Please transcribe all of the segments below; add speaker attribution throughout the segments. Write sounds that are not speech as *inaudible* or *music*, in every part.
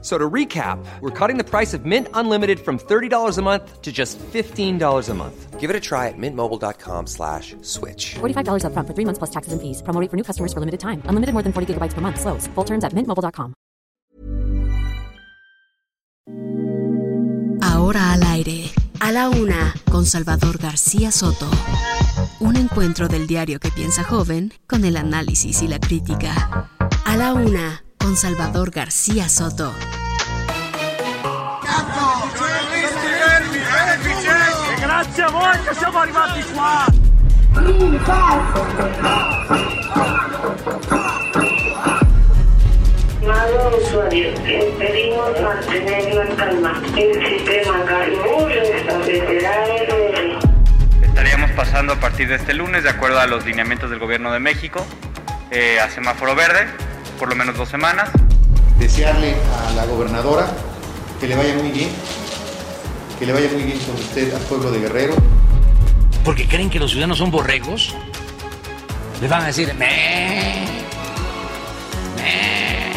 Speaker 1: So to recap, we're cutting the price of Mint Unlimited from $30 a month to just $15 a month.
Speaker 2: Give it a try at mintmobile.com slash switch.
Speaker 3: $45 upfront for three months plus taxes and fees. Promo rate for new customers for limited time. Unlimited more than 40 gigabytes per month. Slows. Full terms at mintmobile.com.
Speaker 4: Ahora al aire. A la una, con Salvador García Soto. Un encuentro del diario que piensa joven con el análisis y la crítica. A la una, con Salvador García Soto.
Speaker 5: Estaríamos pasando a partir de este lunes, de acuerdo a los lineamientos del Gobierno de México, eh, a semáforo verde, por lo menos dos semanas.
Speaker 6: desearle a la gobernadora que le vaya muy bien, que le vaya muy bien con usted al pueblo de Guerrero.
Speaker 7: porque creen que los ciudadanos son borregos, les van a decir, me, me.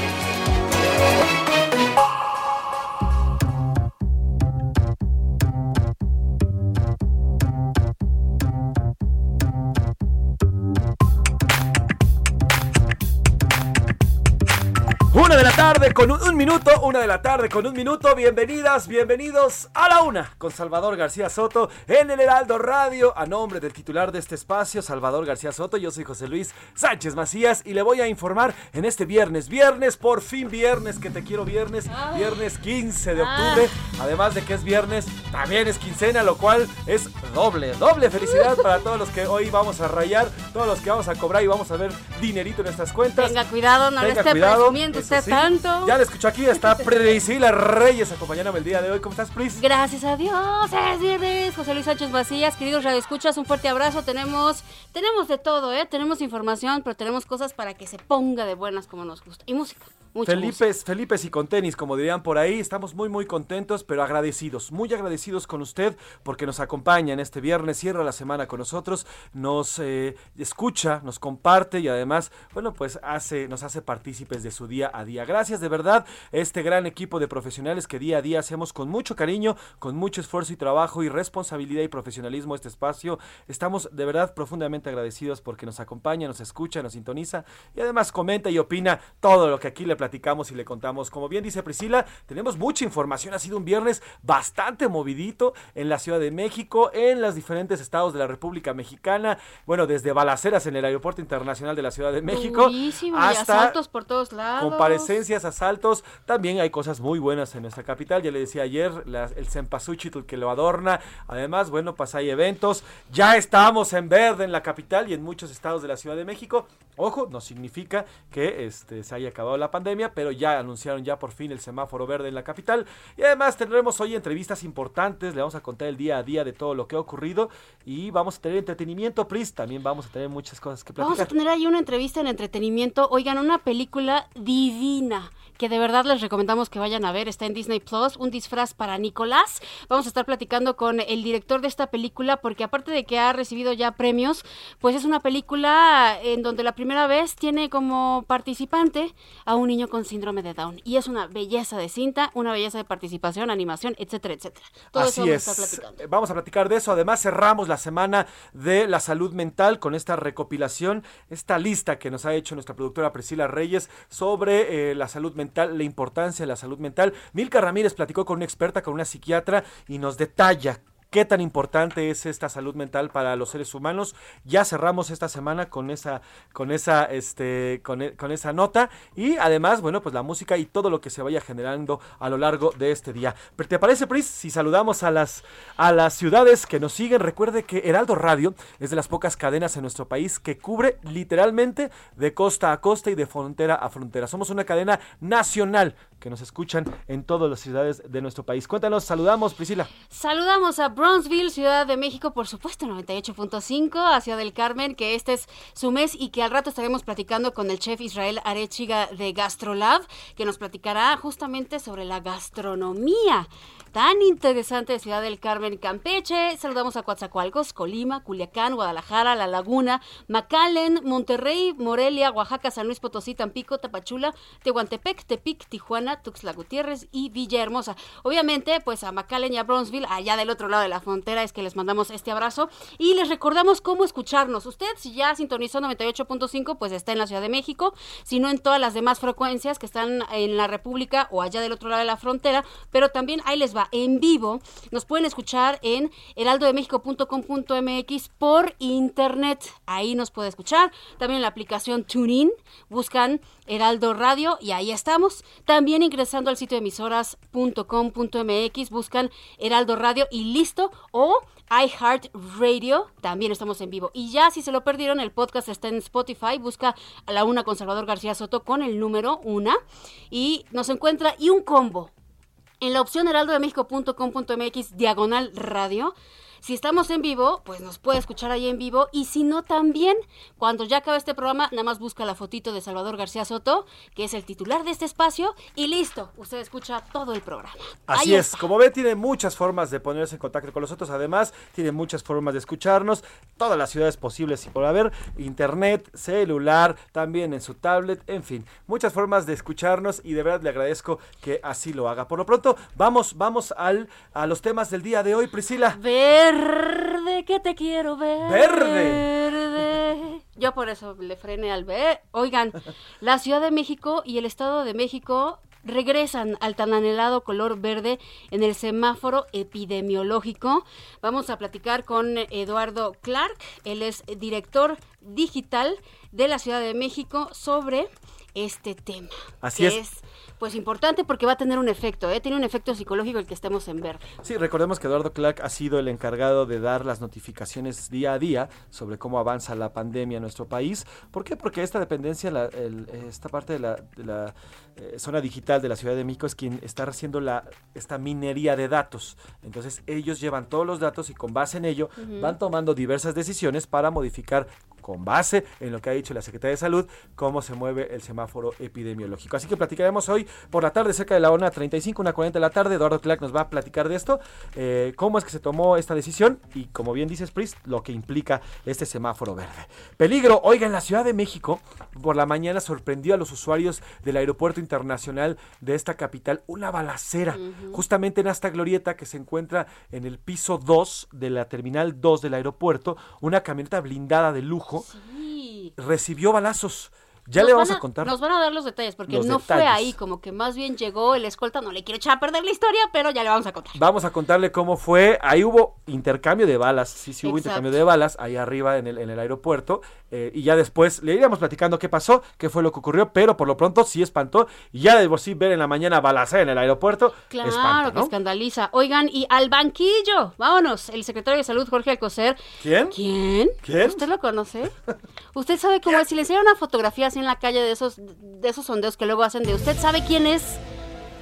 Speaker 8: Una de la tarde con un, un minuto, una de la tarde con un minuto. Bienvenidas, bienvenidos a la una con Salvador García Soto en el Heraldo Radio. A nombre del titular de este espacio, Salvador García Soto, yo soy José Luis Sánchez Macías y le voy a informar en este viernes. Viernes, por fin viernes, que te quiero viernes. Viernes 15 de octubre. Además de que es viernes, también es quincena, lo cual es doble, doble felicidad para todos los que hoy vamos a rayar, todos los que vamos a cobrar y vamos a ver dinerito en nuestras cuentas.
Speaker 9: Tenga cuidado, no le esté
Speaker 8: cuidado,
Speaker 9: presumiendo
Speaker 8: eso sí.
Speaker 9: tanto.
Speaker 8: Ya la escucho aquí, está Priscila Reyes acompañándome el día de hoy. ¿Cómo estás, Pris?
Speaker 9: Gracias a Dios, es viernes. José Luis Sánchez Macías, queridos radioescuchas, un fuerte abrazo. Tenemos, tenemos de todo, ¿eh? Tenemos información, pero tenemos cosas para que se ponga de buenas como nos gusta. Y música, música.
Speaker 8: Felipes, Felipes y con tenis, como dirían por ahí, estamos muy muy contentos, pero agradecidos, muy agradecidos con usted porque nos acompaña en este viernes, cierra la semana con nosotros, nos eh, escucha, nos comparte y además, bueno, pues hace, nos hace partícipes de su día a día. Gracias de verdad, este gran equipo de profesionales que día a día hacemos con mucho cariño, con mucho esfuerzo y trabajo y responsabilidad y profesionalismo este espacio. Estamos de verdad profundamente agradecidos porque nos acompaña, nos escucha, nos sintoniza y además comenta y opina todo lo que aquí le platicamos y le contamos. Como bien dice Priscila, tenemos mucha información. Ha sido un viernes bastante movidito en la Ciudad de México, en los diferentes estados de la República Mexicana. Bueno, desde balaceras en el Aeropuerto Internacional de la Ciudad de México
Speaker 9: Durísimo, y
Speaker 8: hasta
Speaker 9: asaltos por todos lados.
Speaker 8: comparecencias, asaltos. También hay cosas muy buenas en nuestra capital. Ya le decía ayer, la- el cempasúchil que lo adorna. Además, bueno, pues hay eventos. Ya estamos en verde en la capital y en muchos estados de la Ciudad de México. Ojo, no significa que este, se haya acabado la pandemia, pero ya anunciaron ya por fin el semáforo verde en la capital. Y además tendremos hoy entrevistas importantes. Le vamos a contar el día a día de todo lo que ha ocurrido. Y vamos a tener entretenimiento, Pris. También vamos a tener muchas cosas que platicar.
Speaker 9: Vamos a tener ahí una entrevista en entretenimiento. Oigan, una película divina que de verdad les recomendamos que vayan a ver. Está en Disney Plus, un disfraz para Nicolás. Vamos a estar platicando con el director de esta película porque aparte de que ha recibido ya premios, pues es una película en donde la primera vez tiene como participante a un niño con síndrome de Down. Y es una belleza de cinta, una belleza de participación, animación, etcétera, etcétera. Todo
Speaker 8: Así
Speaker 9: eso vamos
Speaker 8: es.
Speaker 9: a estar platicando.
Speaker 8: Vamos a platicar de eso. Además, cerramos la semana de la salud mental con esta recopilación, esta lista que nos ha hecho nuestra productora Priscila Reyes sobre eh, la salud mental, la importancia de la salud mental. Milka Ramírez platicó con una experta, con una psiquiatra, y nos detalla qué tan importante es esta salud mental para los seres humanos. Ya cerramos esta semana con esa, con esa, este, con, e- con esa nota y además, bueno, pues la música y todo lo que se vaya generando a lo largo de este día. Pero ¿te parece, Pris? Si saludamos a las, a las ciudades que nos siguen, recuerde que Heraldo Radio es de las pocas cadenas en nuestro país que cubre literalmente de costa a costa y de frontera a frontera. Somos una cadena nacional que nos escuchan en todas las ciudades de nuestro país. Cuéntanos, saludamos, Priscila.
Speaker 9: Saludamos a Bronzeville, Ciudad de México, por supuesto, 98.5, a Ciudad del Carmen, que este es su mes y que al rato estaremos platicando con el chef Israel Arechiga de Gastrolab, que nos platicará justamente sobre la gastronomía tan interesante de Ciudad del Carmen Campeche. Saludamos a Coatzacoalcos, Colima, Culiacán, Guadalajara, La Laguna, McAllen, Monterrey, Morelia, Oaxaca, San Luis Potosí, Tampico, Tapachula, Tehuantepec, Tepic, Tijuana, Tuxtla Gutiérrez y Villahermosa. Obviamente, pues a McAllen y a Bronzeville, allá del otro lado de la frontera, es que les mandamos este abrazo y les recordamos cómo escucharnos. Usted, si ya sintonizó 98.5, pues está en la Ciudad de México, si no en todas las demás frecuencias que están en la República o allá del otro lado de la frontera, pero también ahí les va en vivo. Nos pueden escuchar en heraldodemexico.com.mx por internet. Ahí nos puede escuchar. También en la aplicación TuneIn. Buscan Heraldo Radio y ahí estamos. También ingresando al sitio de emisoras.com.mx buscan Heraldo Radio y listo. O iHeart Radio, también estamos en vivo. Y ya si se lo perdieron, el podcast está en Spotify, busca a la una con Salvador García Soto con el número una y nos encuentra y un combo en la opción heraldodemexico.com.mx diagonal radio. Si estamos en vivo, pues nos puede escuchar ahí en vivo. Y si no, también, cuando ya acabe este programa, nada más busca la fotito de Salvador García Soto, que es el titular de este espacio, y listo, usted escucha todo el programa.
Speaker 8: Así es, como ve, tiene muchas formas de ponerse en contacto con nosotros. Además, tiene muchas formas de escucharnos. Todas las ciudades posibles y por haber. Internet, celular, también en su tablet, en fin. Muchas formas de escucharnos y de verdad le agradezco que así lo haga. Por lo pronto, vamos, vamos al, a los temas del día de hoy, Priscila.
Speaker 9: Verde, que te quiero ver.
Speaker 8: Verde.
Speaker 9: Yo por eso le frené al B. Oigan, la Ciudad de México y el Estado de México regresan al tan anhelado color verde en el semáforo epidemiológico. Vamos a platicar con Eduardo Clark, él es director digital de la Ciudad de México sobre este tema.
Speaker 8: Así
Speaker 9: que
Speaker 8: es.
Speaker 9: Pues importante porque va a tener un efecto, ¿eh? tiene un efecto psicológico el que estemos en verde.
Speaker 8: Sí, recordemos que Eduardo Clark ha sido el encargado de dar las notificaciones día a día sobre cómo avanza la pandemia en nuestro país. ¿Por qué? Porque esta dependencia, la- el- esta parte de la, de la, eh, zona digital de la Ciudad de México es quien está haciendo la, esta minería de datos. Entonces ellos llevan todos los datos y con base en ello van tomando diversas decisiones para modificar con base en lo que ha dicho la Secretaría de Salud, cómo se mueve el semáforo epidemiológico. Así que platicaremos hoy por la tarde, cerca de la 1.35, 1.40 de la tarde. Eduardo Clark nos va a platicar de esto, eh, cómo es que se tomó esta decisión y, como bien dices, Pris, lo que implica este semáforo verde. Peligro, oiga, en la Ciudad de México, por la mañana sorprendió a los usuarios del aeropuerto internacional de esta capital una balacera, justamente en esta glorieta que se encuentra en el piso 2 de la terminal 2 del aeropuerto, una camioneta blindada de lujo
Speaker 9: Sí.
Speaker 8: recibió balazos. Ya
Speaker 9: Nos
Speaker 8: le vamos a, contar.
Speaker 9: Nos van a dar los detalles, porque
Speaker 8: Los
Speaker 9: no fue ahí, como que más bien llegó el escolta, no le quiero echar a perder la historia, pero ya le vamos a contar.
Speaker 8: Vamos a contarle cómo fue. Ahí hubo intercambio de balas. Sí, sí hubo
Speaker 9: Exacto.
Speaker 8: intercambio de balas ahí arriba en el, en el aeropuerto. eh, y ya después le iríamos platicando qué pasó, qué fue lo que ocurrió. Pero por lo pronto sí espantó. Y ya de por sí ver en la mañana balacera en el aeropuerto.
Speaker 9: Claro,
Speaker 8: espanta,
Speaker 9: que escandaliza. Oigan, y al banquillo, vámonos. El secretario de Salud, Jorge Alcocer.
Speaker 8: ¿Quién?
Speaker 9: ¿Quién?
Speaker 8: ¿Quién?
Speaker 9: ¿Usted lo conoce? ¿Usted sabe cómo es? Si le enseñan una fotografía así en la calle de esos, de esos sondeos que luego hacen de usted sabe quién es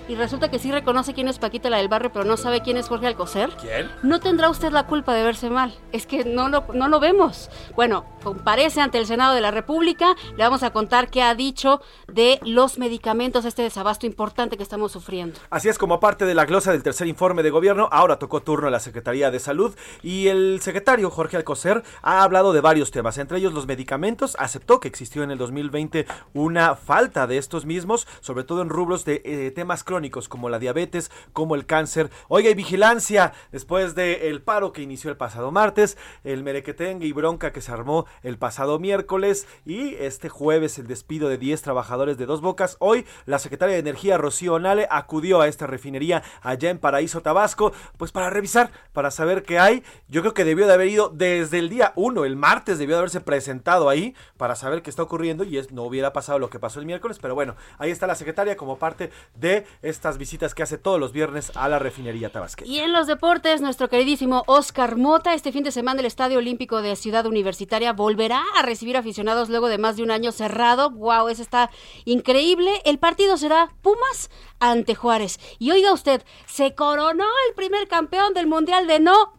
Speaker 9: y resulta que sí reconoce quién es Paquita la del barrio, pero no sabe quién es Jorge Alcocer.
Speaker 8: ¿Quién?
Speaker 9: No tendrá usted la culpa de verse mal. Es que no lo, no lo vemos. Bueno, comparece ante el Senado de la República. Le vamos a contar qué ha dicho de los medicamentos, este desabasto importante que estamos sufriendo.
Speaker 8: Así es como parte de la glosa del tercer informe de gobierno, ahora tocó turno a la Secretaría de Salud y el secretario Jorge Alcocer ha hablado de varios temas, entre ellos los medicamentos, aceptó que existió en el 2020 una falta de estos mismos, sobre todo en rubros de eh, temas crónicos como la diabetes, como el cáncer. Oiga, y vigilancia, después del paro que inició el pasado martes, el merequetengue y bronca que se armó el pasado miércoles y este jueves el despido de 10 trabajadores de Dos Bocas. Hoy la secretaria de Energía Rocío Nale acudió a esta refinería allá en Paraíso, Tabasco, pues para revisar, para saber qué hay. Yo creo que debió de haber ido desde el día 1, el martes debió de haberse presentado ahí para saber qué está ocurriendo y es, no hubiera pasado lo que pasó el miércoles, pero bueno, ahí está la secretaria como parte de estas visitas que hace todos los viernes a la refinería tabasqueña.
Speaker 9: Y en los deportes, nuestro queridísimo Oscar Mota, este fin de semana el Estadio Olímpico de Ciudad Universitaria volverá a recibir aficionados luego de más de un año cerrado. ¡Wow! Eso está increíble. El partido será Pumas ante Juárez. Y oiga usted, se coronó el primer campeón del Mundial de No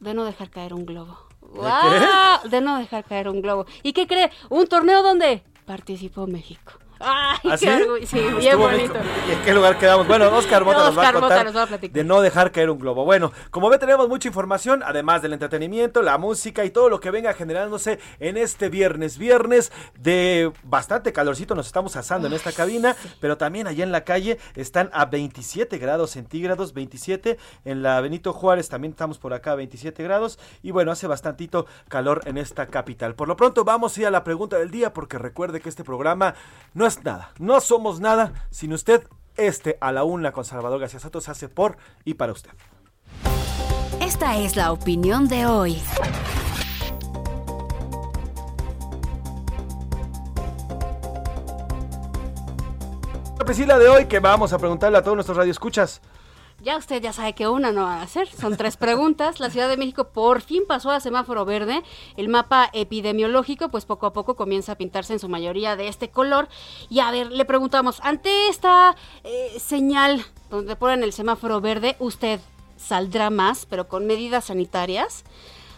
Speaker 9: de no dejar caer un globo. ¡Wow! De no dejar caer un globo. ¿Y qué cree? ¿Un torneo donde participó México? ¡Ay,
Speaker 8: ¿Ah,
Speaker 9: qué orgullo! Sí, bien bonito.
Speaker 8: ¿Y en qué lugar quedamos? Bueno, Oscar Mota nos va a
Speaker 9: Mota
Speaker 8: contar
Speaker 9: va a platicar.
Speaker 8: de no dejar caer un globo. Bueno, como ve tenemos mucha información, además del entretenimiento, la música y todo lo que venga generándose en este viernes. Viernes de bastante calorcito, nos estamos asando en esta cabina, pero también allá en la calle están a 27 grados centígrados, 27 en la Benito Juárez, también estamos por acá a 27 grados y bueno, hace bastantito calor en esta capital. Por lo pronto vamos a ir a la pregunta del día porque recuerde que este programa no es nada, no somos nada sin usted. Este a la una con Salvador García Soto se hace por y para usted.
Speaker 4: Esta es la opinión de hoy.
Speaker 8: La Priscila de hoy que vamos a preguntarle a todos nuestros radioescuchas.
Speaker 9: Ya usted ya sabe que una no va a hacer. Son tres preguntas. La Ciudad de México por fin pasó a semáforo verde. El mapa epidemiológico, pues poco a poco comienza a pintarse en su mayoría de este color. Y a ver, le preguntamos, ante esta eh, señal donde ponen el semáforo verde, ¿usted saldrá más, pero con medidas sanitarias?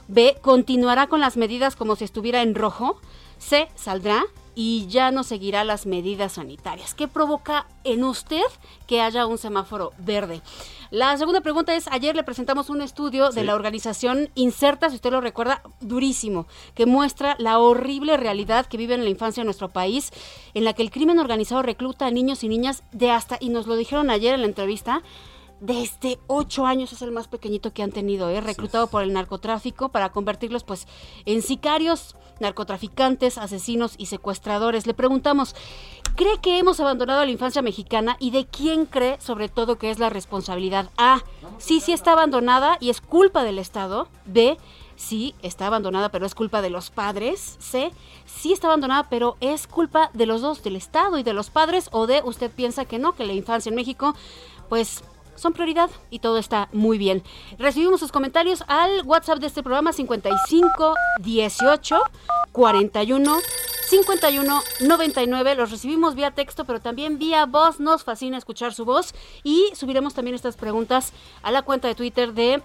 Speaker 9: B, continuará con las medidas como si estuviera en rojo. C, saldrá y ya no seguirá las medidas sanitarias. ¿Qué provoca en usted que haya un semáforo verde? La segunda pregunta es, ayer le presentamos un estudio de
Speaker 10: Sí.
Speaker 9: la organización Inserta, si usted lo recuerda, durísimo, que muestra la horrible realidad que vive en la infancia en nuestro país, en la que el crimen organizado recluta a niños y niñas de hasta, y nos lo dijeron ayer en la entrevista, desde ocho años es el más pequeñito que han tenido, ¿eh? reclutado por el narcotráfico para convertirlos pues en sicarios, narcotraficantes, asesinos y secuestradores. Le preguntamos, ¿cree que hemos abandonado a la infancia mexicana y de quién cree sobre todo que es la responsabilidad? A, sí, sí está abandonada y es culpa del Estado. B, sí está abandonada pero es culpa de los padres. C, sí está abandonada pero es culpa de los dos, del Estado y de los padres. O D, usted piensa que no, que la infancia en México pues son prioridad y todo está muy bien. Recibimos sus comentarios al WhatsApp de este programa 55 18 41 51 99. Los recibimos vía texto, pero también vía voz. Nos fascina escuchar su voz y subiremos también estas preguntas a la cuenta de Twitter de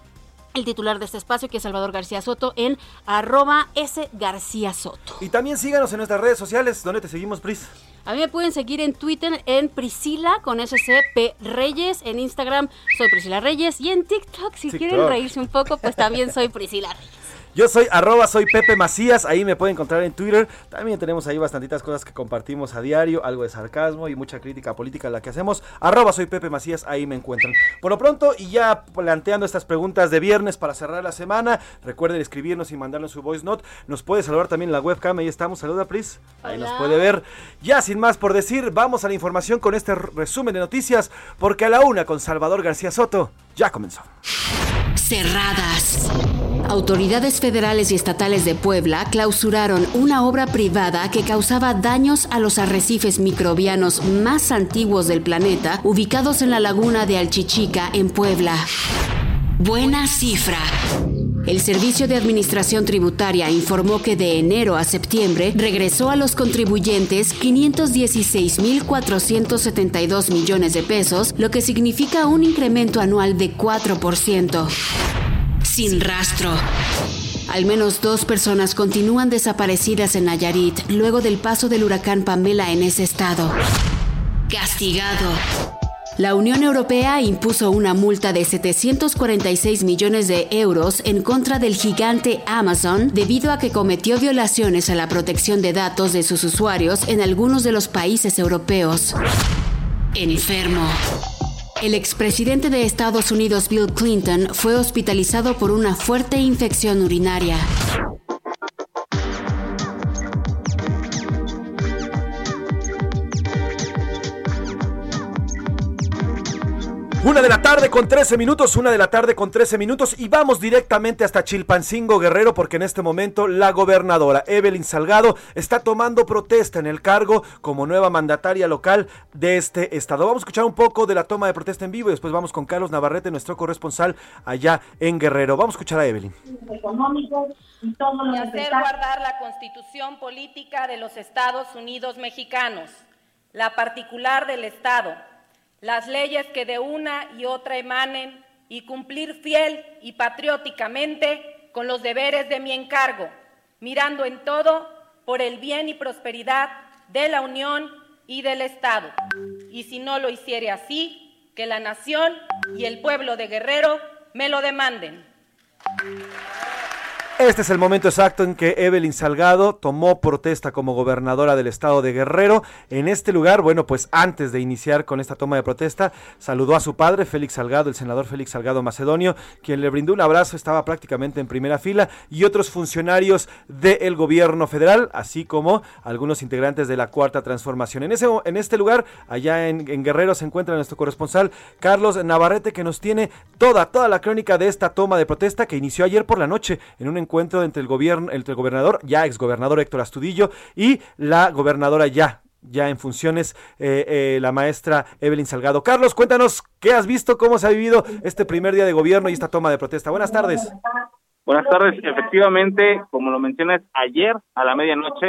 Speaker 9: el titular de este espacio, que es Salvador García Soto, en arroba S García Soto.
Speaker 8: Y también síganos en nuestras redes sociales, donde te seguimos, Pris.
Speaker 9: A mí me pueden seguir en Twitter en Priscila con SCP Reyes, en Instagram soy Priscila Reyes y en TikTok si
Speaker 8: TikTok.
Speaker 9: quieren reírse un poco pues también soy Priscila Reyes.
Speaker 8: Yo soy arroba, soy Pepe Macías, ahí me pueden encontrar en Twitter. También tenemos ahí bastantitas cosas que compartimos a diario, algo de sarcasmo y mucha crítica política la que hacemos. Arroba, soy Pepe Macías, ahí me encuentran. Por lo pronto, y ya planteando estas preguntas de viernes para cerrar la semana, recuerden escribirnos y mandarnos su voice note. Nos puede saludar también en la webcam, ahí estamos. Saluda, Pris. Ahí nos puede ver. Ya sin más por decir, vamos a la información con este resumen de noticias, porque a la una con Salvador García Soto ya comenzó.
Speaker 4: Cerradas. Autoridades federales y estatales de Puebla clausuraron una obra privada que causaba daños a los arrecifes microbianos más antiguos del planeta, ubicados en la laguna de Alchichica, en Puebla. Buena cifra. El Servicio de Administración Tributaria informó que de enero a septiembre regresó a los contribuyentes 516.472 millones de pesos, lo que significa un incremento anual de 4%. Sin rastro. Al menos dos personas continúan desaparecidas en Nayarit luego del paso del huracán Pamela en ese estado. Castigado. La Unión Europea impuso una multa de 746 millones de euros en contra del gigante Amazon debido a que cometió violaciones a la protección de datos de sus usuarios en algunos de los países europeos. Enfermo. El expresidente de Estados Unidos Bill Clinton fue hospitalizado por una fuerte infección urinaria.
Speaker 8: Una de la tarde con 13 minutos, una de la tarde con 13 minutos y vamos directamente hasta Chilpancingo Guerrero porque en este momento la gobernadora Evelyn Salgado está tomando protesta en el cargo como nueva mandataria local de este estado. Vamos a escuchar un poco de la toma de protesta en vivo y después vamos con Carlos Navarrete, nuestro corresponsal allá en Guerrero. Vamos a escuchar a Evelyn.
Speaker 10: económicos y todo lo
Speaker 11: y hacer guardar la constitución política de los Estados Unidos mexicanos, la particular del Estado, las leyes que de una y otra emanen y cumplir fiel y patrióticamente con los deberes de mi encargo, mirando en todo por el bien y prosperidad de la Unión y del Estado. Y si no lo hiciere así, que la nación y el pueblo de Guerrero me lo demanden.
Speaker 8: Este es el momento exacto en que Evelyn Salgado tomó protesta como gobernadora del estado de Guerrero. En este lugar, bueno, pues antes de iniciar con esta toma de protesta, saludó a su padre, Félix Salgado, el senador Félix Salgado Macedonio, quien le brindó un abrazo, estaba prácticamente en primera fila, y otros funcionarios del gobierno federal, así como algunos integrantes de la Cuarta Transformación. En, ese, en este lugar, allá en, Guerrero, se encuentra nuestro corresponsal, Carlos Navarrete, que nos tiene toda, toda la crónica de esta toma de protesta que inició ayer por la noche en un encuentro entre el gobierno, entre el gobernador, ya exgobernador Héctor Astudillo, y la gobernadora ya ya en funciones, eh, eh, la maestra Evelyn Salgado. Carlos, cuéntanos qué has visto, cómo se ha vivido este primer día de gobierno y esta toma de protesta. Buenas tardes.
Speaker 12: Buenas tardes. Efectivamente, como lo mencionas, ayer a la medianoche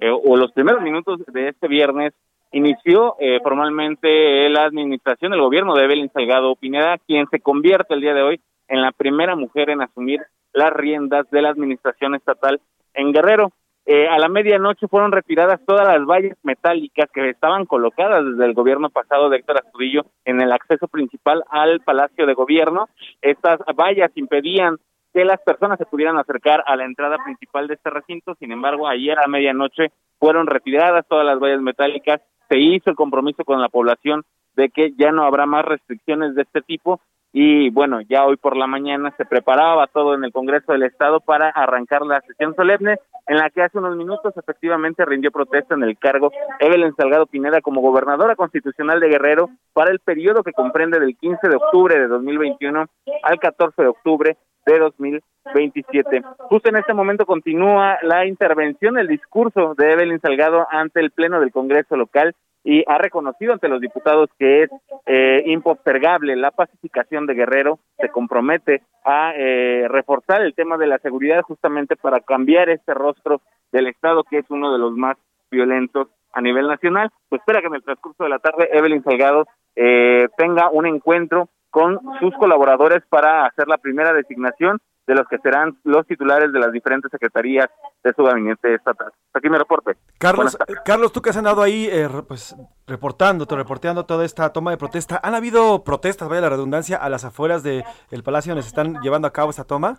Speaker 12: eh, o los primeros minutos de este viernes inició eh, formalmente la administración del gobierno de Evelyn Salgado Pineda, quien se convierte el día de hoy en la primera mujer en asumir las riendas de la administración estatal en Guerrero. Eh, a la medianoche fueron retiradas todas las vallas metálicas que estaban colocadas desde el gobierno pasado de Héctor Astudillo en el acceso principal al Palacio de Gobierno. Estas vallas impedían que las personas se pudieran acercar a la entrada principal de este recinto. Sin embargo, ayer a medianoche fueron retiradas todas las vallas metálicas. Se hizo el compromiso con la población de que ya no habrá más restricciones de este tipo y bueno, ya hoy por la mañana se preparaba todo en el Congreso del Estado para arrancar la sesión solemne en la que hace unos minutos efectivamente rindió protesta en el cargo Evelyn Salgado Pineda como gobernadora constitucional de Guerrero para el periodo que comprende del 15 de octubre de 2021 al 14 de octubre de 2027. Justo en este momento continúa la intervención, el discurso de Evelyn Salgado ante el Pleno del Congreso local y ha reconocido ante los diputados que es eh, impostergable la pacificación de Guerrero, se compromete a eh, reforzar el tema de la seguridad justamente para cambiar este rostro del Estado que es uno de los más violentos a nivel nacional. Pues espera que en el transcurso de la tarde Evelyn Salgado eh, tenga un encuentro con sus colaboradores para hacer la primera designación de los que serán los titulares de las diferentes secretarías de su gabinete estatal. Aquí mi reporte.
Speaker 8: Carlos, Carlos, tú que has andado ahí eh, pues reportando, reporteando toda esta toma de protesta, ¿han habido protestas, vaya la redundancia, a las afueras del el palacio donde se están llevando a cabo esta toma?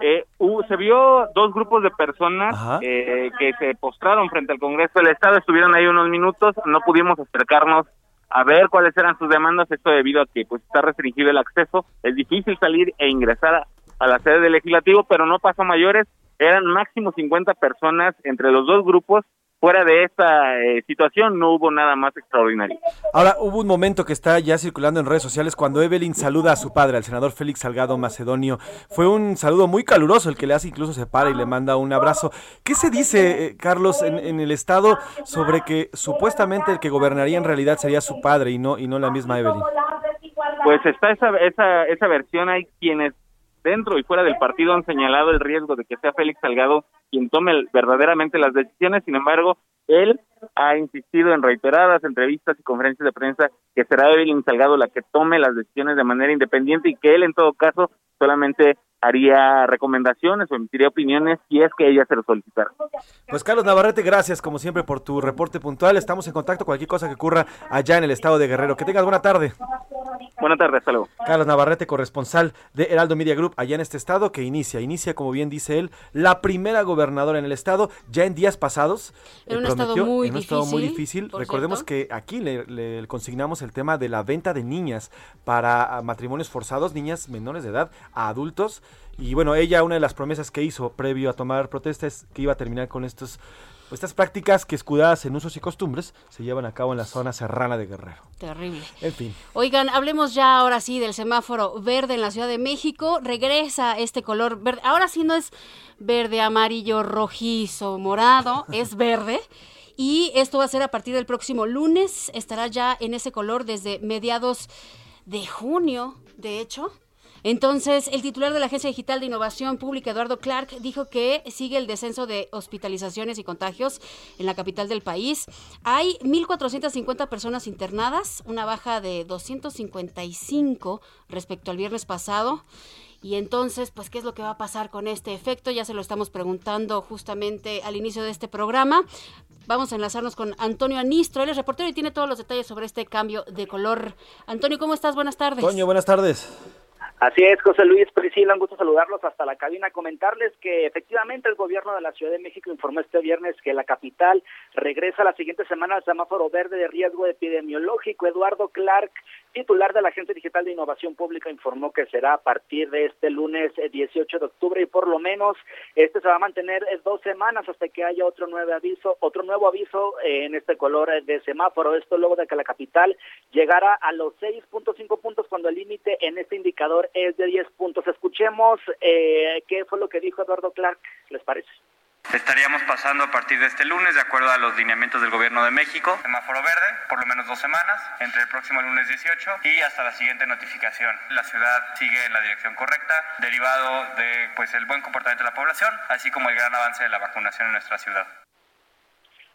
Speaker 12: Eh, se vio dos grupos de personas eh, que se postraron frente al Congreso del Estado, estuvieron ahí unos minutos, no pudimos acercarnos a ver cuáles eran sus demandas, esto debido a que pues está restringido el acceso, es difícil salir e ingresar a la sede del legislativo, pero no pasó mayores, eran máximo 50 personas entre los dos grupos. Fuera de esta eh, situación no hubo nada más extraordinario.
Speaker 8: Ahora, hubo un momento que está ya circulando en redes sociales cuando Evelyn saluda a su padre, al senador Félix Salgado Macedonio. Fue un saludo muy caluroso el que le hace, incluso se para y le manda un abrazo. ¿Qué se dice, eh, Carlos, en, en, el Estado sobre que supuestamente el que gobernaría en realidad sería su padre y no, y no la misma Evelyn?
Speaker 12: Pues está esa, esa, esa versión, hay quienes dentro y fuera del partido han señalado el riesgo de que sea Félix Salgado quien tome verdaderamente las decisiones, sin embargo, él ha insistido en reiteradas entrevistas y conferencias de prensa que será Evelyn Salgado la que tome las decisiones de manera independiente y que él en todo caso solamente haría recomendaciones o emitiría opiniones si es que ella se lo solicitara.
Speaker 8: Pues Carlos Navarrete, gracias como siempre por tu reporte puntual. Estamos en contacto cualquier cosa que ocurra allá en el estado de Guerrero. Que tengas buena tarde.
Speaker 12: Buenas tardes, hasta luego.
Speaker 8: Carlos Navarrete, corresponsal de Heraldo Media Group allá en este estado, que inicia, inicia, como bien dice él, la primera gobernadora en el estado, ya en días pasados.
Speaker 9: En un, estado muy,
Speaker 8: en un
Speaker 9: difícil,
Speaker 8: estado muy difícil. Recordemos que aquí le, le, consignamos el tema de la venta de niñas para matrimonios forzados, niñas menores de edad, a adultos. Y bueno, ella, una de las promesas que hizo previo a tomar protesta es que iba a terminar con estos estas prácticas que escudadas en usos y costumbres se llevan a cabo en la zona serrana de Guerrero.
Speaker 9: Terrible.
Speaker 8: En fin.
Speaker 9: Oigan, hablemos ya ahora sí del semáforo verde en la Ciudad de México. Regresa este color verde. Ahora sí no es verde, amarillo, rojizo, morado, *laughs* es verde. Y esto va a ser a partir del próximo lunes. Estará ya en ese color desde mediados de junio, de hecho. Entonces, el titular de la Agencia Digital de Innovación Pública, Eduardo Clark, dijo que sigue el descenso de hospitalizaciones y contagios en la capital del país. Hay 1.450 personas internadas, una baja de 255 respecto al viernes pasado. Y entonces, pues, ¿qué es lo que va a pasar con este efecto? Ya se lo estamos preguntando justamente al inicio de este programa. Vamos a enlazarnos con Antonio Anistro, él es reportero y tiene todos los detalles sobre este cambio de color. Antonio, ¿cómo estás? Buenas tardes.
Speaker 8: Toño, buenas tardes.
Speaker 13: Así es, José Luis Priscila, un gusto saludarlos hasta la cabina. Comentarles que efectivamente el gobierno de la Ciudad de México informó este viernes que la capital regresa la siguiente semana al semáforo verde de riesgo epidemiológico. Eduardo Clark, titular de la Agencia Digital de Innovación Pública, informó que será a partir de este lunes 18 de octubre y por lo menos este se va a mantener dos semanas hasta que haya otro nuevo aviso, otro nuevo aviso en este color de semáforo. Esto luego de que la capital llegara a los 6.5 puntos cuando el límite en este indicador es de 10 puntos. Escuchemos eh, qué fue lo que dijo Eduardo Clark, ¿les parece?
Speaker 5: Estaríamos pasando a partir de este lunes, de acuerdo a los lineamientos del Gobierno de México, semáforo verde, por lo menos dos semanas, entre el próximo lunes 18 y hasta la siguiente notificación. La ciudad sigue en la dirección correcta, derivado de pues el buen comportamiento de la población, así como el gran avance de la vacunación en nuestra ciudad.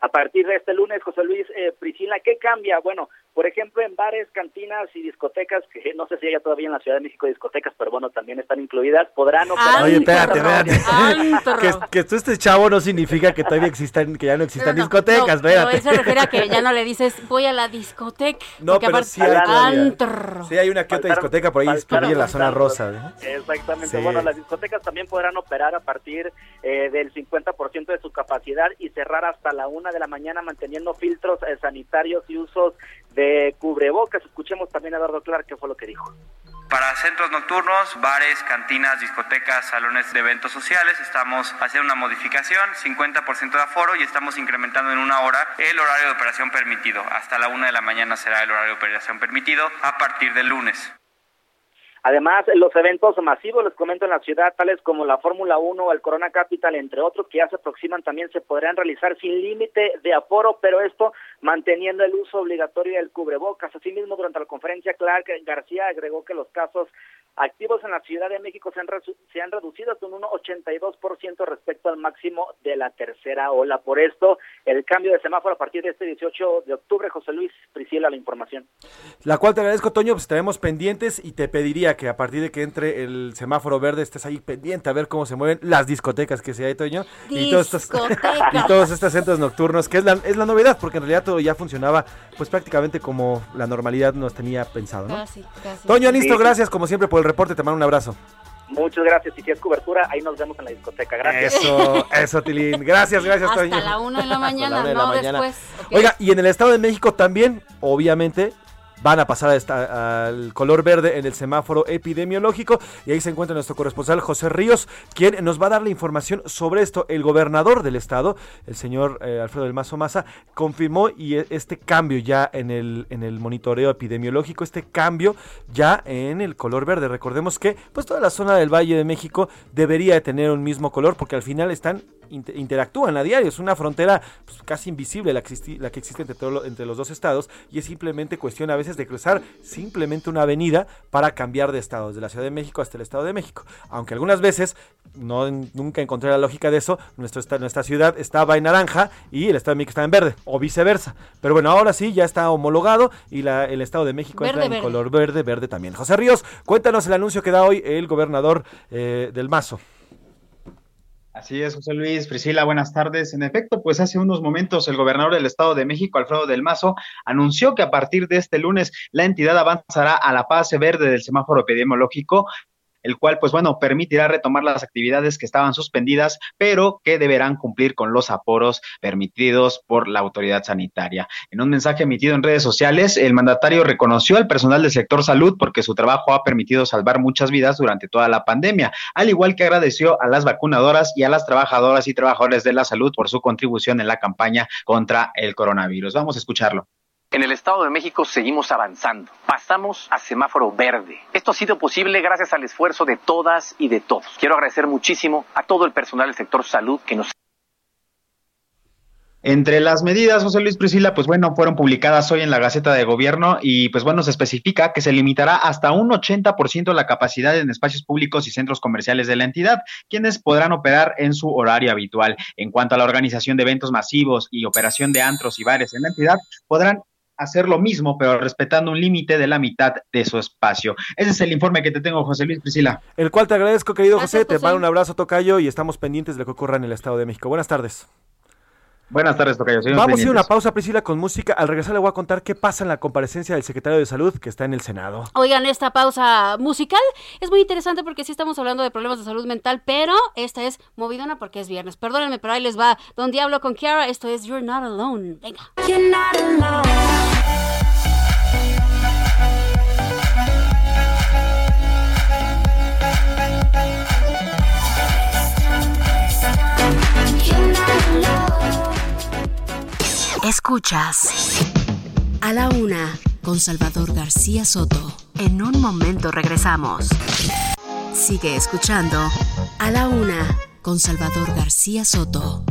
Speaker 13: A partir de este lunes, José Luis eh, Priscila, ¿qué cambia? Bueno, por ejemplo, en bares, cantinas y discotecas, que no sé si hay todavía en la Ciudad de México discotecas, pero bueno, también están incluidas, podrán operar.
Speaker 8: Oye, espérate, espérate. *laughs* que, que tú estés chavo no significa que todavía existan, que ya no existan discotecas,
Speaker 9: no,
Speaker 8: espérate.
Speaker 9: No, eso refiere a que ya no le dices, voy a la discoteca.
Speaker 8: No, pero sí hay,
Speaker 9: antro.
Speaker 8: sí hay una que otra discoteca por ahí distribuida en la zona rosa. ¿eh?
Speaker 13: Exactamente.
Speaker 8: Sí.
Speaker 13: Bueno, las discotecas también podrán operar a partir eh, del 50% de su capacidad y cerrar hasta la una de la mañana manteniendo filtros eh, sanitarios y usos de cubrebocas. Escuchemos también a Eduardo Clark qué fue lo que dijo.
Speaker 5: Para centros nocturnos, bares, cantinas, discotecas, salones de eventos sociales, estamos haciendo una modificación, 50% de aforo y estamos incrementando en una hora el horario de operación permitido. Hasta la una de la mañana será el horario de operación permitido a partir del lunes.
Speaker 13: Además, los eventos masivos, les comento en la ciudad, tales como la Fórmula 1 o el Corona Capital, entre otros, que ya se aproximan, también se podrán realizar sin límite de aforo, pero esto manteniendo el uso obligatorio del cubrebocas. Asimismo, durante la conferencia, Clark García agregó que los casos activos en la Ciudad de México se han, se han reducido hasta un 82% respecto al máximo de la tercera ola. Por esto, el cambio de semáforo a partir de este 18 de octubre, José Luis Priscila, la información.
Speaker 8: La cual te agradezco, Toño, pues estaremos pendientes y te pediría que a partir de que entre el semáforo verde estés ahí pendiente a ver cómo se mueven las discotecas que se hay, Toño. Y todos, estos, *laughs* y todos estos centros nocturnos, que es la, es la novedad, porque en realidad todo ya funcionaba pues prácticamente como la normalidad nos tenía pensado, ¿no?
Speaker 9: Casi, casi.
Speaker 8: Toño Anisto,
Speaker 13: Sí.
Speaker 8: gracias como siempre por el reporte, te mando un abrazo.
Speaker 13: Muchas gracias. Si es cobertura, ahí nos vemos en la discoteca. Gracias.
Speaker 8: Eso, eso, Tilín. Gracias, gracias,
Speaker 9: Hasta
Speaker 8: Toño.
Speaker 9: la una de la mañana,
Speaker 8: la
Speaker 9: no
Speaker 8: mañana.
Speaker 9: después.
Speaker 8: Oiga, y en el Estado de México también, obviamente, van a pasar al color verde en el semáforo epidemiológico. Y ahí se encuentra nuestro corresponsal José Ríos, quien nos va a dar la información sobre esto. El gobernador del estado, el señor eh, Alfredo del Mazo Maza, confirmó y e- este cambio ya en el, en el monitoreo epidemiológico, este cambio ya en el color verde. Recordemos que pues toda la zona del Valle de México debería de tener un mismo color porque al final están inter- interactúan a diario. Es una frontera pues, casi invisible la, la que existe entre, todo lo- entre los dos estados y es simplemente cuestión a veces de cruzar simplemente una avenida para cambiar de estado, desde la Ciudad de México hasta el Estado de México. Aunque algunas veces, no nunca encontré la lógica de eso, nuestro, nuestra ciudad estaba en naranja y el Estado de México estaba en verde, o viceversa. Pero bueno, ahora sí, ya está homologado y la- el Estado de México
Speaker 9: Verde,
Speaker 8: entra en
Speaker 9: verde.
Speaker 8: color verde, verde también. José Ríos, cuéntanos el anuncio que da hoy el gobernador eh, del Mazo.
Speaker 14: Así es, José Luis, Priscila, buenas tardes. En efecto, pues hace unos momentos el gobernador del Estado de México, Alfredo del Mazo, anunció que a partir de este lunes la entidad avanzará a la fase verde del semáforo epidemiológico, el cual, pues bueno, permitirá retomar las actividades que estaban suspendidas, pero que deberán cumplir con los aforos permitidos por la autoridad sanitaria. En un mensaje emitido en redes sociales, el mandatario reconoció al personal del sector salud porque su trabajo ha permitido salvar muchas vidas durante toda la pandemia, al igual que agradeció a las vacunadoras y a las trabajadoras y trabajadores de la salud por su contribución en la campaña contra el coronavirus. Vamos a escucharlo.
Speaker 15: En el Estado de México seguimos avanzando. Pasamos a semáforo verde. Esto ha sido posible gracias al esfuerzo de todas y de todos. Quiero agradecer muchísimo a todo el personal del sector salud que nos
Speaker 14: Entre las medidas, José Luis Priscila, pues bueno, fueron publicadas hoy en la Gaceta de Gobierno y pues bueno, se especifica que se limitará hasta un 80% la capacidad en espacios públicos y centros comerciales de la entidad, quienes podrán operar en su horario habitual. En cuanto a la organización de eventos masivos y operación de antros y bares en la entidad, podrán hacer lo mismo, pero respetando un límite de la mitad de su espacio. Ese es el informe que te tengo, José Luis Priscila.
Speaker 8: El cual te agradezco, querido José. Te mando un abrazo, Tocayo, y estamos pendientes de lo que ocurra en el Estado de México. Buenas tardes.
Speaker 14: Buenas tardes, Tocayo.
Speaker 8: Vamos a ir a una pausa, Priscila, con música. Al regresar le voy a contar qué pasa en la comparecencia del secretario de Salud que está en el Senado.
Speaker 9: Oigan, esta pausa musical es muy interesante porque sí estamos hablando de problemas de salud mental, pero esta es movidona porque es viernes. Perdónenme, pero ahí les va Don Diablo con Kiara. Esto es You're Not Alone. Venga. You're not alone.
Speaker 4: Escuchas a la una con Salvador García Soto. En un momento regresamos. Sigue escuchando a la una con Salvador García Soto.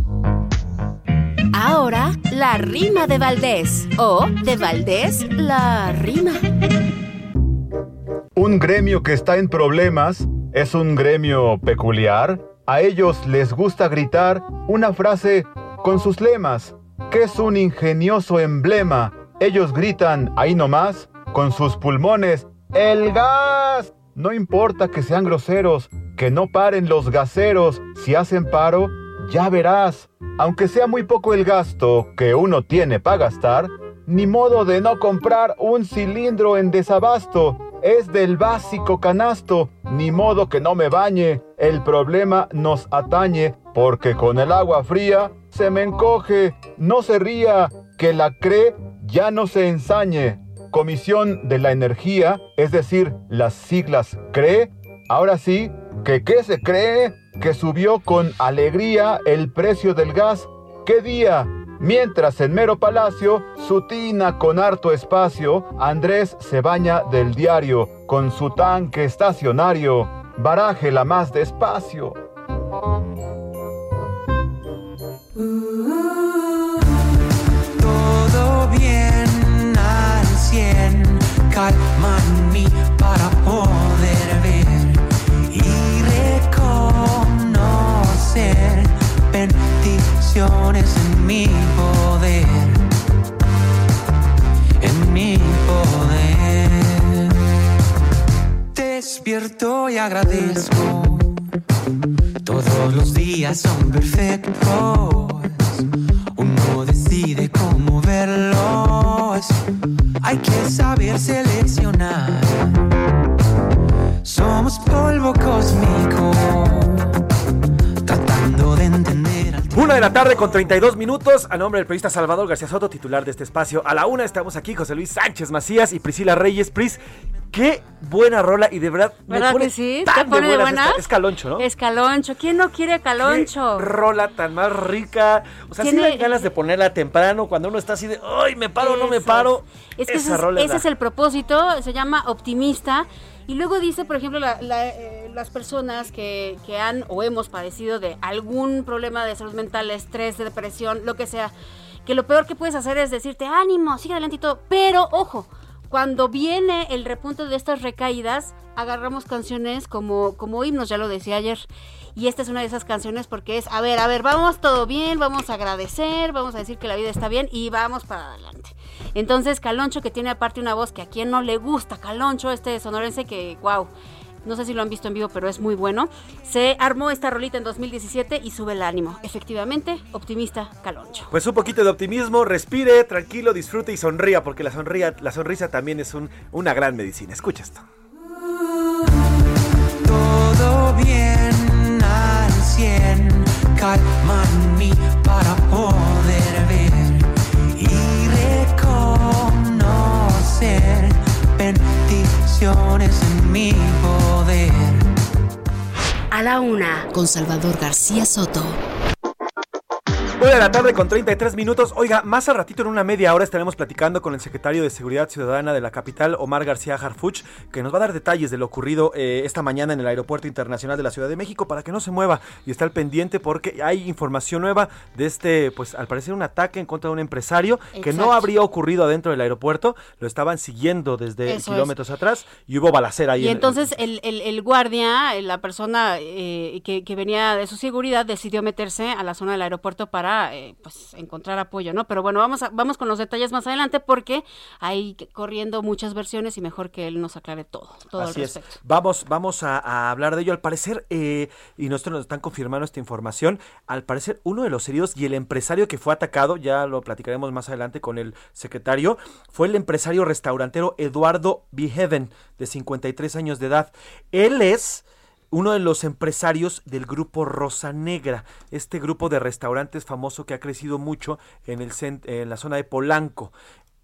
Speaker 4: Ahora, la rima de Valdés. O de Valdés, la rima.
Speaker 16: Un gremio que está en problemas es un gremio peculiar. A ellos les gusta gritar una frase con sus lemas que es un ingenioso emblema. Ellos gritan ahí nomás, con sus pulmones, ¡El gas! No importa que sean groseros, que no paren los gaseros, si hacen paro, ya verás. Aunque sea muy poco el gasto que uno tiene para gastar, ni modo de no comprar un cilindro en desabasto. Es del básico canasto, ni modo que no me bañe. El problema nos atañe, porque con el agua fría se me encoge. No se ría, que la cree ya no se ensañe. Comisión de la Energía, es decir, las siglas CRE. Ahora sí, que qué se cree que subió con alegría el precio del gas. ¿Qué día? Mientras en mero palacio, su tina con harto espacio, Andrés se baña del diario con su tanque estacionario. Barájela más despacio.
Speaker 17: Todo bien al cien, calma en mí para poder ver y reconocer bendiciones en mi poder, en mi poder. Despierto y agradezco. Todos los días son perfectos. Uno decide cómo verlos. Hay que saber seleccionar. Somos polvo cósmico.
Speaker 8: Una de la tarde con 32 minutos. A nombre del periodista Salvador García Soto, titular de este espacio. A la una estamos aquí José Luis Sánchez Macías y Priscila Reyes. Pris, qué buena rola y de verdad me
Speaker 9: ¿Verdad
Speaker 8: pone
Speaker 9: que sí?
Speaker 8: tan
Speaker 9: ¿Te pone de
Speaker 8: buenas
Speaker 9: buenas?
Speaker 8: esta- Es Caloncho, ¿no?
Speaker 9: Es Caloncho. ¿Quién no quiere Caloncho?
Speaker 8: Qué rola tan más rica. O sea, sí
Speaker 9: Tiene-
Speaker 8: dan ganas de ponerla temprano cuando uno está así de, ¡ay, me paro, no me
Speaker 9: Eso
Speaker 8: paro!
Speaker 9: Es que ese,
Speaker 8: Esa
Speaker 9: es,
Speaker 8: rola es
Speaker 9: ese es el propósito, se llama optimista. Y luego dice, por ejemplo, la- la, eh, las personas que, que han o hemos padecido de algún problema de salud mental, estrés, de depresión, lo que sea, que lo peor que puedes hacer es decirte, ánimo, sigue adelante y todo. Pero, ojo, cuando viene el repunte de estas recaídas, agarramos canciones como, como himnos, ya lo decía ayer. Y esta es una de esas canciones porque es, a ver, a ver, vamos todo bien, vamos a agradecer, vamos a decir que la vida está bien y vamos para adelante. Entonces, Caloncho, que tiene aparte una voz que a quien no le gusta, Caloncho, este sonorense que, wow, no sé si lo han visto en vivo, pero es muy bueno, se armó esta rolita en 2017 y sube el ánimo. Efectivamente, optimista Caloncho.
Speaker 8: Pues un poquito de optimismo, respire, tranquilo, disfrute y sonría, porque la, sonría, la sonrisa también es un- una gran medicina. Escucha esto.
Speaker 17: Todo bien al cien, calma en mí para en mi poder.
Speaker 4: A la una con Salvador García Soto.
Speaker 8: Una de la tarde con 33 minutos. Oiga, más al ratito en una media hora estaremos platicando con el secretario de Seguridad Ciudadana de la capital, Omar García Harfuch, que nos va a dar detalles de lo ocurrido eh, esta mañana en el Aeropuerto Internacional de la Ciudad de México para que no se mueva y estar pendiente porque hay información nueva de este, pues al parecer un ataque en contra de un empresario que no habría ocurrido adentro del aeropuerto. Lo estaban siguiendo desde
Speaker 9: Eso
Speaker 8: kilómetros atrás y hubo balacera ahí.
Speaker 9: Y
Speaker 8: en-
Speaker 9: entonces el, el, el guardia, eh, la persona eh, que, que venía de su seguridad, decidió meterse a la zona del aeropuerto para eh, pues encontrar apoyo, ¿no? Pero bueno, vamos a, vamos con los detalles más adelante porque hay corriendo muchas versiones y mejor que él nos aclare todo, todo
Speaker 8: Así
Speaker 9: al
Speaker 8: es.
Speaker 9: respecto.
Speaker 8: Vamos, vamos a, a hablar de ello. Al parecer, eh, y nosotros nos están confirmando esta información, al parecer uno de los heridos y el empresario que fue atacado, ya lo platicaremos más adelante con el secretario, fue el empresario restaurantero Eduardo Beheaven, de 53 años de edad. Él es uno de los empresarios del grupo Rosa Negra, este grupo de restaurantes famoso que ha crecido mucho en, el en la zona de Polanco.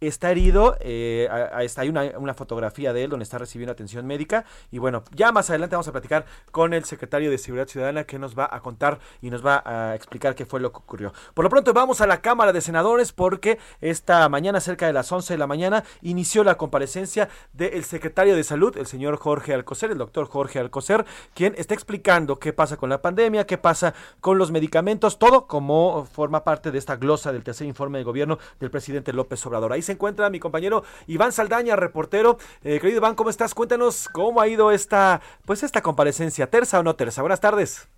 Speaker 8: Está herido, eh, está, hay una, una fotografía de él donde está recibiendo atención médica y bueno, ya más adelante vamos a platicar con el secretario de Seguridad Ciudadana que nos va a contar y nos va a explicar qué fue lo que ocurrió. Por lo pronto vamos a la Cámara de Senadores porque esta mañana, cerca de las 11 de la mañana, inició la comparecencia del secretario de Salud, el señor Jorge Alcocer, el doctor Jorge Alcocer, quien está explicando qué pasa con la pandemia, qué pasa con los medicamentos, todo como forma parte de esta glosa del tercer informe de gobierno del presidente López Obrador. Ahí se encuentra mi compañero Iván Saldaña, reportero. Eh, querido Iván, ¿cómo estás? Cuéntanos cómo ha ido esta, pues esta comparecencia, terza o no terza. Buenas tardes.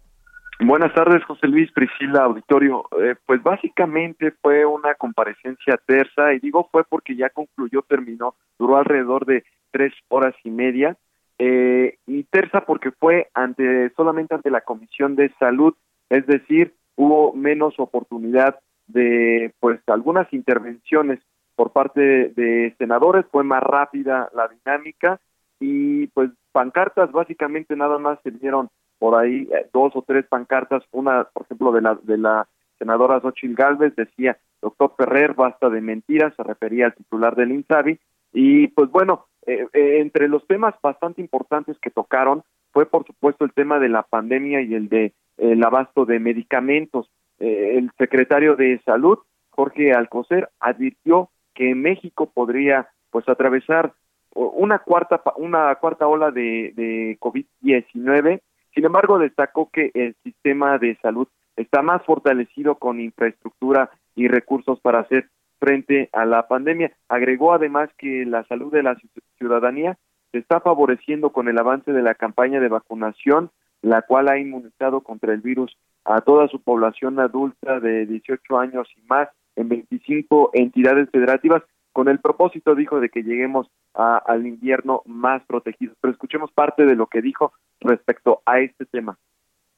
Speaker 18: Buenas tardes, José Luis, Priscila, auditorio. Eh, pues básicamente fue una comparecencia tersa, y digo fue porque ya concluyó, terminó, duró alrededor de tres horas y media, eh, y tersa porque fue ante solamente ante la Comisión de Salud, es decir, hubo menos oportunidad de pues algunas intervenciones por parte de, senadores, fue más rápida la dinámica y pues pancartas básicamente nada más se vieron por ahí eh, dos o tres pancartas, una por ejemplo de la de la senadora Xochitl Galvez decía, doctor Ferrer, basta de mentiras, se refería al titular del INSABI, y pues bueno, eh, eh, entre los temas bastante importantes que tocaron fue por supuesto el tema de la pandemia y el de el abasto de medicamentos. Eh, el secretario de Salud, Jorge Alcocer, advirtió que México podría pues atravesar una cuarta una cuarta ola de, de COVID-19. Sin embargo, destacó que el sistema de salud está más fortalecido con infraestructura y recursos para hacer frente a la pandemia. Agregó además que la salud de la ci- ciudadanía se está favoreciendo con el avance de la campaña de vacunación, la cual ha inmunizado contra el virus a toda su población adulta de 18 años y más en 25 entidades federativas, con el propósito, dijo, de que lleguemos a- al invierno más protegidos. Pero escuchemos parte de lo que dijo respecto a este tema.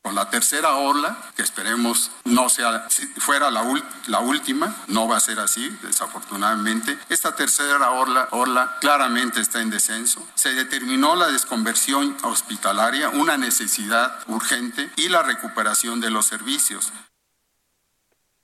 Speaker 19: Con la tercera ola, que esperemos no sea, si fuera la, la última, no va a ser así, desafortunadamente. Esta tercera ola, ola claramente está en descenso. Se determinó la desconversión hospitalaria, una necesidad urgente, y la recuperación de los servicios.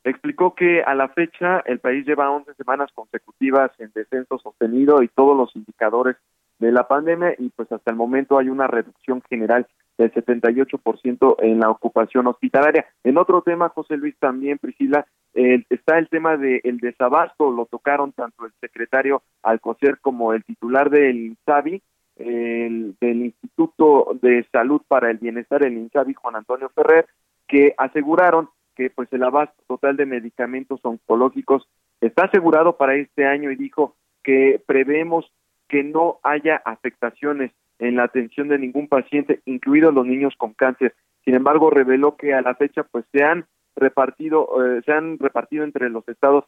Speaker 18: Explicó que a la fecha el país lleva 11 semanas consecutivas en descenso sostenido y todos los indicadores de la pandemia y pues hasta el momento hay una reducción general del 78% en la ocupación hospitalaria. En otro tema, José Luis, también, Priscila, eh, está el tema del desabasto, lo tocaron tanto el secretario Alcocer como el titular del INSABI, el, del Instituto de Salud para el Bienestar, el INSABI, Juan Antonio Ferrer, que aseguraron que pues el abasto total de medicamentos oncológicos está asegurado para este año y dijo que prevemos que no haya afectaciones en la atención de ningún paciente, incluidos los niños con cáncer. Sin embargo, reveló que a la fecha pues se han repartido eh, se han repartido entre los estados.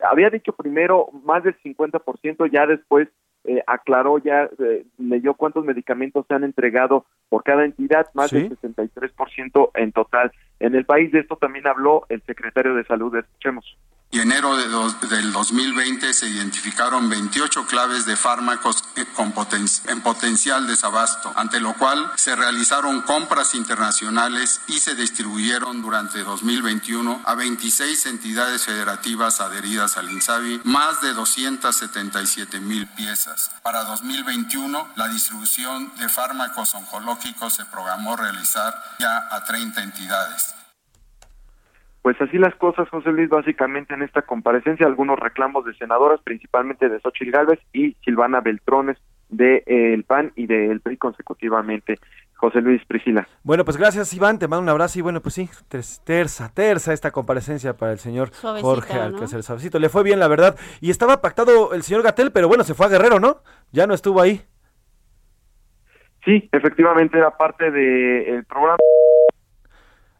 Speaker 18: Había dicho primero más del 50%, ya después eh, aclaró, ya eh, leyó cuántos medicamentos se han entregado por cada entidad, más
Speaker 19: Sí.
Speaker 18: del 63% en total. En el país de esto también habló el secretario de Salud. Escuchemos.
Speaker 19: Y enero de del 2020 se identificaron 28 claves de fármacos con en potencial desabasto, ante lo cual se realizaron compras internacionales y se distribuyeron durante 2021 a 26 entidades federativas adheridas al INSABI más de 277 mil piezas. Para 2021, la distribución de fármacos oncológicos se programó realizar ya a 30 entidades.
Speaker 18: Pues así las cosas, José Luis, básicamente en esta comparecencia, algunos reclamos de senadoras, principalmente de Xochitl Gálvez y Silvana Beltrones del de, el PAN y del PRI consecutivamente. José Luis Priscila.
Speaker 8: Bueno, pues gracias Iván, te mando un abrazo y bueno, pues sí, terza, terza esta comparecencia para el señor
Speaker 9: Suavecita,
Speaker 8: Jorge
Speaker 9: ¿no?
Speaker 8: Alcácer Suavecito. Le fue bien, la verdad. Y estaba pactado el señor Gatel, pero bueno, se fue a Guerrero, ¿no? Ya no estuvo ahí.
Speaker 18: Sí, efectivamente era parte del programa.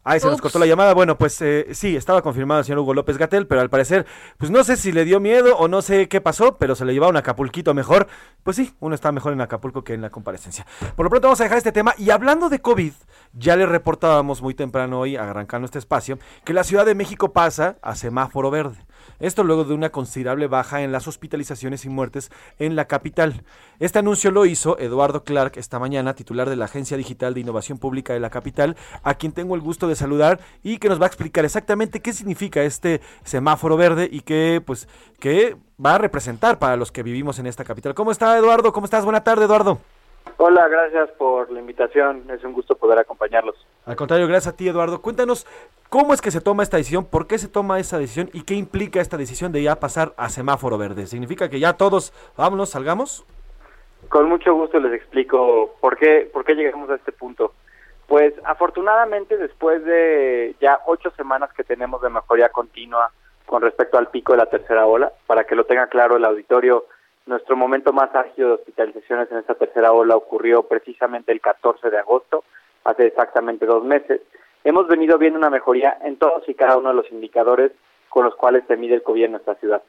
Speaker 8: Ay, se nos cortó la llamada. Bueno, pues eh, sí, estaba confirmado el señor Hugo López Gatel, pero al parecer, pues no sé si le dio miedo o no sé qué pasó, pero se le llevaron a Acapulquito mejor. Pues sí, uno está mejor en Acapulco que en la comparecencia. Por lo pronto vamos a dejar este tema. Y hablando de COVID, ya le reportábamos muy temprano hoy, arrancando este espacio, que la Ciudad de México pasa a semáforo verde. Esto luego de una considerable baja en las hospitalizaciones y muertes en la capital. Este anuncio lo hizo Eduardo Clark esta mañana, titular de la Agencia Digital de Innovación Pública de la capital, a quien tengo el gusto de saludar y que nos va a explicar exactamente qué significa este semáforo verde y qué pues qué va a representar para los que vivimos en esta capital. ¿Cómo está Eduardo? ¿Cómo estás? Buena tarde, Eduardo.
Speaker 20: Hola, gracias por la invitación. Es un gusto poder acompañarlos.
Speaker 8: Al contrario, gracias a ti, Eduardo. Cuéntanos cómo es que se toma esta decisión, por qué se toma esa decisión y qué implica esta decisión de ya pasar a semáforo verde. ¿Significa que ya todos, vámonos, salgamos?
Speaker 20: Con mucho gusto les explico por qué, por qué llegamos a este punto. Pues afortunadamente después de ya ocho semanas que tenemos de mejoría continua con respecto al pico de la tercera ola, para que lo tenga claro el auditorio, nuestro momento más ágil de hospitalizaciones en esta tercera ola ocurrió precisamente el 14 de agosto, hace exactamente dos meses. Hemos venido viendo una mejoría en todos y cada uno de los indicadores con los cuales se mide el COVID en nuestra ciudad.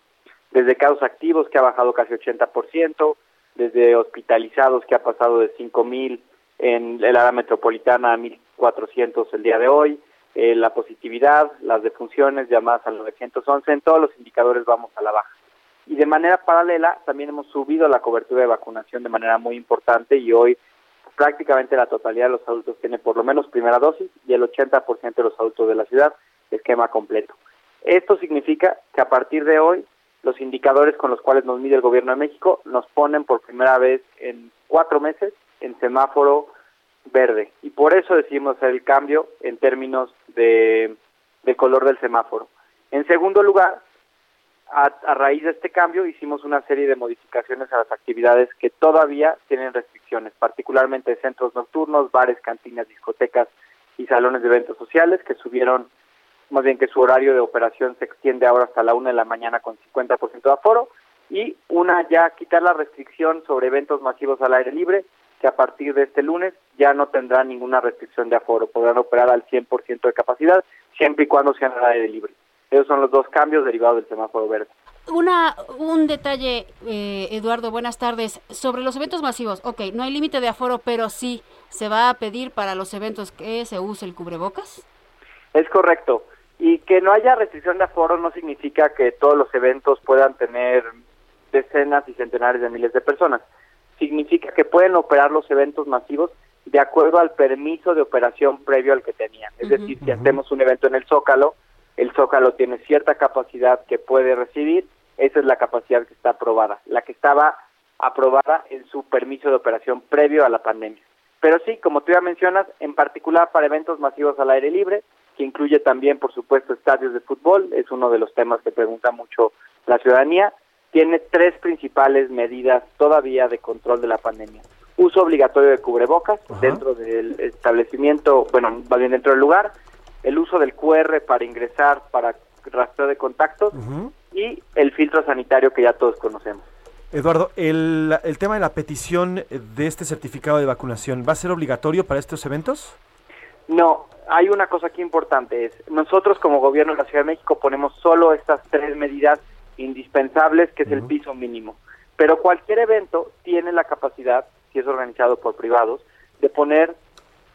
Speaker 20: Desde casos activos, que ha bajado casi 80%, desde hospitalizados, que ha pasado de 5.000 en el área metropolitana a 1.400 el día de hoy, eh, la positividad, las defunciones llamadas al 911, en todos los indicadores vamos a la baja. Y de manera paralela también hemos subido la cobertura de vacunación de manera muy importante y hoy prácticamente la totalidad de los adultos tiene por lo menos primera dosis y el 80% de los adultos de la ciudad esquema completo. Esto significa que a partir de hoy los indicadores con los cuales nos mide el gobierno de México nos ponen por primera vez en cuatro meses en semáforo verde y por eso decidimos hacer el cambio en términos de, de color del semáforo. En segundo lugar, a, a, raíz de este cambio hicimos una serie de modificaciones a las actividades que todavía tienen restricciones, particularmente centros nocturnos, bares, cantinas, discotecas y salones de eventos sociales que subieron, más bien que su horario de operación se extiende ahora hasta la una de la mañana con 50% de aforo y una ya quitar la restricción sobre eventos masivos al aire libre que a partir de este lunes ya no tendrán ninguna restricción de aforo, podrán operar al 100% de capacidad siempre y cuando sean al aire libre. Esos son los dos cambios derivados del semáforo verde.
Speaker 9: Una, un detalle, eh, Eduardo, buenas tardes. Sobre los eventos masivos, ok, no hay límite de aforo, pero sí se va a pedir para los eventos que se use el cubrebocas.
Speaker 20: Es correcto. Y que no haya restricción de aforo no significa que todos los eventos puedan tener decenas y centenares de miles de personas. Significa que pueden operar los eventos masivos de acuerdo al permiso de operación previo al que tenían. Es uh -huh. decir, si hacemos un evento en el Zócalo, el Zócalo tiene cierta capacidad que puede recibir, esa es la capacidad que está aprobada, la que estaba aprobada en su permiso de operación previo a la pandemia. Pero sí, como tú ya mencionas, en particular para eventos masivos al aire libre, que incluye también, por supuesto, estadios de fútbol, es uno de los temas que pregunta mucho la ciudadanía, tiene tres principales medidas todavía de control de la pandemia. Uso obligatorio de cubrebocas Ajá. dentro del establecimiento, bueno, más bien dentro del lugar, el uso del QR para ingresar, para rastreo de contactos uh -huh. y el filtro sanitario que ya todos conocemos.
Speaker 8: Eduardo, el, el, tema de la petición de este certificado de vacunación, ¿va a ser obligatorio para estos eventos?
Speaker 20: No, hay una cosa aquí importante, es nosotros como gobierno de la Ciudad de México ponemos solo estas tres medidas indispensables, que es uh -huh. el piso mínimo. Pero cualquier evento tiene la capacidad, si es organizado por privados, de poner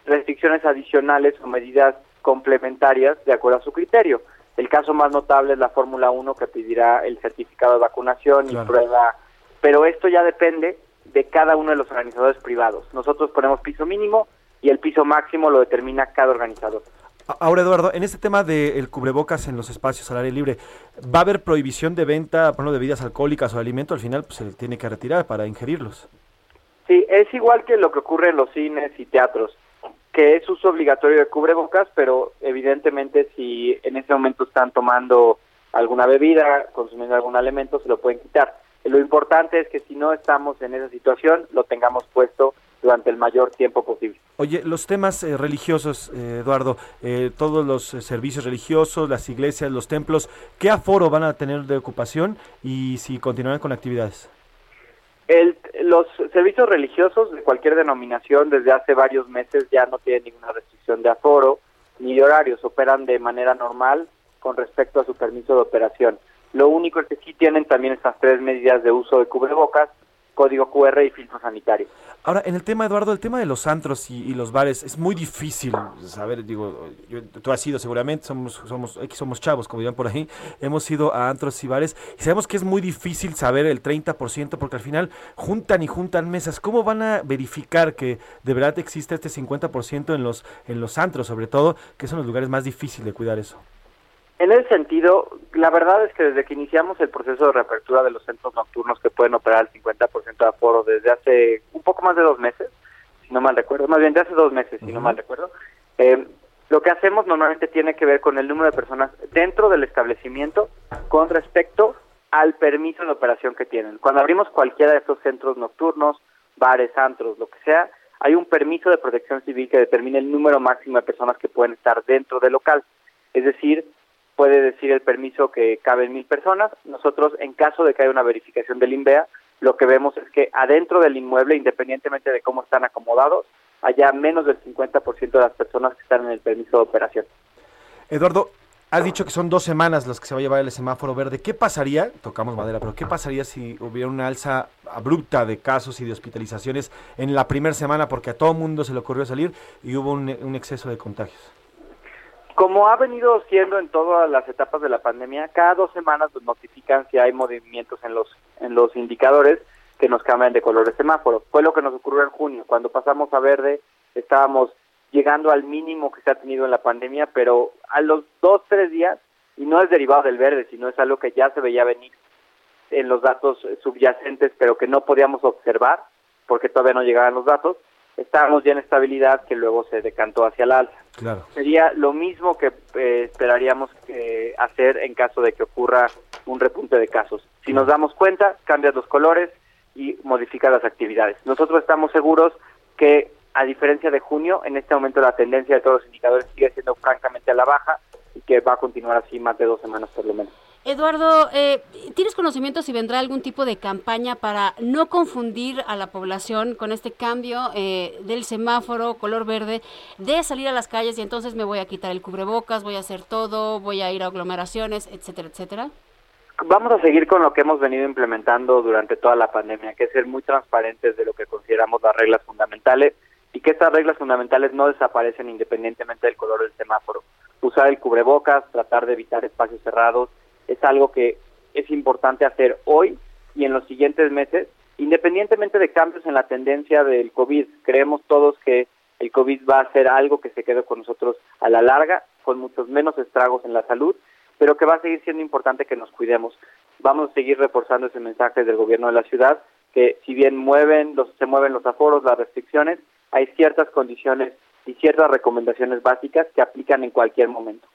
Speaker 20: restricciones adicionales o medidas complementarias de acuerdo a su criterio. El caso más notable es la Fórmula 1 que pedirá el certificado de vacunación claro. y prueba, pero esto ya depende de cada uno de los organizadores privados. Nosotros ponemos piso mínimo y el piso máximo lo determina cada organizador.
Speaker 8: Ahora, Eduardo, en este tema del cubrebocas en los espacios al aire libre, ¿va a haber prohibición de venta, por ejemplo, de bebidas alcohólicas o de alimento? Al final pues, se tiene que retirar para ingerirlos.
Speaker 20: Sí, es igual que lo que ocurre en los cines y teatros que es uso obligatorio de cubrebocas, pero evidentemente si en ese momento están tomando alguna bebida, consumiendo algún alimento, se lo pueden quitar. Lo importante es que si no estamos en esa situación, lo tengamos puesto durante el mayor tiempo posible.
Speaker 8: Oye, los temas eh, religiosos, eh, Eduardo, eh, todos los eh, servicios religiosos, las iglesias, los templos, ¿qué aforo van a tener de ocupación y si continuarán con actividades?
Speaker 20: El, los servicios religiosos de cualquier denominación desde hace varios meses ya no tienen ninguna restricción de aforo ni de horarios, operan de manera normal con respecto a su permiso de operación. Lo único es que sí tienen también estas tres medidas de uso de cubrebocas, código QR y filtro sanitario.
Speaker 8: Ahora, en el tema, Eduardo, el tema de los antros y, los bares es muy difícil saber, digo, yo- tú has ido seguramente, somos, somos, somos chavos, como dirán por ahí, hemos ido a antros y bares y sabemos que es muy difícil saber el 30% porque al final juntan y juntan mesas. ¿Cómo van a verificar que de verdad existe este 50% en los, en los antros, sobre todo, que son los lugares más difíciles de cuidar eso?
Speaker 20: En ese sentido, la verdad es que desde que iniciamos el proceso de reapertura de los centros nocturnos que pueden operar al 50% de aforo desde hace un poco más de dos meses, si no mal recuerdo, más bien de hace dos meses, si no mal recuerdo, eh, lo que hacemos normalmente tiene que ver con el número de personas dentro del establecimiento con respecto al permiso de operación que tienen. Cuando abrimos cualquiera de estos centros nocturnos, bares, antros, lo que sea, hay un permiso de protección civil que determina el número máximo de personas que pueden estar dentro del local. Es decir, puede decir el permiso que caben mil personas. Nosotros, en caso de que haya una verificación del INVEA, lo que vemos es que adentro del inmueble, independientemente de cómo están acomodados, haya menos del 50% de las personas que están en el permiso de operación.
Speaker 8: Eduardo, has dicho que son dos semanas las que se va a llevar el semáforo verde. ¿Qué pasaría, tocamos madera, pero qué pasaría si hubiera una alza abrupta de casos y de hospitalizaciones en la primera semana porque a todo mundo se le ocurrió salir y hubo un, un exceso de contagios?
Speaker 20: Como ha venido siendo en todas las etapas de la pandemia, cada dos semanas nos notifican si hay movimientos en los en los indicadores que nos cambian de color de semáforo. Fue lo que nos ocurrió en junio. Cuando pasamos a verde, estábamos llegando al mínimo que se ha tenido en la pandemia, pero a los dos, tres días, y no es derivado del verde, sino es algo que ya se veía venir en los datos subyacentes, pero que no podíamos observar porque todavía no llegaban los datos, estábamos ya en estabilidad que luego se decantó hacia el alza.
Speaker 8: Claro.
Speaker 20: Sería lo mismo que eh, esperaríamos eh, hacer en caso de que ocurra un repunte de casos. Si nos damos cuenta, cambias los colores y modificas las actividades. Nosotros estamos seguros que, a diferencia de junio, en este momento la tendencia de todos los indicadores sigue siendo francamente a la baja y que va a continuar así más de dos semanas por lo menos.
Speaker 9: Eduardo, eh, ¿tienes conocimiento si vendrá algún tipo de campaña para no confundir a la población con este cambio eh, del semáforo color verde de salir a las calles y entonces me voy a quitar el cubrebocas, voy a hacer todo, voy a ir a aglomeraciones, etcétera, etcétera?
Speaker 20: Vamos a seguir con lo que hemos venido implementando durante toda la pandemia, que es ser muy transparentes de lo que consideramos las reglas fundamentales y que estas reglas fundamentales no desaparecen independientemente del color del semáforo. Usar el cubrebocas, tratar de evitar espacios cerrados, es algo que es importante hacer hoy y en los siguientes meses, independientemente de cambios en la tendencia del COVID. Creemos todos que el COVID va a ser algo que se quede con nosotros a la larga, con muchos menos estragos en la salud, pero que va a seguir siendo importante que nos cuidemos. Vamos a seguir reforzando ese mensaje del gobierno de la ciudad, que si bien mueven los, se mueven los aforos, las restricciones, hay ciertas condiciones y ciertas recomendaciones básicas que aplican en cualquier momento.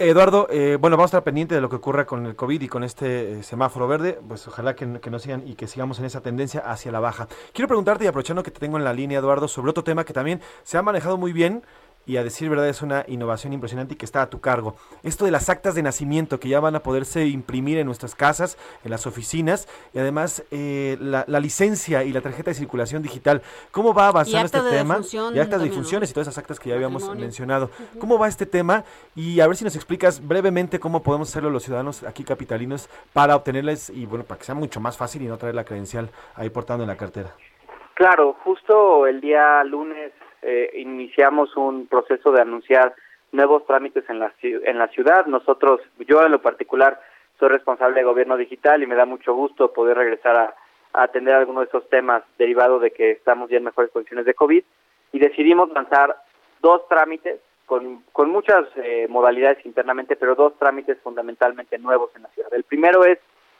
Speaker 8: Eduardo, eh, bueno, vamos a estar pendiente de lo que ocurra con el COVID y con este eh, semáforo verde, pues ojalá que, que no sigan y que sigamos en esa tendencia hacia la baja. Quiero preguntarte, y aprovechando que te tengo en la línea, Eduardo, sobre otro tema que también se ha manejado muy bien y a decir verdad es una innovación impresionante y que está a tu cargo. Esto de las actas de nacimiento que ya van a poderse imprimir en nuestras casas, en las oficinas y además eh, la, la licencia y la tarjeta de circulación digital. ¿Cómo va avanzando este
Speaker 9: de
Speaker 8: tema? Y actas de difunciones y todas esas actas que ya habíamos
Speaker 9: Matrimonio.
Speaker 8: mencionado. *laughs* ¿Cómo va este tema? Y a ver si nos explicas brevemente cómo podemos hacerlo los ciudadanos aquí capitalinos para obtenerles y bueno, para que sea mucho más fácil y no traer la credencial ahí portando en la cartera.
Speaker 20: Claro, justo el día lunes eh, iniciamos un proceso de anunciar nuevos trámites en la, en la ciudad. Nosotros, yo en lo particular, soy responsable de gobierno digital y me da mucho gusto poder regresar a, atender algunos de estos temas derivados de que estamos ya en mejores condiciones de COVID y decidimos lanzar dos trámites con, con muchas eh, modalidades internamente, pero dos trámites fundamentalmente nuevos en la ciudad. El primero es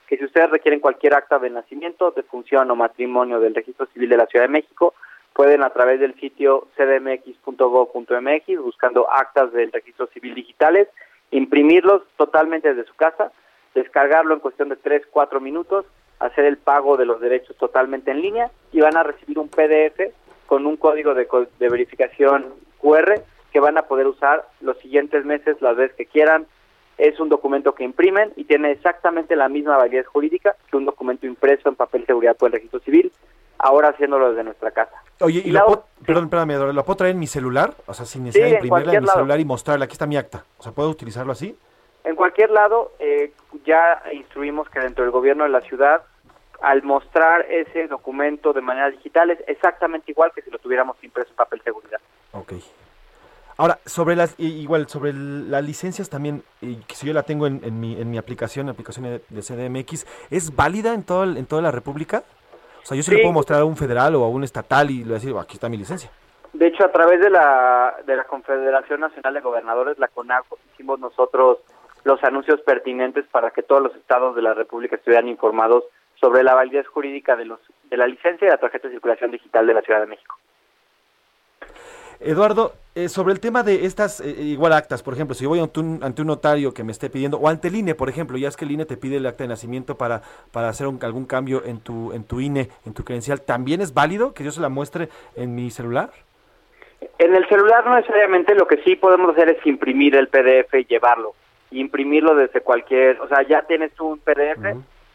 Speaker 20: que si ustedes requieren cualquier acta de nacimiento, de función o matrimonio del registro civil de la Ciudad de México, pueden a través del sitio cdmx.gov.mx, buscando actas del registro civil digitales, imprimirlos totalmente desde su casa, descargarlo en cuestión de 3, 4 minutos, hacer el pago de los derechos totalmente en línea y van a recibir un PDF con un código de, de verificación QR que van a poder usar los siguientes meses las veces que quieran. Es un documento que imprimen y tiene exactamente la misma validez jurídica que un documento impreso en papel de seguridad por el registro civil, ahora haciéndolo desde nuestra casa.
Speaker 8: Oye, ¿y
Speaker 20: la
Speaker 8: puedo, perdón, espérame, ¿lo puedo traer en mi celular? O sea, sin necesidad
Speaker 20: Sí,
Speaker 8: de imprimirla en mi
Speaker 20: lado.
Speaker 8: celular y mostrarla. Aquí está mi acta. O sea, ¿puedo utilizarlo así?
Speaker 20: En cualquier lado, eh, ya instruimos que dentro del gobierno de la ciudad, al mostrar ese documento de manera digital, es exactamente igual que si lo tuviéramos impreso en papel seguridad.
Speaker 8: Ok. Ahora, sobre las, igual, sobre las licencias también, y que si yo la tengo en, en mi, en mi aplicación, la aplicación de, de CDMX, ¿es válida en, todo el- en toda la República? Sea, yo se le
Speaker 20: Sí.
Speaker 8: puedo mostrar a un federal o a un estatal y le voy a decir, "Oh, aquí está mi licencia.
Speaker 20: De hecho, a través de la, de la Confederación Nacional de Gobernadores, la CONAGO, hicimos nosotros los anuncios pertinentes para que todos los estados de la República estuvieran informados sobre la validez jurídica de, los, de la licencia y la tarjeta de circulación digital de la Ciudad de México.
Speaker 8: Eduardo, eh, sobre el tema de estas eh, igual actas, por ejemplo, si yo voy ante un, ante un notario que me esté pidiendo, o ante el INE, por ejemplo, ya es que el INE te pide el acta de nacimiento para, para hacer un- algún cambio en tu, en tu INE, en tu credencial, ¿también es válido que yo se la muestre en mi celular?
Speaker 20: En el celular no necesariamente, lo que sí podemos hacer es imprimir el PDF y llevarlo. Imprimirlo desde cualquier, o sea, ya tienes un PDF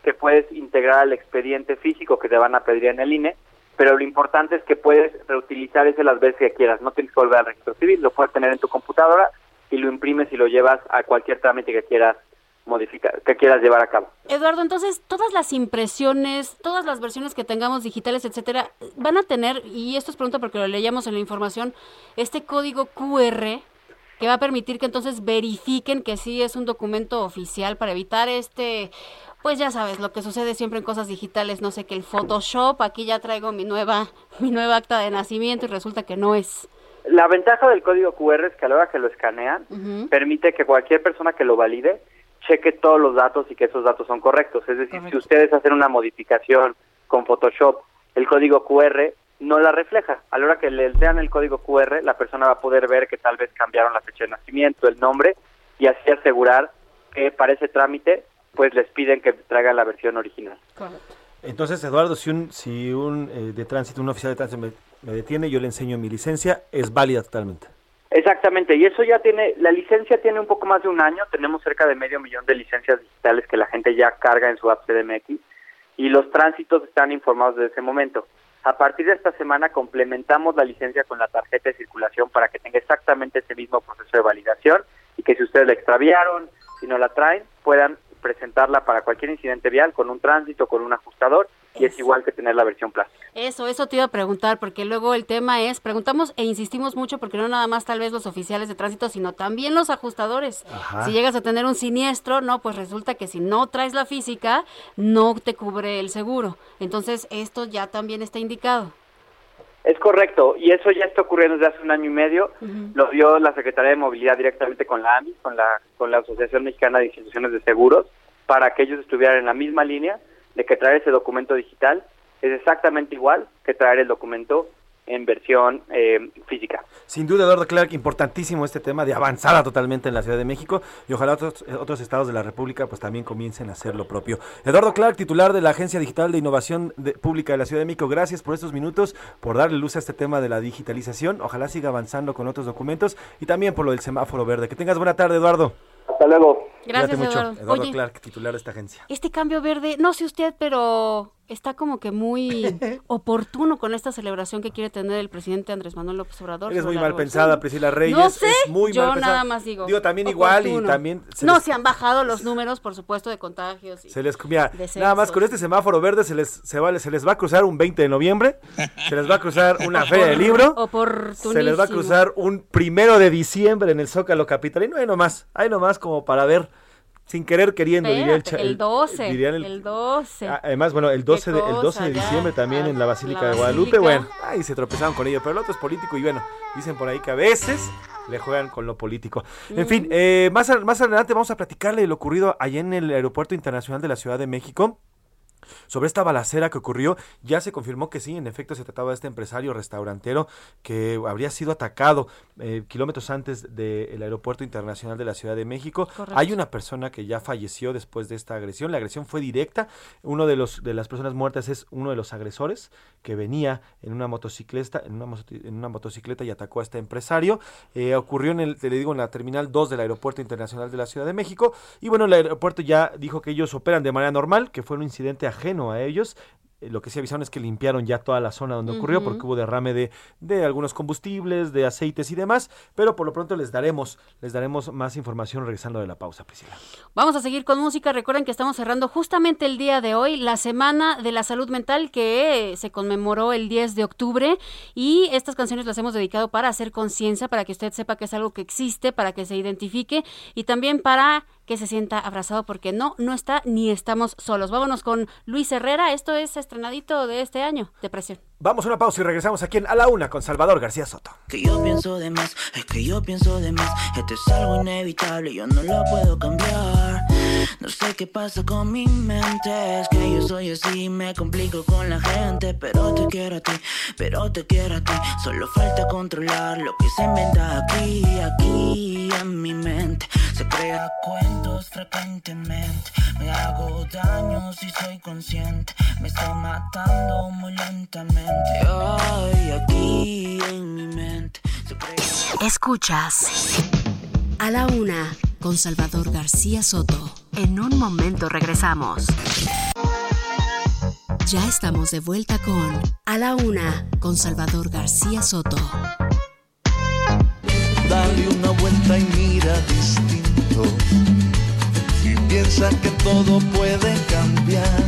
Speaker 20: que puedes integrar al expediente físico que te van a pedir en el INE, pero lo importante es que puedes reutilizar ese las veces que quieras, no tienes que volver al registro civil, lo puedes tener en tu computadora y lo imprimes y lo llevas a cualquier trámite que quieras modificar, que quieras llevar a cabo.
Speaker 9: Eduardo, entonces todas las impresiones, todas las versiones que tengamos digitales, etcétera, van a tener, y esto es pronto porque lo leíamos en la información, este código QR que va a permitir que entonces verifiquen que sí es un documento oficial para evitar este, pues ya sabes, lo que sucede siempre en cosas digitales, no sé, que el Photoshop, aquí ya traigo mi nueva, *laughs* mi nueva acta de nacimiento y resulta que no es.
Speaker 20: La ventaja del código QR es que a la hora que lo escanean, permite que cualquier persona que lo valide cheque todos los datos y que esos datos son correctos. Es decir, si ustedes hacen una modificación con Photoshop, el código QR no la refleja. A la hora que le lean el código QR, la persona va a poder ver que tal vez cambiaron la fecha de nacimiento, el nombre, y así asegurar que para ese trámite, pues les piden que traigan la versión original.
Speaker 8: Entonces, Eduardo, si un, si un eh, de tránsito, un oficial de tránsito me, me detiene, yo le enseño mi licencia, es válida totalmente.
Speaker 20: Exactamente, y eso ya tiene, la licencia tiene un poco más de un año, tenemos cerca de medio millón de licencias digitales que la gente ya carga en su app CDMX y los tránsitos están informados desde ese momento. A partir de esta semana complementamos la licencia con la tarjeta de circulación para que tenga exactamente ese mismo proceso de validación y que si ustedes la extraviaron, si no la traen, puedan presentarla para cualquier incidente vial con un tránsito, con un ajustador y es igual que tener la versión plástica.
Speaker 9: Eso, eso te iba a preguntar, porque luego el tema es, preguntamos e insistimos mucho, porque no nada más tal vez los oficiales de tránsito, sino también los ajustadores.
Speaker 20: Ajá.
Speaker 9: Si llegas a tener un siniestro, no, pues resulta que si no traes la física, no te cubre el seguro. Entonces, esto ya también está indicado.
Speaker 20: Es correcto, y eso ya está ocurriendo desde hace un año y medio. Lo dio la Secretaría de Movilidad directamente con la AMI, con la, con la Asociación Mexicana de Instituciones de Seguros, para que ellos estuvieran en la misma línea de que traer ese documento digital es exactamente igual que traer el documento en versión eh, física.
Speaker 8: Sin duda, Eduardo Clark, importantísimo este tema de avanzada totalmente en la Ciudad de México y ojalá otros, eh, otros estados de la República pues también comiencen a hacer lo propio. Eduardo Clark, titular de la Agencia Digital de Innovación de- Pública de la Ciudad de México, gracias por estos minutos, por darle luz a este tema de la digitalización. Ojalá siga avanzando con otros documentos y también por lo del semáforo verde. Que tengas buena tarde, Eduardo.
Speaker 20: Hasta luego.
Speaker 9: Gracias,
Speaker 8: mucho.
Speaker 9: Eduardo.
Speaker 8: Eduardo
Speaker 9: Oye.
Speaker 8: Clark, titular de esta agencia.
Speaker 9: Este cambio verde, no sé usted, pero está como que muy *laughs* oportuno con esta celebración que quiere tener el presidente Andrés Manuel López Obrador.
Speaker 8: Eres muy mal pensada, Priscila Reyes.
Speaker 9: No sé,
Speaker 8: es muy
Speaker 9: yo
Speaker 8: mal
Speaker 9: nada más digo.
Speaker 8: Digo, también igual y también se
Speaker 9: no,
Speaker 8: les-
Speaker 9: se han bajado los *laughs* números, por supuesto, de contagios. y
Speaker 8: Se les mira, nada más con este semáforo verde se les se, va, se les va a cruzar un 20 de noviembre, se les va a cruzar una *laughs* feria de libro, se les va a cruzar un primero de diciembre en el Zócalo Capitalino, ahí nomás, ahí nomás como para ver sin querer queriendo diría el,
Speaker 9: el 12,
Speaker 8: dirían el-
Speaker 9: el 12.
Speaker 8: Ah, Además, bueno, el 12 de, el 12
Speaker 9: cosa,
Speaker 8: de
Speaker 9: ya.
Speaker 8: diciembre también en la Basílica
Speaker 9: la
Speaker 8: de Guadalupe,
Speaker 9: Basílica.
Speaker 8: bueno, ahí se tropezaron con ello, pero el otro es político y bueno, dicen por ahí que a veces le juegan con lo político. En fin, eh, más, más adelante vamos a platicarle de lo ocurrido allá en el Aeropuerto Internacional de la Ciudad de México. Sobre esta balacera que ocurrió, ya se confirmó que sí, en efecto se trataba de este empresario restaurantero que habría sido atacado eh, kilómetros antes del aeropuerto internacional de la Ciudad de México.
Speaker 9: Correcto.
Speaker 8: Hay una persona que ya falleció después de esta agresión. La agresión fue directa. Uno de los de las personas muertas es uno de los agresores que venía en una motocicleta, en una, en una motocicleta y atacó a este empresario. Eh, ocurrió en el, te le digo, en la terminal 2 del aeropuerto internacional de la Ciudad de México. Y bueno, el aeropuerto ya dijo que ellos operan de manera normal, que fue un incidente ajeno a ellos. Eh, Lo que sí avisaron es que limpiaron ya toda la zona donde ocurrió porque hubo derrame de, de algunos combustibles, de aceites y demás, pero por lo pronto les daremos, les daremos más información regresando de la pausa, Priscila.
Speaker 9: Vamos a seguir con música. Recuerden que estamos cerrando justamente el día de hoy la Semana de la Salud Mental que se conmemoró el 10 de octubre y estas canciones las hemos dedicado para hacer conciencia, para que usted sepa que es algo que existe, para que se identifique y también para que se sienta abrazado porque no, no está ni estamos solos. Vámonos con Luis Herrera. Esto es estrenadito de este año, Depresión.
Speaker 8: Vamos a una pausa y regresamos aquí en A la Una con Salvador García Soto.
Speaker 21: Que yo pienso de más, es que yo pienso de más. Esto es algo inevitable, yo no lo puedo cambiar. No sé qué pasa con mi mente, es que yo soy así, me complico con la gente. Pero te quiero a ti, pero te quiero a ti. Solo falta controlar lo que se inventa aquí, aquí en mi mente. Se crea cuentos frecuentemente. Me hago daño si soy consciente. Me estoy matando muy lentamente. Ay, aquí en mi mente. Se crea
Speaker 4: Escuchas A la Una con Salvador García Soto. En un momento regresamos. Ya estamos de vuelta con A la Una con Salvador García Soto.
Speaker 22: Dale una vuelta y mira distinto. Y piensa que todo puede cambiar.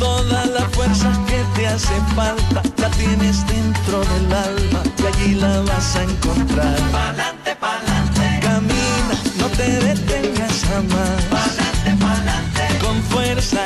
Speaker 22: Toda la fuerza que te hace falta la tienes dentro del alma y allí la vas a encontrar. Pa'lante, pa'lante. Camina, no te detengas jamás. Pa'lante, pa'lante. Con fuerza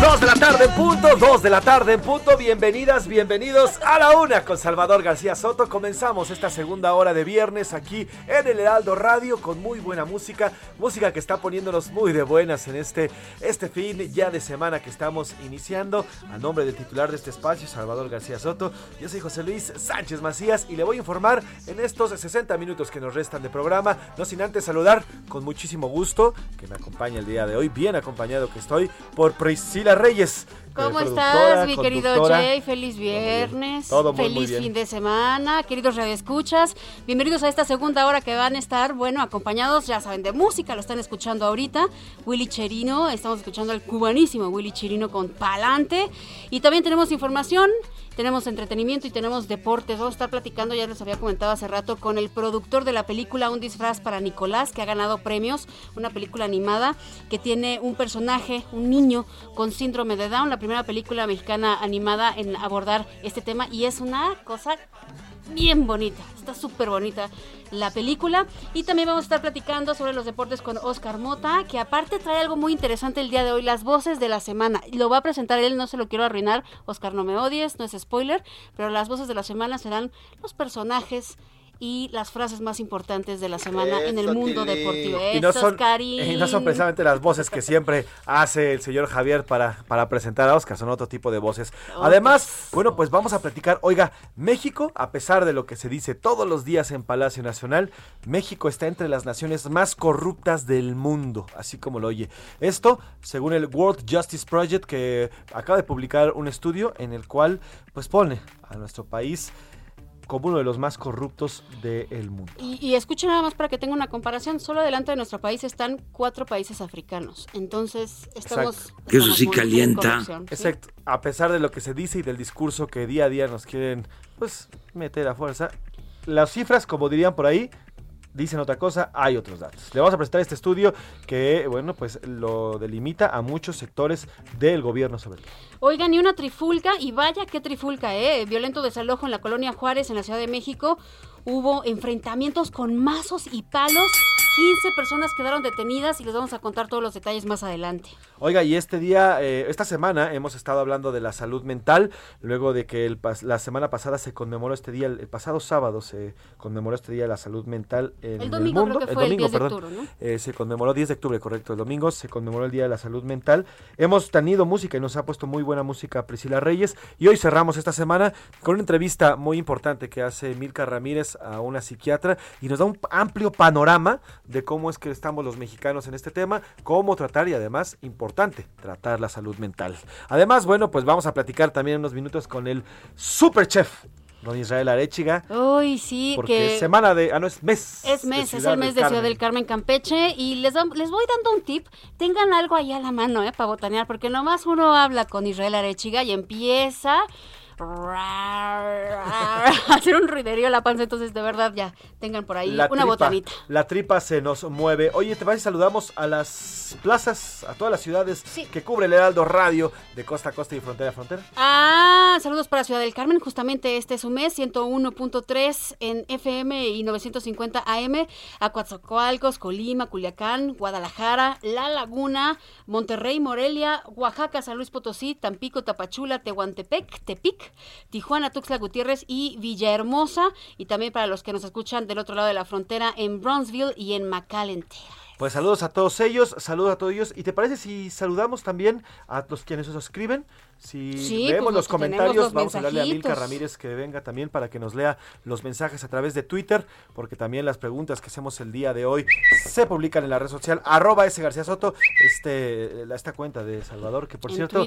Speaker 8: Dos de la tarde en punto, dos de la tarde en punto. Bienvenidas, bienvenidos a la una con Salvador García Soto. Comenzamos esta segunda hora de viernes aquí en el Heraldo Radio con muy buena música, música que está poniéndonos muy de buenas en este, este fin ya de semana que estamos iniciando. A nombre del titular de este espacio, Salvador García Soto, yo soy José Luis Sánchez Macías y le voy a informar en estos 60 minutos que nos restan de programa, no sin antes saludar con muchísimo gusto que me acompaña el día de hoy, bien acompañado que estoy por Priscila Reyes.
Speaker 9: ¿Cómo estás, mi querido. Jay? Feliz viernes.
Speaker 8: Todo muy, muy
Speaker 9: Feliz
Speaker 8: bien.
Speaker 9: fin de semana. Queridos radioescuchas, bienvenidos a esta segunda hora que van a estar, bueno, acompañados, ya saben, de música. Lo están escuchando ahorita. Willy Cherino, estamos escuchando al cubanísimo Willy Cherino con Palante. Y también tenemos información. Tenemos entretenimiento y tenemos deportes. Vamos a estar platicando, ya les había comentado hace rato, con el productor de la película Un disfraz para Nicolás, que ha ganado premios. Una película animada que tiene un personaje, un niño con síndrome de Down. La primera película mexicana animada en abordar este tema. Y es una cosa bien bonita. Está súper bonita la película. Y también vamos a estar platicando sobre los deportes con Oscar Mota, que aparte trae algo muy interesante el día de hoy, las voces de la semana. Lo va a presentar él, no se lo quiero arruinar. Oscar, no me odies, no es spoiler, pero las voces de la semana serán los personajes y las frases más importantes de la semana en el
Speaker 8: Eso,
Speaker 9: mundo
Speaker 8: Tilly.
Speaker 9: deportivo.
Speaker 8: Y no
Speaker 9: Eso,
Speaker 8: son, y no son precisamente las voces que siempre hace el señor Javier para, para presentar a Oscar, son otro tipo de voces. Además, bueno, pues vamos a platicar. Oiga, México, a pesar de lo que se dice todos los días en Palacio Nacional, México está entre las naciones más corruptas del mundo, así como lo oye. Esto, según el World Justice Project, que acaba de publicar un estudio en el cual, pues pone a nuestro país como uno de los más corruptos del mundo.
Speaker 9: Y, y escuchen nada más para que tenga una comparación. Solo delante de nuestro país están cuatro países africanos. Entonces, estamos.
Speaker 8: Exacto.
Speaker 9: Que eso sí calienta.
Speaker 8: Exacto. A pesar de lo que se dice y del discurso que día a día nos quieren, pues, meter a fuerza, las cifras, como dirían por ahí, dicen otra cosa, hay otros datos. Le vamos a presentar este estudio que, bueno, pues lo delimita a muchos sectores del gobierno sobre todo.
Speaker 9: Oigan, y una trifulca, y vaya qué trifulca, ¿eh? Violento desalojo en la colonia Juárez, en la Ciudad de México. Hubo enfrentamientos con mazos y palos 15 personas quedaron detenidas y les vamos a contar todos los detalles más adelante.
Speaker 8: Oiga, y este día, eh, esta semana hemos estado hablando de la salud mental, luego de que el, pas- la semana pasada se conmemoró este día, el, el pasado sábado se conmemoró este día de la salud mental en
Speaker 9: El domingo
Speaker 8: mundo.
Speaker 9: creo que fue el
Speaker 8: domingo,
Speaker 9: 10 de
Speaker 8: perdón.
Speaker 9: octubre, ¿no?
Speaker 8: Eh, se conmemoró 10 de octubre, correcto, el domingo se conmemoró el Día de la Salud Mental. Hemos tenido música y nos ha puesto muy buena música Priscila Reyes y hoy cerramos esta semana con una entrevista muy importante que hace Milka Ramírez a una psiquiatra y nos da un amplio panorama de cómo es que estamos los mexicanos en este tema, cómo tratar y además, importante, tratar la salud mental. Además, bueno, pues vamos a platicar también unos minutos con el super chef, don Israel Arechiga,
Speaker 9: Uy, sí,
Speaker 8: porque
Speaker 9: que
Speaker 8: semana de, ah no, es mes.
Speaker 9: es mes, es el mes de Ciudad del Carmen Campeche y les, les voy dando un tip, tengan algo ahí a la mano, eh, para botanear, porque nomás uno habla con Israel Arechiga y empieza *laughs* hacer un ruiderío a la panza, entonces de verdad ya, tengan por ahí
Speaker 8: La
Speaker 9: una
Speaker 8: tripa,
Speaker 9: botanita.
Speaker 8: La tripa se nos mueve. Oye, te parece saludamos a las plazas, a todas las ciudades que cubre el Heraldo Radio de costa a costa y frontera a frontera.
Speaker 9: Ah, saludos para Ciudad del Carmen, justamente este es su mes, 101.3 en FM y 950 AM, a Coatzacoalcos, Colima, Culiacán, Guadalajara, La Laguna, Monterrey, Morelia, Oaxaca, San Luis Potosí, Tampico, Tapachula, Tehuantepec, Tepic, Tijuana, Tuxtla Gutiérrez y Villahermosa, y también para los que nos escuchan del otro lado de la frontera en Bronzeville y en McAllen.
Speaker 8: Pues saludos a todos ellos, saludos a todos ellos. ¿Y te parece si saludamos también a los quienes nos escriben? Si
Speaker 9: Sí,
Speaker 8: leemos
Speaker 9: pues,
Speaker 8: los comentarios,
Speaker 9: los
Speaker 8: vamos a darle a Milka. Ramírez que venga también para que nos lea los mensajes a través de Twitter, porque también las preguntas que hacemos el día de hoy se publican en la red social arroba S García Soto, este, esta cuenta de Salvador, que por
Speaker 9: En
Speaker 8: cierto,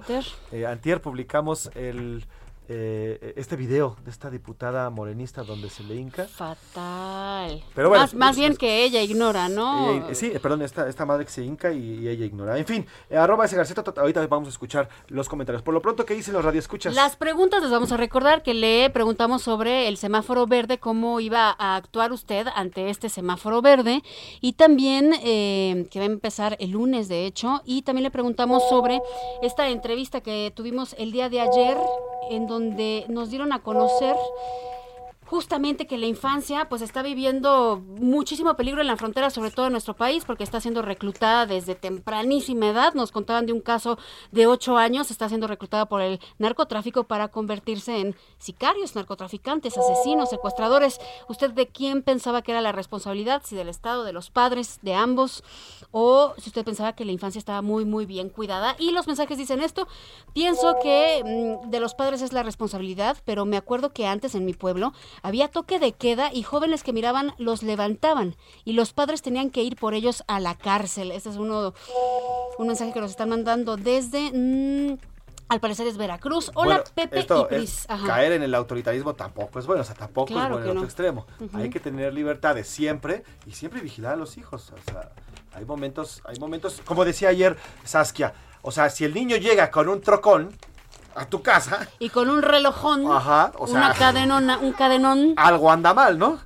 Speaker 8: eh, antier publicamos el eh, este video de esta diputada morenista donde se le hinca.
Speaker 9: Fatal.
Speaker 8: Pero bueno,
Speaker 9: más, más bien que ella ignora, ¿no?
Speaker 8: Sí, perdón, esta, esta madre que se hinca y, y ella ignora. En fin, eh, arroba ese García, tot- ahorita vamos a escuchar los comentarios. Por lo pronto, ¿qué dicen los radioescuchas?
Speaker 9: Las preguntas les vamos a recordar que le preguntamos sobre el semáforo verde, cómo iba a actuar usted ante este semáforo verde y también eh, que va a empezar el lunes, de hecho, y también le preguntamos sobre esta entrevista que tuvimos el día de ayer en donde nos dieron a conocer justamente que la infancia pues está viviendo muchísimo peligro en la frontera, sobre todo en nuestro país, porque está siendo reclutada desde tempranísima edad. Nos contaban de un caso de ocho años, está siendo reclutada por el narcotráfico para convertirse en sicarios, narcotraficantes, asesinos, secuestradores. ¿Usted de quién pensaba que era la responsabilidad? Si del Estado, de los padres, de ambos, o si usted pensaba que la infancia estaba muy, muy bien cuidada. Y los mensajes dicen esto. Pienso que mm, de los padres es la responsabilidad, pero me acuerdo que antes en mi pueblo había toque de queda y jóvenes que miraban los levantaban y los padres tenían que ir por ellos a la cárcel. Este es uno un mensaje que nos están mandando desde mm, al parecer es Veracruz. Hola
Speaker 8: Bueno,
Speaker 9: Pepe
Speaker 8: esto
Speaker 9: y Pris.
Speaker 8: es- caer en el autoritarismo tampoco es bueno, o sea, tampoco
Speaker 9: Claro
Speaker 8: es bueno
Speaker 9: que
Speaker 8: el otro extremo. Hay que tener libertades siempre y siempre vigilar a los hijos. O sea, hay momentos, hay momentos, como decía ayer Saskia, o sea, si el niño llega con un trocón a tu casa,
Speaker 9: Y con un relojón,
Speaker 8: Ajá, o
Speaker 9: una cadenona, un cadenón.
Speaker 8: algo anda mal, ¿no?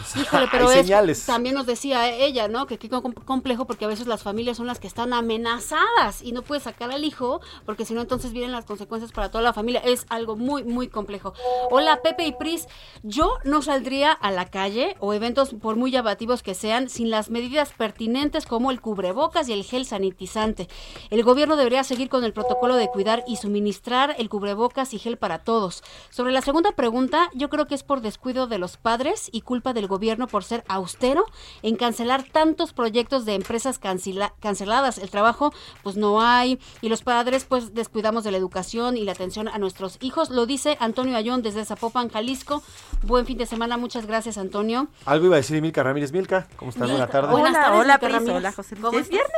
Speaker 8: O sea,
Speaker 9: Híjole, pero
Speaker 8: hay
Speaker 9: es,
Speaker 8: señales.
Speaker 9: también nos decía ella, ¿no? Que qué com- complejo porque a veces las familias son las que están amenazadas y no puedes sacar al hijo porque si no entonces vienen las consecuencias para toda la familia. Es algo muy, muy complejo. Hola, Pepe y Pris. Yo no saldría a la calle o eventos por muy llamativos que sean sin las medidas pertinentes como el cubrebocas y el gel sanitizante. El gobierno debería seguir con el protocolo de cuidar y suministrar el cubrebocas y gel para todos. Sobre la segunda pregunta, yo creo que es por descuido de los padres y culpa del gobierno por ser austero en cancelar tantos proyectos de empresas cancela- canceladas. El trabajo pues no hay y los padres pues descuidamos de la educación y la atención a nuestros hijos. Lo dice Antonio Ayón desde Zapopan, Jalisco. Buen fin de semana, muchas gracias Antonio.
Speaker 8: Algo iba a decir Milka Ramírez. Milka, ¿cómo estás? Buenas tardes.
Speaker 23: Hola,
Speaker 9: tardes,
Speaker 23: hola,
Speaker 9: Milka
Speaker 23: Pris,
Speaker 9: Ramírez.
Speaker 23: hola, José Luis.
Speaker 9: ¿Cómo
Speaker 23: es
Speaker 9: estás?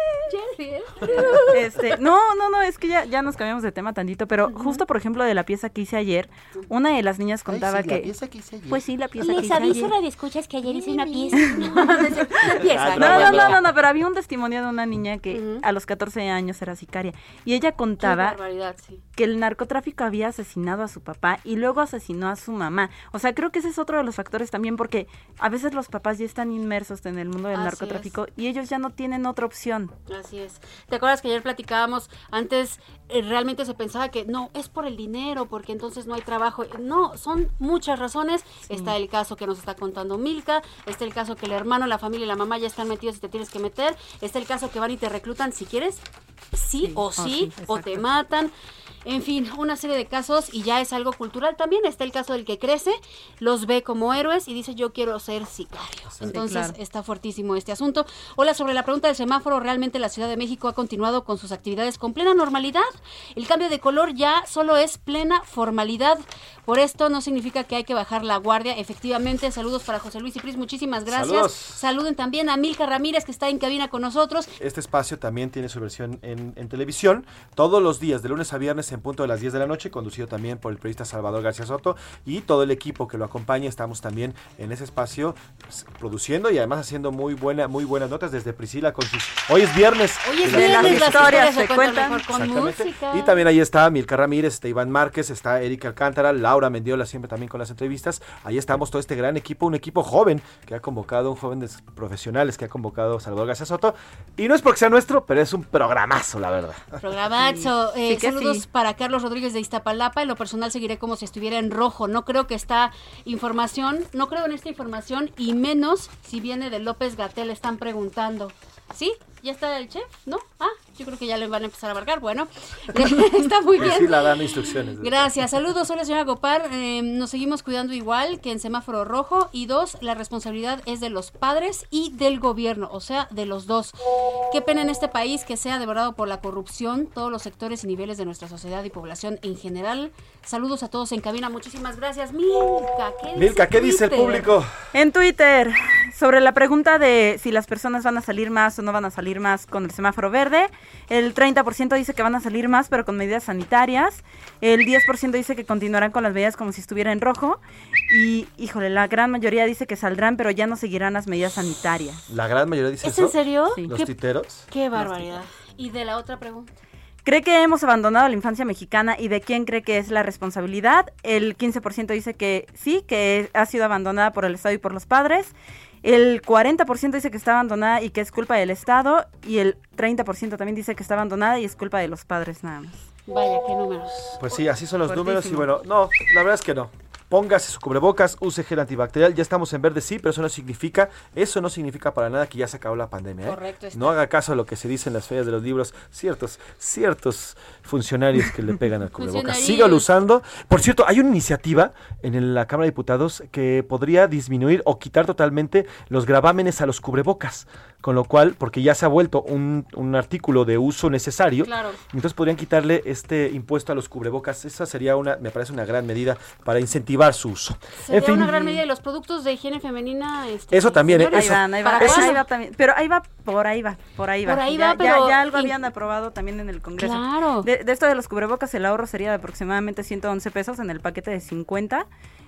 Speaker 9: *laughs*
Speaker 23: Este, no, no, no, es que ya, ya nos cambiamos de tema tantito, pero justo por ejemplo de la pieza que hice ayer, una de las niñas contaba
Speaker 8: sí, la
Speaker 23: que...
Speaker 8: pieza que hice ayer.
Speaker 23: Pues sí, la pieza que
Speaker 9: Les
Speaker 23: hice
Speaker 9: aviso,
Speaker 23: ayer.
Speaker 9: escuchas que ayer hice una pieza. *laughs* *laughs* una *laughs* pieza.
Speaker 23: No, no, no, no, no, pero había un testimonio de una niña que a los 14 años era sicaria y ella contaba
Speaker 9: sí.
Speaker 23: que el narcotráfico había asesinado a su papá y luego asesinó a su mamá. O sea, creo que ese es otro de los factores también porque a veces los papás ya están inmersos en el mundo del
Speaker 9: Así
Speaker 23: narcotráfico y ellos ya no tienen otra opción.
Speaker 9: Así es. ¿Te acuerdas que ayer platicábamos? Antes eh, realmente se pensaba que no, es por el dinero, porque entonces no hay trabajo. No, son muchas razones. Está el caso que nos está contando Milka, está el caso que el hermano, la familia y la mamá ya están metidos y te tienes que meter, está el caso que van y te reclutan si quieres, sí, o sí, o te matan. En fin, una serie de casos y ya es algo cultural también. Está el caso del que crece, los ve como héroes y dice yo quiero ser sicario. Entonces
Speaker 23: claro.
Speaker 9: está fuertísimo este asunto. Hola, sobre la pregunta del semáforo, realmente la Ciudad de México ha continuado con sus actividades con plena normalidad. El cambio de color ya solo es plena formalidad. Por esto no significa que hay que bajar la guardia. Efectivamente, saludos para José Luis y Pris, muchísimas gracias.
Speaker 8: Saludos.
Speaker 9: Saluden también a Milka Ramírez que está en cabina con nosotros.
Speaker 8: Este espacio también tiene su versión en, en televisión todos los días, de lunes a viernes en punto de las 10 de la noche, conducido también por el periodista Salvador García Soto y todo el equipo que lo acompaña. Estamos también en ese espacio pues, produciendo y además haciendo muy buena, muy buenas notas desde Priscila con sus. Hoy es viernes.
Speaker 9: Hoy es
Speaker 8: de
Speaker 9: viernes,
Speaker 8: las
Speaker 23: historias
Speaker 9: se cuentan con música.
Speaker 8: Y también ahí está Milka Ramírez, está Iván Márquez, está Erika Alcántara, Laura Mendiola siempre también con las entrevistas. Ahí estamos todo este gran equipo, un equipo joven que ha convocado, un joven de profesionales que ha convocado Salvador García Soto. Y no es porque sea nuestro, pero es un programazo, la verdad.
Speaker 9: Programazo.
Speaker 23: Sí.
Speaker 9: Eh,
Speaker 23: Sí
Speaker 9: saludos
Speaker 23: sí.
Speaker 9: para Carlos Rodríguez de Iztapalapa. En lo personal seguiré como si estuviera en rojo. No creo que esta información, no creo en esta información y menos si viene de López Gatel. Están preguntando. ¿Sí? ¿Ya está el chef? ¿No? Ah, yo creo que ya le van a empezar a marcar. Bueno, *laughs* está muy bien.
Speaker 8: Sí, la dan instrucciones.
Speaker 9: Gracias. Saludos, hola señora Gopar. Eh, nos seguimos cuidando igual que en semáforo rojo. Y dos, la responsabilidad es de los padres y del gobierno, o sea, de los dos. Qué pena en este país que sea devorado por la corrupción, todos los sectores y niveles de nuestra sociedad y población en general. Saludos a todos en cabina. Muchísimas gracias. Milka, ¿qué dice,
Speaker 8: Milka, ¿qué dice el público?
Speaker 23: En Twitter, sobre la pregunta de si las personas van a salir más o no van a salir más con el semáforo verde, el 30% dice que van a salir más pero con medidas sanitarias, el 10% dice que continuarán con las medidas como si estuviera en rojo y, híjole, la gran mayoría dice que saldrán pero ya no seguirán las medidas sanitarias.
Speaker 8: La gran mayoría dice
Speaker 9: ¿Es
Speaker 8: eso.
Speaker 9: en serio?
Speaker 8: Los
Speaker 9: ¿Qué,
Speaker 8: titeros.
Speaker 9: qué barbaridad. Y de la otra pregunta.
Speaker 23: ¿Cree que hemos abandonado la infancia mexicana y de quién cree que es la responsabilidad? El 15% dice que sí, que ha sido abandonada por el Estado y por los padres. El 40% dice que está abandonada y que es culpa del Estado. Y el 30% también dice que está abandonada y es culpa de los padres nada más.
Speaker 9: Vaya, qué números.
Speaker 8: Pues sí, así son los
Speaker 23: Fuertísimo.
Speaker 8: números y bueno, no, la verdad es que no. Póngase su cubrebocas, use gel antibacterial, ya estamos en verde, sí, pero eso no significa, eso no significa para nada que ya se acabó la pandemia. ¿eh?
Speaker 9: Correcto está.
Speaker 8: No haga caso a lo que se dice en las ferias de los libros, ciertos, ciertos funcionarios que le pegan al cubrebocas. Sígalo usando. Por cierto, hay una iniciativa en la Cámara de Diputados que podría disminuir o quitar totalmente los gravámenes a los cubrebocas, con lo cual, porque ya se ha vuelto un, un artículo de uso necesario,
Speaker 9: Claro.
Speaker 8: entonces podrían quitarle este impuesto a los cubrebocas. Esa sería una, me parece una gran medida para incentivar su uso.
Speaker 9: Sería
Speaker 8: en fin,
Speaker 9: una gran medida de los productos de higiene femenina. este,
Speaker 8: Eso también,
Speaker 9: señores,
Speaker 23: Ahí
Speaker 8: Eso.
Speaker 23: van, ahí va, también. Pero ahí va, por ahí va, por ahí va.
Speaker 9: Por ahí
Speaker 23: ya,
Speaker 9: va,
Speaker 23: ya-
Speaker 9: pero
Speaker 23: ya algo habían aprobado también en el Congreso.
Speaker 9: Claro.
Speaker 23: De, de esto de los cubrebocas, el ahorro sería de aproximadamente 111 pesos en el paquete de 50.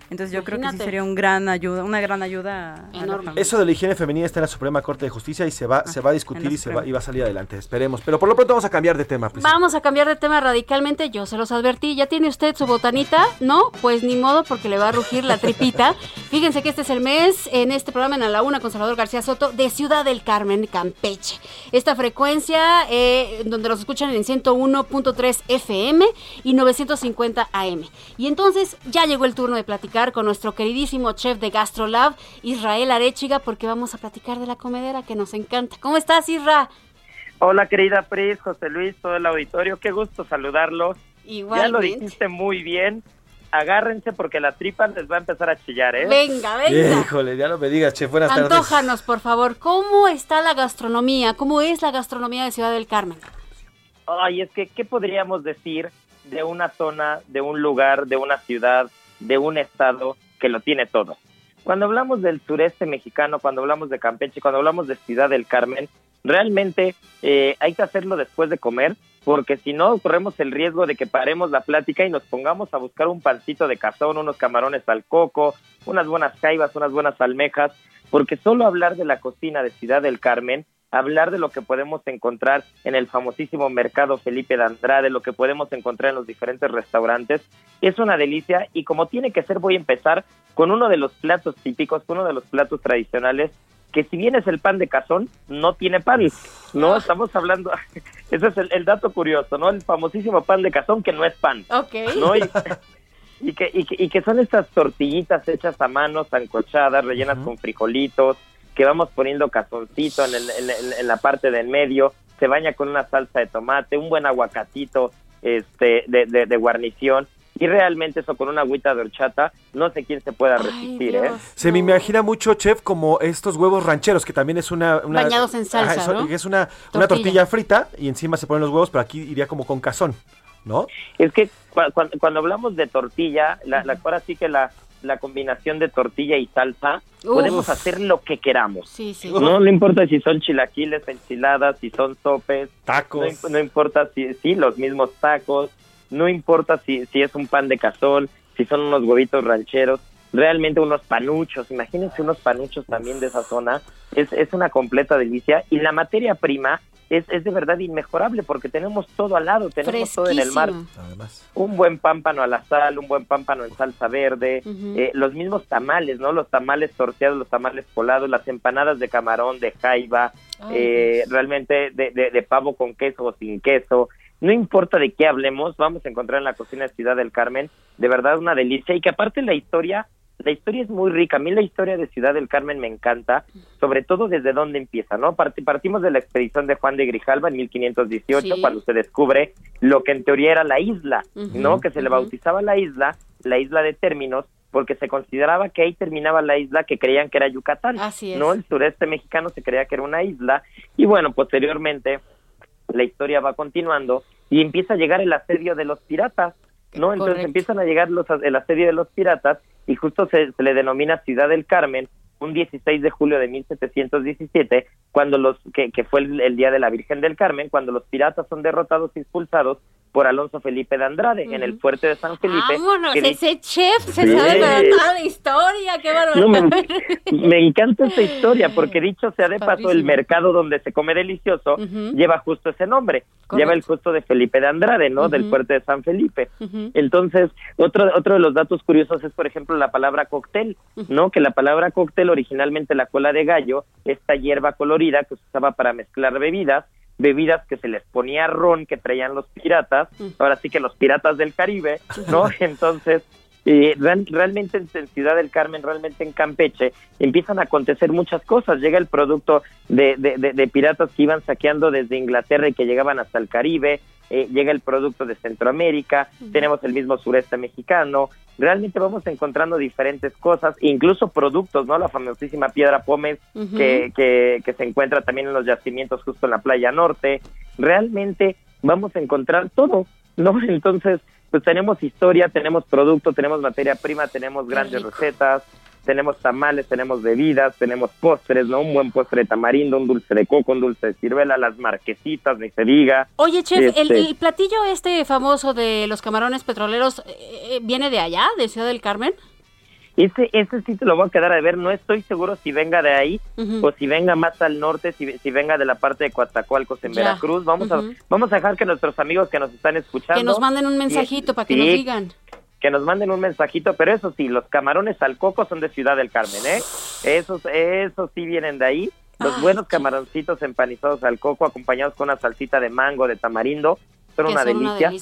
Speaker 23: Entonces yo creo que sí sería un gran ayuda, una gran ayuda.
Speaker 9: Enorme.
Speaker 8: Eso de la higiene femenina está en la Suprema Corte de Justicia y se va, se va a discutir y se va, y va a salir adelante. Esperemos. Pero por lo pronto vamos a cambiar de tema. Priscila.
Speaker 9: Vamos a cambiar de tema radicalmente, yo se los advertí. ¿Ya tiene usted su botanita? ¿No? Pues ni modo porque le va a rugir la tripita. *laughs* Fíjense que este es el mes, en este programa en A la Una con Salvador García Soto, de Ciudad del Carmen, Campeche. Esta frecuencia, eh, donde los escuchan en 101.3 FM y 950 AM. Y entonces ya llegó el turno de platicar con nuestro queridísimo chef de GastroLab, Israel Arechiga, porque vamos a platicar de la comedera que nos encanta. ¿Cómo estás, Isra?
Speaker 24: Hola querida Pris, José Luis, todo el auditorio, qué gusto saludarlos. Ya lo
Speaker 9: Igualmente.
Speaker 24: dijiste muy bien. Agárrense porque la tripa les va a empezar a chillar, ¿eh?
Speaker 9: Venga, venga.
Speaker 8: Híjole, ya no me digas, chef. Buenas tardes.
Speaker 9: Antójanos, por favor, ¿cómo está la gastronomía? ¿Cómo es la gastronomía de Ciudad del Carmen?
Speaker 24: Ay, es que, ¿qué podríamos decir de una zona, de un lugar, de una ciudad, de un estado que lo tiene todo? Cuando hablamos del sureste mexicano, cuando hablamos de Campeche, cuando hablamos de Ciudad del Carmen, realmente eh, hay que hacerlo después de comer, porque si no corremos el riesgo de que paremos la plática y nos pongamos a buscar un pancito de cazón, unos camarones al coco, unas buenas caibas, unas buenas almejas, porque solo hablar de la cocina de Ciudad del Carmen hablar de lo que podemos encontrar en el famosísimo mercado Felipe de Andrade, lo que podemos encontrar en los diferentes restaurantes, es una delicia y como tiene que ser voy a empezar con uno de los platos típicos, con uno de los platos tradicionales, que si bien es el pan de cazón, no tiene pan, ¿no? Estamos hablando, *laughs* ese es el, el dato curioso, ¿no? El famosísimo pan de cazón que no es pan,
Speaker 9: Ok.
Speaker 24: ¿no? Y, *laughs* y que, y que, y que son estas tortillitas hechas a mano, sancochadas, rellenas con frijolitos, que vamos poniendo cazoncito en, el- en- en- en la parte del medio, se baña con una salsa de tomate, un buen aguacatito este, de, de- de guarnición, y realmente eso con una agüita de horchata, no sé quién se pueda resistir, ¿eh?
Speaker 8: Se me imagina mucho, chef, como estos huevos rancheros, que también es una... una
Speaker 9: Bañados en salsa,
Speaker 8: eso-
Speaker 9: ¿no?
Speaker 8: es una una
Speaker 9: Tortilla.
Speaker 8: tortilla frita y encima se ponen los huevos, pero aquí iría como con cazón, ¿no?
Speaker 24: Es que cua- cuan- cuando, hablamos de tortilla, la, la, ahora sí que la, la combinación de tortilla y salsa,
Speaker 9: Uf.
Speaker 24: podemos hacer lo que queramos.
Speaker 9: Sí, sí.
Speaker 24: No, no importa si son chilaquiles, enchiladas, si son sopes,
Speaker 8: tacos.
Speaker 24: No, no importa si, sí, los mismos tacos, no importa si, si es un pan de cazón, si son unos huevitos rancheros, realmente unos panuchos, imagínense unos panuchos también de esa zona, es, es una completa delicia y la materia prima es, es de verdad inmejorable porque tenemos todo al lado, tenemos todo en el mar. Un buen pámpano a la sal, un buen pámpano en salsa verde, eh, los mismos tamales, ¿no? Los tamales torteados, los tamales colados, las empanadas de camarón, de jaiba,
Speaker 9: Ay,
Speaker 24: eh, realmente de, de- de pavo con queso o sin queso. No importa de qué hablemos, vamos a encontrar en la cocina de Ciudad del Carmen de verdad una delicia y que aparte la historia, la historia es muy rica. A mí la historia de Ciudad del Carmen me encanta, sobre todo desde dónde empieza, ¿no? Parti- partimos de la expedición de Juan de Grijalva en 1518
Speaker 9: Sí.
Speaker 24: cuando se descubre lo que en teoría era la isla, ¿no? Que se le bautizaba la isla, la isla de términos, porque se consideraba que ahí terminaba la isla que creían que era Yucatán.
Speaker 9: Así es.
Speaker 24: ¿no? El sureste mexicano se creía que era una isla y bueno, posteriormente la historia va continuando y empieza a llegar el asedio de los piratas, ¿no? Entonces
Speaker 9: Correcto.
Speaker 24: empiezan a llegar los, el asedio de los piratas y justo se, se le denomina Ciudad del Carmen un 16 de julio de 1717, cuando los que, fue el, el día de la Virgen del Carmen, cuando los piratas son derrotados y expulsados por Alonso Felipe de Andrade en el fuerte de San Felipe.
Speaker 9: Vámonos,
Speaker 24: que-
Speaker 9: ese chef se
Speaker 24: Sí.
Speaker 9: sabe toda la historia, qué
Speaker 24: no, me, encanta esta historia porque dicho sea de paso, el mercado donde se come delicioso lleva justo ese nombre,
Speaker 9: Correcto.
Speaker 24: lleva el justo de Felipe de Andrade, ¿no? Del fuerte de San Felipe. Entonces, otro, otro de los datos curiosos es, por ejemplo, la palabra cóctel, ¿no? Que la palabra cóctel, originalmente la cola de gallo, esta hierba colorida que se usaba para mezclar bebidas, bebidas que se les ponía ron que traían los piratas, ahora sí que los piratas del Caribe, ¿no? *laughs* Entonces, eh, real- realmente en, en Ciudad del Carmen, realmente en Campeche, empiezan a acontecer muchas cosas. Llega el producto de, de- de- de piratas que iban saqueando desde Inglaterra y que llegaban hasta el Caribe, eh, llega el producto de Centroamérica, tenemos el mismo sureste mexicano, realmente vamos encontrando diferentes cosas, incluso productos, ¿no? La famosísima piedra pómez que, que, que se encuentra también en los yacimientos justo en la playa norte, realmente vamos a encontrar todo, ¿no? *laughs* Entonces, pues tenemos historia, tenemos producto, tenemos materia prima, tenemos grandes recetas, tenemos tamales, tenemos bebidas, tenemos postres, ¿no? Un buen postre de tamarindo, un dulce de coco, un dulce de ciruela, las marquesitas, ni se diga.
Speaker 9: Oye, chef, el,
Speaker 24: Este,
Speaker 9: el platillo este famoso de los camarones petroleros eh, eh, viene de allá, de Ciudad del Carmen.
Speaker 24: Ese, ese sí te lo voy a quedar a ver, no estoy seguro si venga de ahí o si venga más al norte, si, si venga de la parte de Coatzacoalcos en
Speaker 9: Ya.
Speaker 24: Veracruz. Vamos, a, vamos a dejar que nuestros amigos que nos están escuchando...
Speaker 9: Que nos manden un mensajito para que
Speaker 24: sí,
Speaker 9: nos digan.
Speaker 24: Que nos manden un mensajito, pero eso sí, los camarones al coco son de Ciudad del Carmen, ¿eh? Esos, esos sí vienen de ahí. Los
Speaker 9: Ay,
Speaker 24: buenos camaroncitos empanizados al coco, acompañados con una salsita de mango, de tamarindo, son, una,
Speaker 9: son una
Speaker 24: delicia.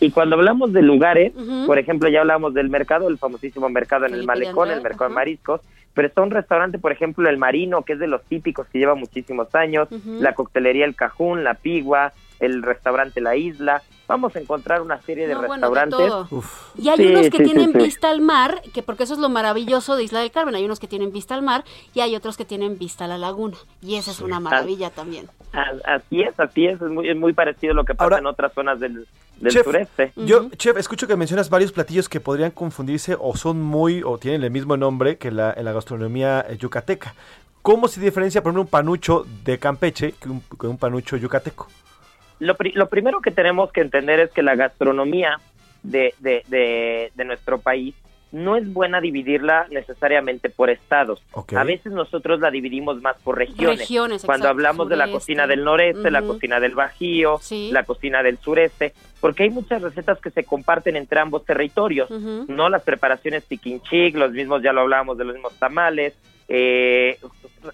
Speaker 24: Y cuando hablamos de lugares, por ejemplo, ya hablamos del mercado, el famosísimo mercado en el Malecón, el mercado de mariscos, pero está un restaurante, por ejemplo, el Marino, que es de los típicos que lleva muchísimos años, la coctelería El Cajún, la Pigua, el restaurante La Isla. Vamos a encontrar una serie de
Speaker 9: No, bueno, de
Speaker 24: restaurantes.
Speaker 9: Y hay
Speaker 24: Sí,
Speaker 9: unos que
Speaker 24: sí,
Speaker 9: tienen
Speaker 24: sí.
Speaker 9: vista al mar, que porque eso es lo maravilloso de Isla del Carmen. Hay unos que tienen vista al mar y hay otros que tienen vista a la laguna. Y esa es una maravilla también.
Speaker 24: A- Así es, así es, es muy, es muy parecido a lo que pasa
Speaker 8: Ahora-
Speaker 24: en otras zonas del, del
Speaker 8: Chef,
Speaker 24: sureste.
Speaker 8: Yo, chef, escucho que mencionas varios platillos que podrían confundirse o son muy o tienen el mismo nombre que la, en la gastronomía eh, yucateca. ¿Cómo se diferencia, por ejemplo, un panucho de Campeche que un, que un panucho yucateco?
Speaker 24: Lo, pri- lo primero que tenemos que entender es que la gastronomía de, de, de, de nuestro país no es buena dividirla necesariamente por estados. A veces nosotros la dividimos más por regiones.
Speaker 9: Regiones,
Speaker 24: Cuando
Speaker 9: exacto,
Speaker 24: hablamos de la cocina del noreste, la cocina del bajío,
Speaker 9: Sí.
Speaker 24: la cocina del sureste, porque hay muchas recetas que se comparten entre ambos territorios. ¿no? Las preparaciones tiquinchic, los mismos, ya lo hablábamos de los mismos tamales. Eh,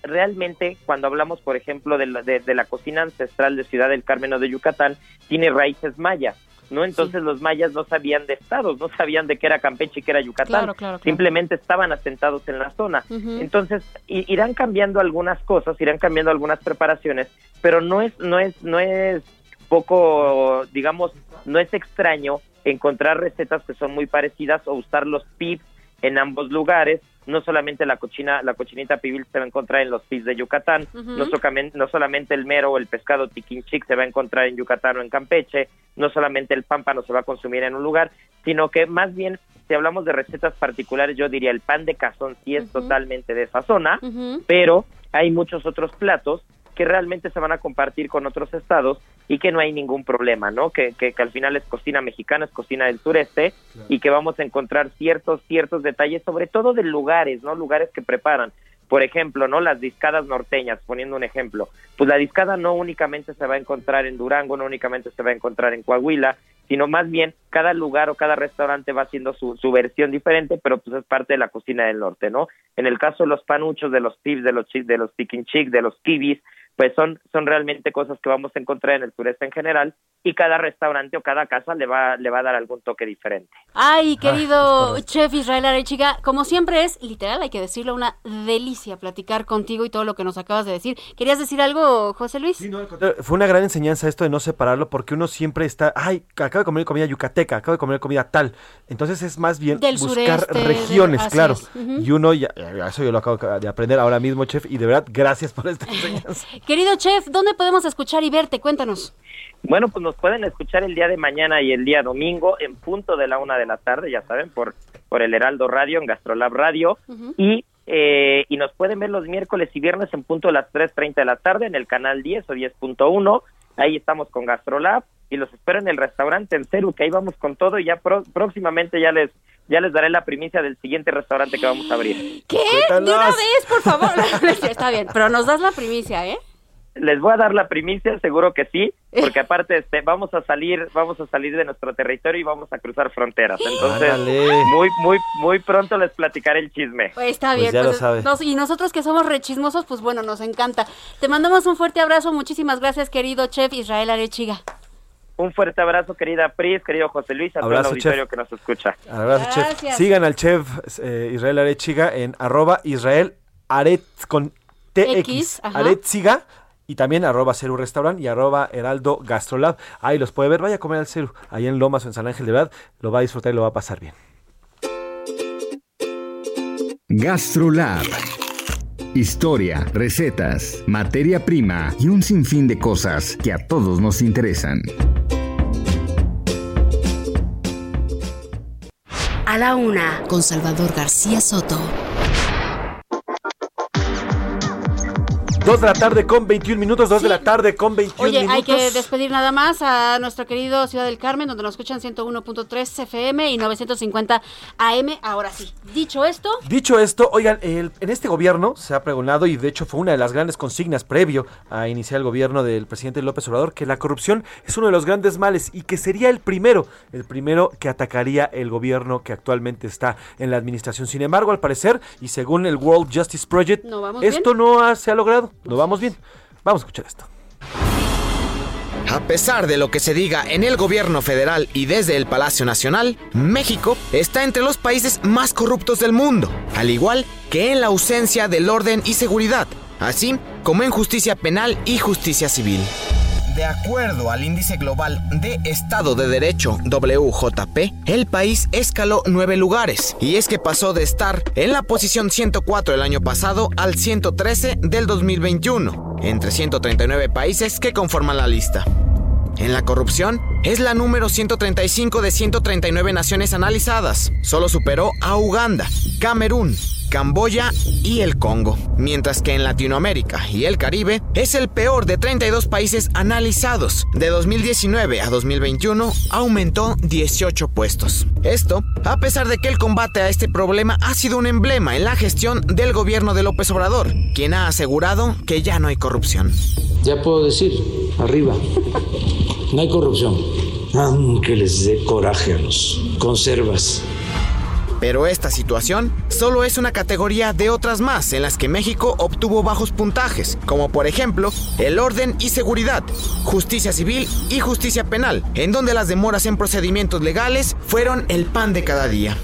Speaker 24: realmente, cuando hablamos, por ejemplo, de la, de, de la cocina ancestral de Ciudad del Carmen o de Yucatán, tiene raíces mayas. ¿no? Entonces los mayas no sabían de estados, no sabían de qué era Campeche y qué era Yucatán,
Speaker 9: Claro, claro, claro.
Speaker 24: simplemente estaban asentados en la zona.
Speaker 9: Ujú.
Speaker 24: Entonces i- irán cambiando algunas cosas, irán cambiando algunas preparaciones, pero no es no es no es poco, digamos, no es extraño encontrar recetas que son muy parecidas o usar los pips en ambos lugares. No solamente la cochina, la cochinita pibil se va a encontrar en los pips de Yucatán,
Speaker 25: Ujú.
Speaker 24: no, socamen- no solamente el mero o el pescado tiquinchic se va a encontrar en Yucatán o en Campeche, no solamente el pámpano se va a consumir en un lugar, sino que más bien, si hablamos de recetas particulares, yo diría el pan de cazón sí es totalmente de esa zona, pero hay muchos otros platos que realmente se van a compartir con otros estados y que no hay ningún problema, ¿no? Que, que, que al final es cocina mexicana, es cocina del sureste y que vamos a encontrar ciertos, ciertos detalles, sobre todo de lugares, ¿no? Lugares que preparan. Por ejemplo, ¿no? Las discadas norteñas, poniendo un ejemplo. Pues la discada no únicamente se va a encontrar en Durango, no únicamente se va a encontrar en Coahuila, sino más bien cada lugar o cada restaurante va haciendo su, su versión diferente, pero pues es parte de la cocina del norte, ¿no? En el caso de los panuchos, de los tips, de los de los chicken chick, de los kibis, pues son, son realmente cosas que vamos a encontrar en el sureste en general y cada restaurante o cada casa le va, le va a dar algún toque diferente.
Speaker 9: Ay, querido chef Israel Arechiga, como siempre es, literal, hay que decirlo, una delicia platicar contigo y todo lo que nos acabas de decir. ¿Querías decir algo, José Luis?
Speaker 8: Fue una gran enseñanza esto de no separarlo porque uno siempre está, ay, acabo de comer comida yucateca, acabo de comer comida tal. Entonces es más bien
Speaker 9: Del
Speaker 8: buscar
Speaker 9: sureste,
Speaker 8: regiones, claro. Y uno, ya, ya, eso yo lo acabo de aprender ahora mismo, chef, y de verdad, gracias por esta *laughs* enseñanza.
Speaker 9: Querido chef, ¿dónde podemos escuchar y verte? Cuéntanos.
Speaker 24: Bueno, pues nos pueden escuchar el día de mañana y el día domingo en punto de la una de la tarde, ya saben, por, por el Heraldo Radio, en Gastrolab Radio, y, eh, y nos pueden ver los miércoles y viernes en punto de las 3.30 de la tarde en el canal 10 o 10.1, ahí estamos con Gastrolab, y los espero en el restaurante en Ceru, que ahí vamos con todo, y ya pro- próximamente ya les ya les daré la primicia del siguiente restaurante que vamos a abrir.
Speaker 9: ¿Qué? De una vez, por favor. *laughs* Está bien, pero nos das la primicia, ¿eh?
Speaker 24: Les voy a dar la primicia, seguro que sí, *laughs* porque aparte este, vamos a salir, vamos a salir de nuestro territorio y vamos a cruzar fronteras. Entonces,
Speaker 8: Ándale.
Speaker 24: muy, muy, muy pronto les platicaré el chisme.
Speaker 9: Pues está
Speaker 8: Pues
Speaker 9: bien.
Speaker 8: ya lo sabe.
Speaker 9: nos- y nosotros que somos rechismosos, pues bueno, nos encanta. Te mandamos un fuerte abrazo. Muchísimas gracias, querido chef Israel Arechiga.
Speaker 24: Un fuerte abrazo, querida Pris, querido José Luis, a todo el auditorio
Speaker 8: chef.
Speaker 24: que nos escucha.
Speaker 8: Abrazo, chef.
Speaker 9: Gracias.
Speaker 8: Sigan al chef eh, Israel Arechiga en arroba Israel Aret con TX.
Speaker 9: X.
Speaker 8: Aretziga. Y también arroba Ceru Restaurant y arroba Heraldo Gastrolab. Ahí los puede ver. Vaya a comer al Ceru. Ahí en Lomas o en San Ángel de verdad. Lo va a disfrutar y lo va a pasar bien.
Speaker 25: GastroLab. Historia, recetas, materia prima y un sinfín de cosas que a todos nos interesan.
Speaker 4: A la una, con Salvador García Soto.
Speaker 8: Dos de la tarde con 21 minutos. Dos de la tarde con 21
Speaker 9: Oye,
Speaker 8: minutos.
Speaker 9: hay que despedir nada más a nuestro querido Ciudad del Carmen, donde nos escuchan 101.3 FM y 950 AM. Ahora sí, dicho esto,
Speaker 8: Dicho esto, oigan, el- en este gobierno se ha pregonado y de hecho fue una de las grandes consignas previo a iniciar el gobierno del presidente López Obrador que la corrupción es uno de los grandes males y que sería el primero, el primero que atacaría el gobierno que actualmente está en la administración. Sin embargo, al parecer y según el World Justice Project,
Speaker 9: No
Speaker 8: esto
Speaker 9: bien.
Speaker 8: no ha- se ha logrado. No vamos bien. Vamos a escuchar esto.
Speaker 26: A pesar de lo que se diga en el gobierno federal y desde el Palacio Nacional, México está entre los países más corruptos del mundo, al igual que en la ausencia del orden y seguridad, así como en justicia penal y justicia civil. De acuerdo al índice global de Estado de Derecho WJP, el país escaló nueve lugares y es que pasó de estar en la posición 104 el año pasado al 113 del 2021, entre 139 países que conforman la lista. En la corrupción, es la número 135 de 139 naciones analizadas. Solo superó a Uganda, Camerún, Camboya y el Congo. Mientras que en Latinoamérica y el Caribe es el peor de 32 países analizados. De 2019 a 2021 aumentó 18 puestos. Esto, a pesar de que el combate a este problema ha sido un emblema en la gestión del gobierno de López Obrador, quien ha asegurado que ya no hay corrupción.
Speaker 7: Ya puedo decir, arriba, no hay corrupción. Aunque les dé coraje a los conservas
Speaker 26: Pero esta situación solo es una categoría de otras más en las que México obtuvo bajos puntajes, como por ejemplo el orden y seguridad, justicia civil y justicia penal, en donde las demoras en procedimientos legales fueron el pan de cada día.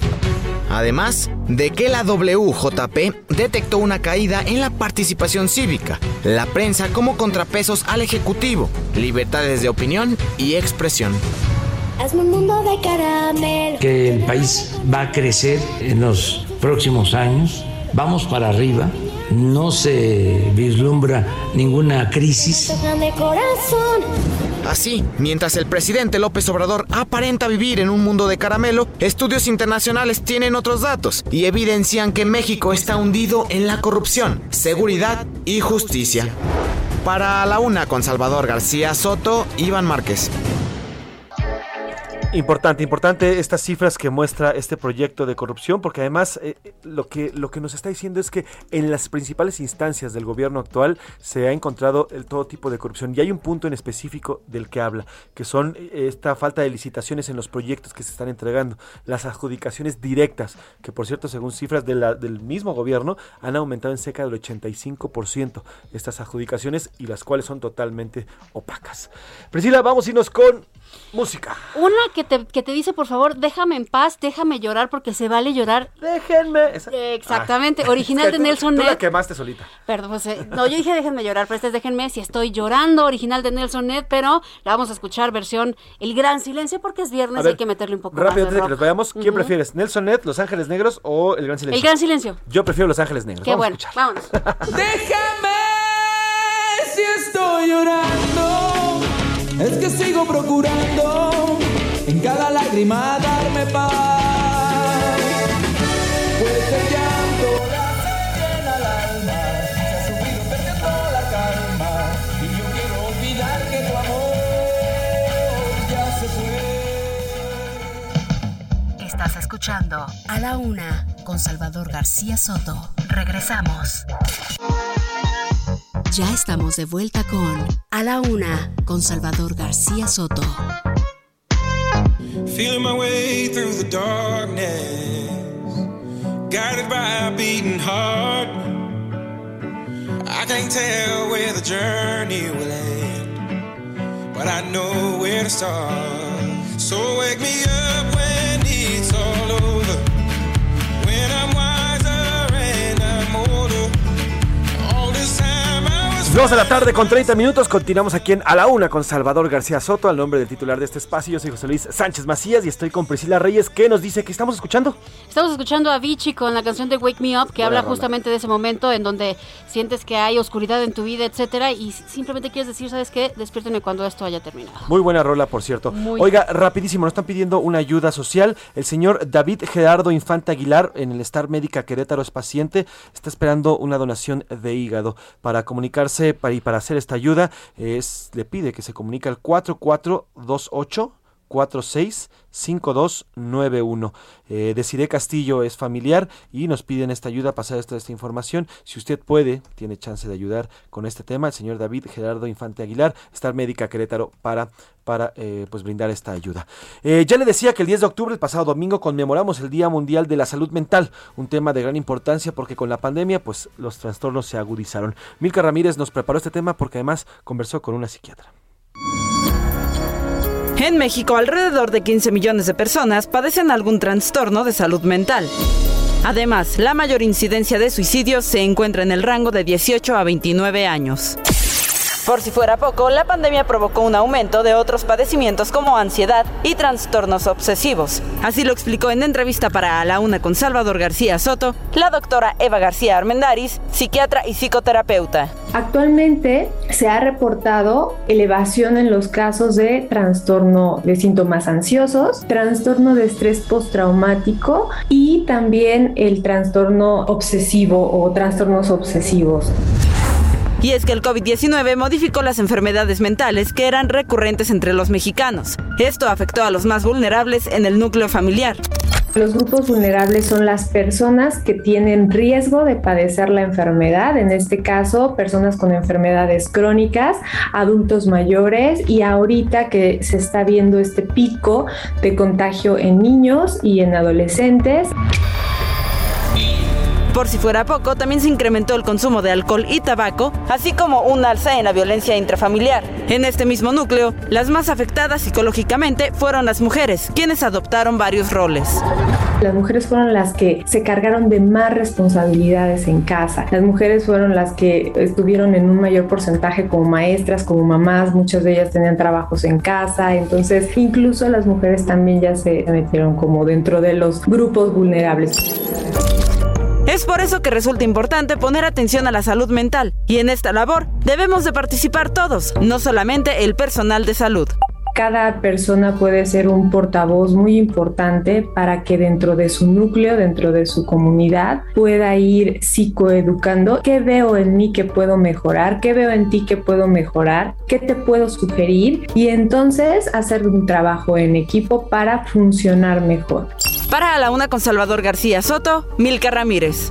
Speaker 26: Además de que la WJP detectó una caída en la participación cívica, la prensa como contrapesos al Ejecutivo, libertades de opinión y expresión.
Speaker 27: Hazme un mundo de caramelo.
Speaker 7: Que el país va a crecer en los próximos años. Vamos para arriba. No se vislumbra ninguna crisis.
Speaker 26: Así, mientras el presidente López Obrador aparenta vivir en un mundo de caramelo, estudios internacionales tienen otros datos y evidencian que México está hundido en la corrupción, seguridad y justicia. Para la una con Salvador García Soto, Iván Márquez.
Speaker 8: Importante, importante estas cifras que muestra este proyecto de corrupción, porque además eh, lo, que, lo que nos está diciendo es que en las principales instancias del gobierno actual se ha encontrado el todo tipo de corrupción. Y hay un punto en específico del que habla, que son eh, esta falta de licitaciones en los proyectos que se están entregando, las adjudicaciones directas, que por cierto, según cifras del mismo gobierno, han aumentado en cerca del 85% estas adjudicaciones y las cuales son totalmente opacas. Priscila, vamos a irnos con música.
Speaker 9: Una que te, que te dice, por favor, déjame en paz, déjame llorar porque se vale llorar.
Speaker 8: Déjenme.
Speaker 9: Exactamente,
Speaker 8: Ah. *laughs*
Speaker 9: original
Speaker 8: Es que
Speaker 9: de
Speaker 8: tú-
Speaker 9: Nelson
Speaker 8: Tú la
Speaker 9: Ned.
Speaker 8: quemaste solita.
Speaker 9: Perdón, pues, eh, no, yo dije déjenme llorar, pero este es déjenme si estoy llorando, original de Nelson Ned, pero la vamos a escuchar versión El Gran Silencio porque es viernes
Speaker 8: A
Speaker 9: y hay que meterle un poco
Speaker 8: Rápido,
Speaker 9: más
Speaker 8: antes
Speaker 9: de
Speaker 8: de que nos vayamos, ¿quién prefieres? ¿Nelson Ned, Los Ángeles Negros o El Gran Silencio?
Speaker 9: El Gran Silencio.
Speaker 8: Yo prefiero Los Ángeles Negros.
Speaker 9: Qué
Speaker 8: Vamos
Speaker 9: bueno, vámonos. *laughs*
Speaker 22: Déjame si estoy llorando. Es que sigo procurando en cada lágrima darme paz. Pues el llanto hace bien al alma. Se ha subido perdiendo la calma. Y yo quiero olvidar que tu amor ya se fue.
Speaker 4: Estás escuchando A la Una con Salvador García Soto. Regresamos. Ya estamos de vuelta con A la Una con Salvador García Soto.
Speaker 22: Feeling my way through the darkness, guided by a beating heart. I can't tell where the journey will end, but I know where to start. So wake me up
Speaker 8: 2 de la tarde con 30 minutos. Continuamos aquí en A la Una con Salvador García Soto, al nombre del titular de este espacio. Yo soy José Luis Sánchez Macías y estoy con Priscila Reyes, que nos dice que estamos escuchando.
Speaker 9: Estamos escuchando a Vichy con la canción de Wake Me Up, que habla justamente de ese momento en donde sientes que hay oscuridad en tu vida, etcétera, y simplemente quieres decir, ¿sabes qué? Despiérteme cuando esto haya terminado.
Speaker 8: Muy buena rola, por cierto.
Speaker 9: Muy
Speaker 8: Oiga, rapidísimo, nos están pidiendo una ayuda social. El señor David Gerardo Infante Aguilar, en el Star Médica Querétaro, es paciente. Está esperando una donación de hígado para comunicarse para, y para hacer esta ayuda, es, le pide que se comunique al 4428 46 5291. Eh, Desiree Castillo es familiar y nos piden esta ayuda, pasar esta, esta información. Si usted puede, tiene chance de ayudar con este tema, el señor David Gerardo Infante Aguilar, Star Médica Querétaro, para, para eh, pues brindar esta ayuda. Eh, ya le decía que el 10 de octubre, el pasado domingo, conmemoramos el Día Mundial de la Salud Mental, un tema de gran importancia porque con la pandemia, pues los trastornos se agudizaron. Milka Ramírez nos preparó este tema porque además conversó con una psiquiatra.
Speaker 23: En México, alrededor de 15 millones de personas padecen algún trastorno de salud mental. Además, la mayor incidencia de suicidios se encuentra en el rango de 18 a 29 años. Por si fuera poco, la pandemia provocó un aumento de otros padecimientos como ansiedad y trastornos obsesivos. Así lo explicó en entrevista para A la Una con Salvador García Soto, la doctora Eva García Armendaris, psiquiatra y psicoterapeuta.
Speaker 28: Actualmente se ha reportado elevación en los casos de trastorno de síntomas ansiosos, trastorno de estrés postraumático y también el trastorno obsesivo o trastornos obsesivos.
Speaker 23: Y es que el COVID-19 modificó las enfermedades mentales que eran recurrentes entre los mexicanos. Esto afectó a los más vulnerables en el núcleo familiar.
Speaker 28: Los grupos vulnerables son las personas que tienen riesgo de padecer la enfermedad, en este caso personas con enfermedades crónicas, adultos mayores y ahorita que se está viendo este pico de contagio en niños y en adolescentes.
Speaker 23: Por si fuera poco, también se incrementó el consumo de alcohol y tabaco, así como un alza en la violencia intrafamiliar. En este mismo núcleo, las más afectadas psicológicamente fueron las mujeres, quienes adoptaron varios roles.
Speaker 28: Las mujeres fueron las que se cargaron de más responsabilidades en casa. Las mujeres fueron las que estuvieron en un mayor porcentaje como maestras, como mamás. Muchas de ellas tenían trabajos en casa. Entonces, incluso las mujeres también ya se metieron como dentro de los grupos vulnerables.
Speaker 23: Es por eso que resulta importante poner atención a la salud mental y en esta labor debemos de participar todos, no solamente el personal de salud.
Speaker 28: Cada persona puede ser un portavoz muy importante para que dentro de su núcleo, dentro de su comunidad, pueda ir psicoeducando. ¿Qué veo en mí que puedo mejorar? ¿Qué veo en ti que puedo mejorar? ¿Qué te puedo sugerir? Y entonces hacer un trabajo en equipo para funcionar mejor.
Speaker 23: Para la una con Salvador García Soto, Milka Ramírez.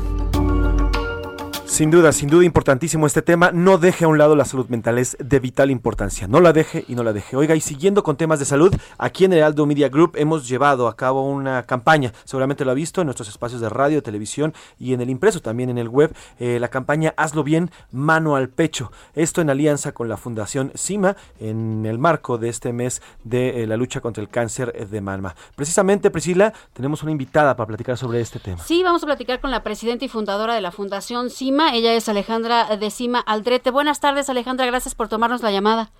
Speaker 8: Sin duda, sin duda importantísimo este tema. No deje a un lado la salud mental, es de vital importancia. No la deje y no la deje. Oiga, y siguiendo con temas de salud, aquí en el Aldo Media Group hemos llevado a cabo una campaña. Seguramente lo ha visto en nuestros espacios de radio, televisión y en el impreso, también en el web. eh, la campaña Hazlo bien, mano al pecho. Esto en alianza con la Fundación CIMA en el marco de este mes de eh, la lucha contra el cáncer de mama. Precisamente, Priscila, tenemos una invitada para platicar sobre este tema.
Speaker 9: Sí, vamos a platicar con la presidenta y fundadora de la Fundación CIMA. Ella es Alejandra de CIMA Aldrete. Buenas tardes, Alejandra. Gracias por tomarnos la llamada.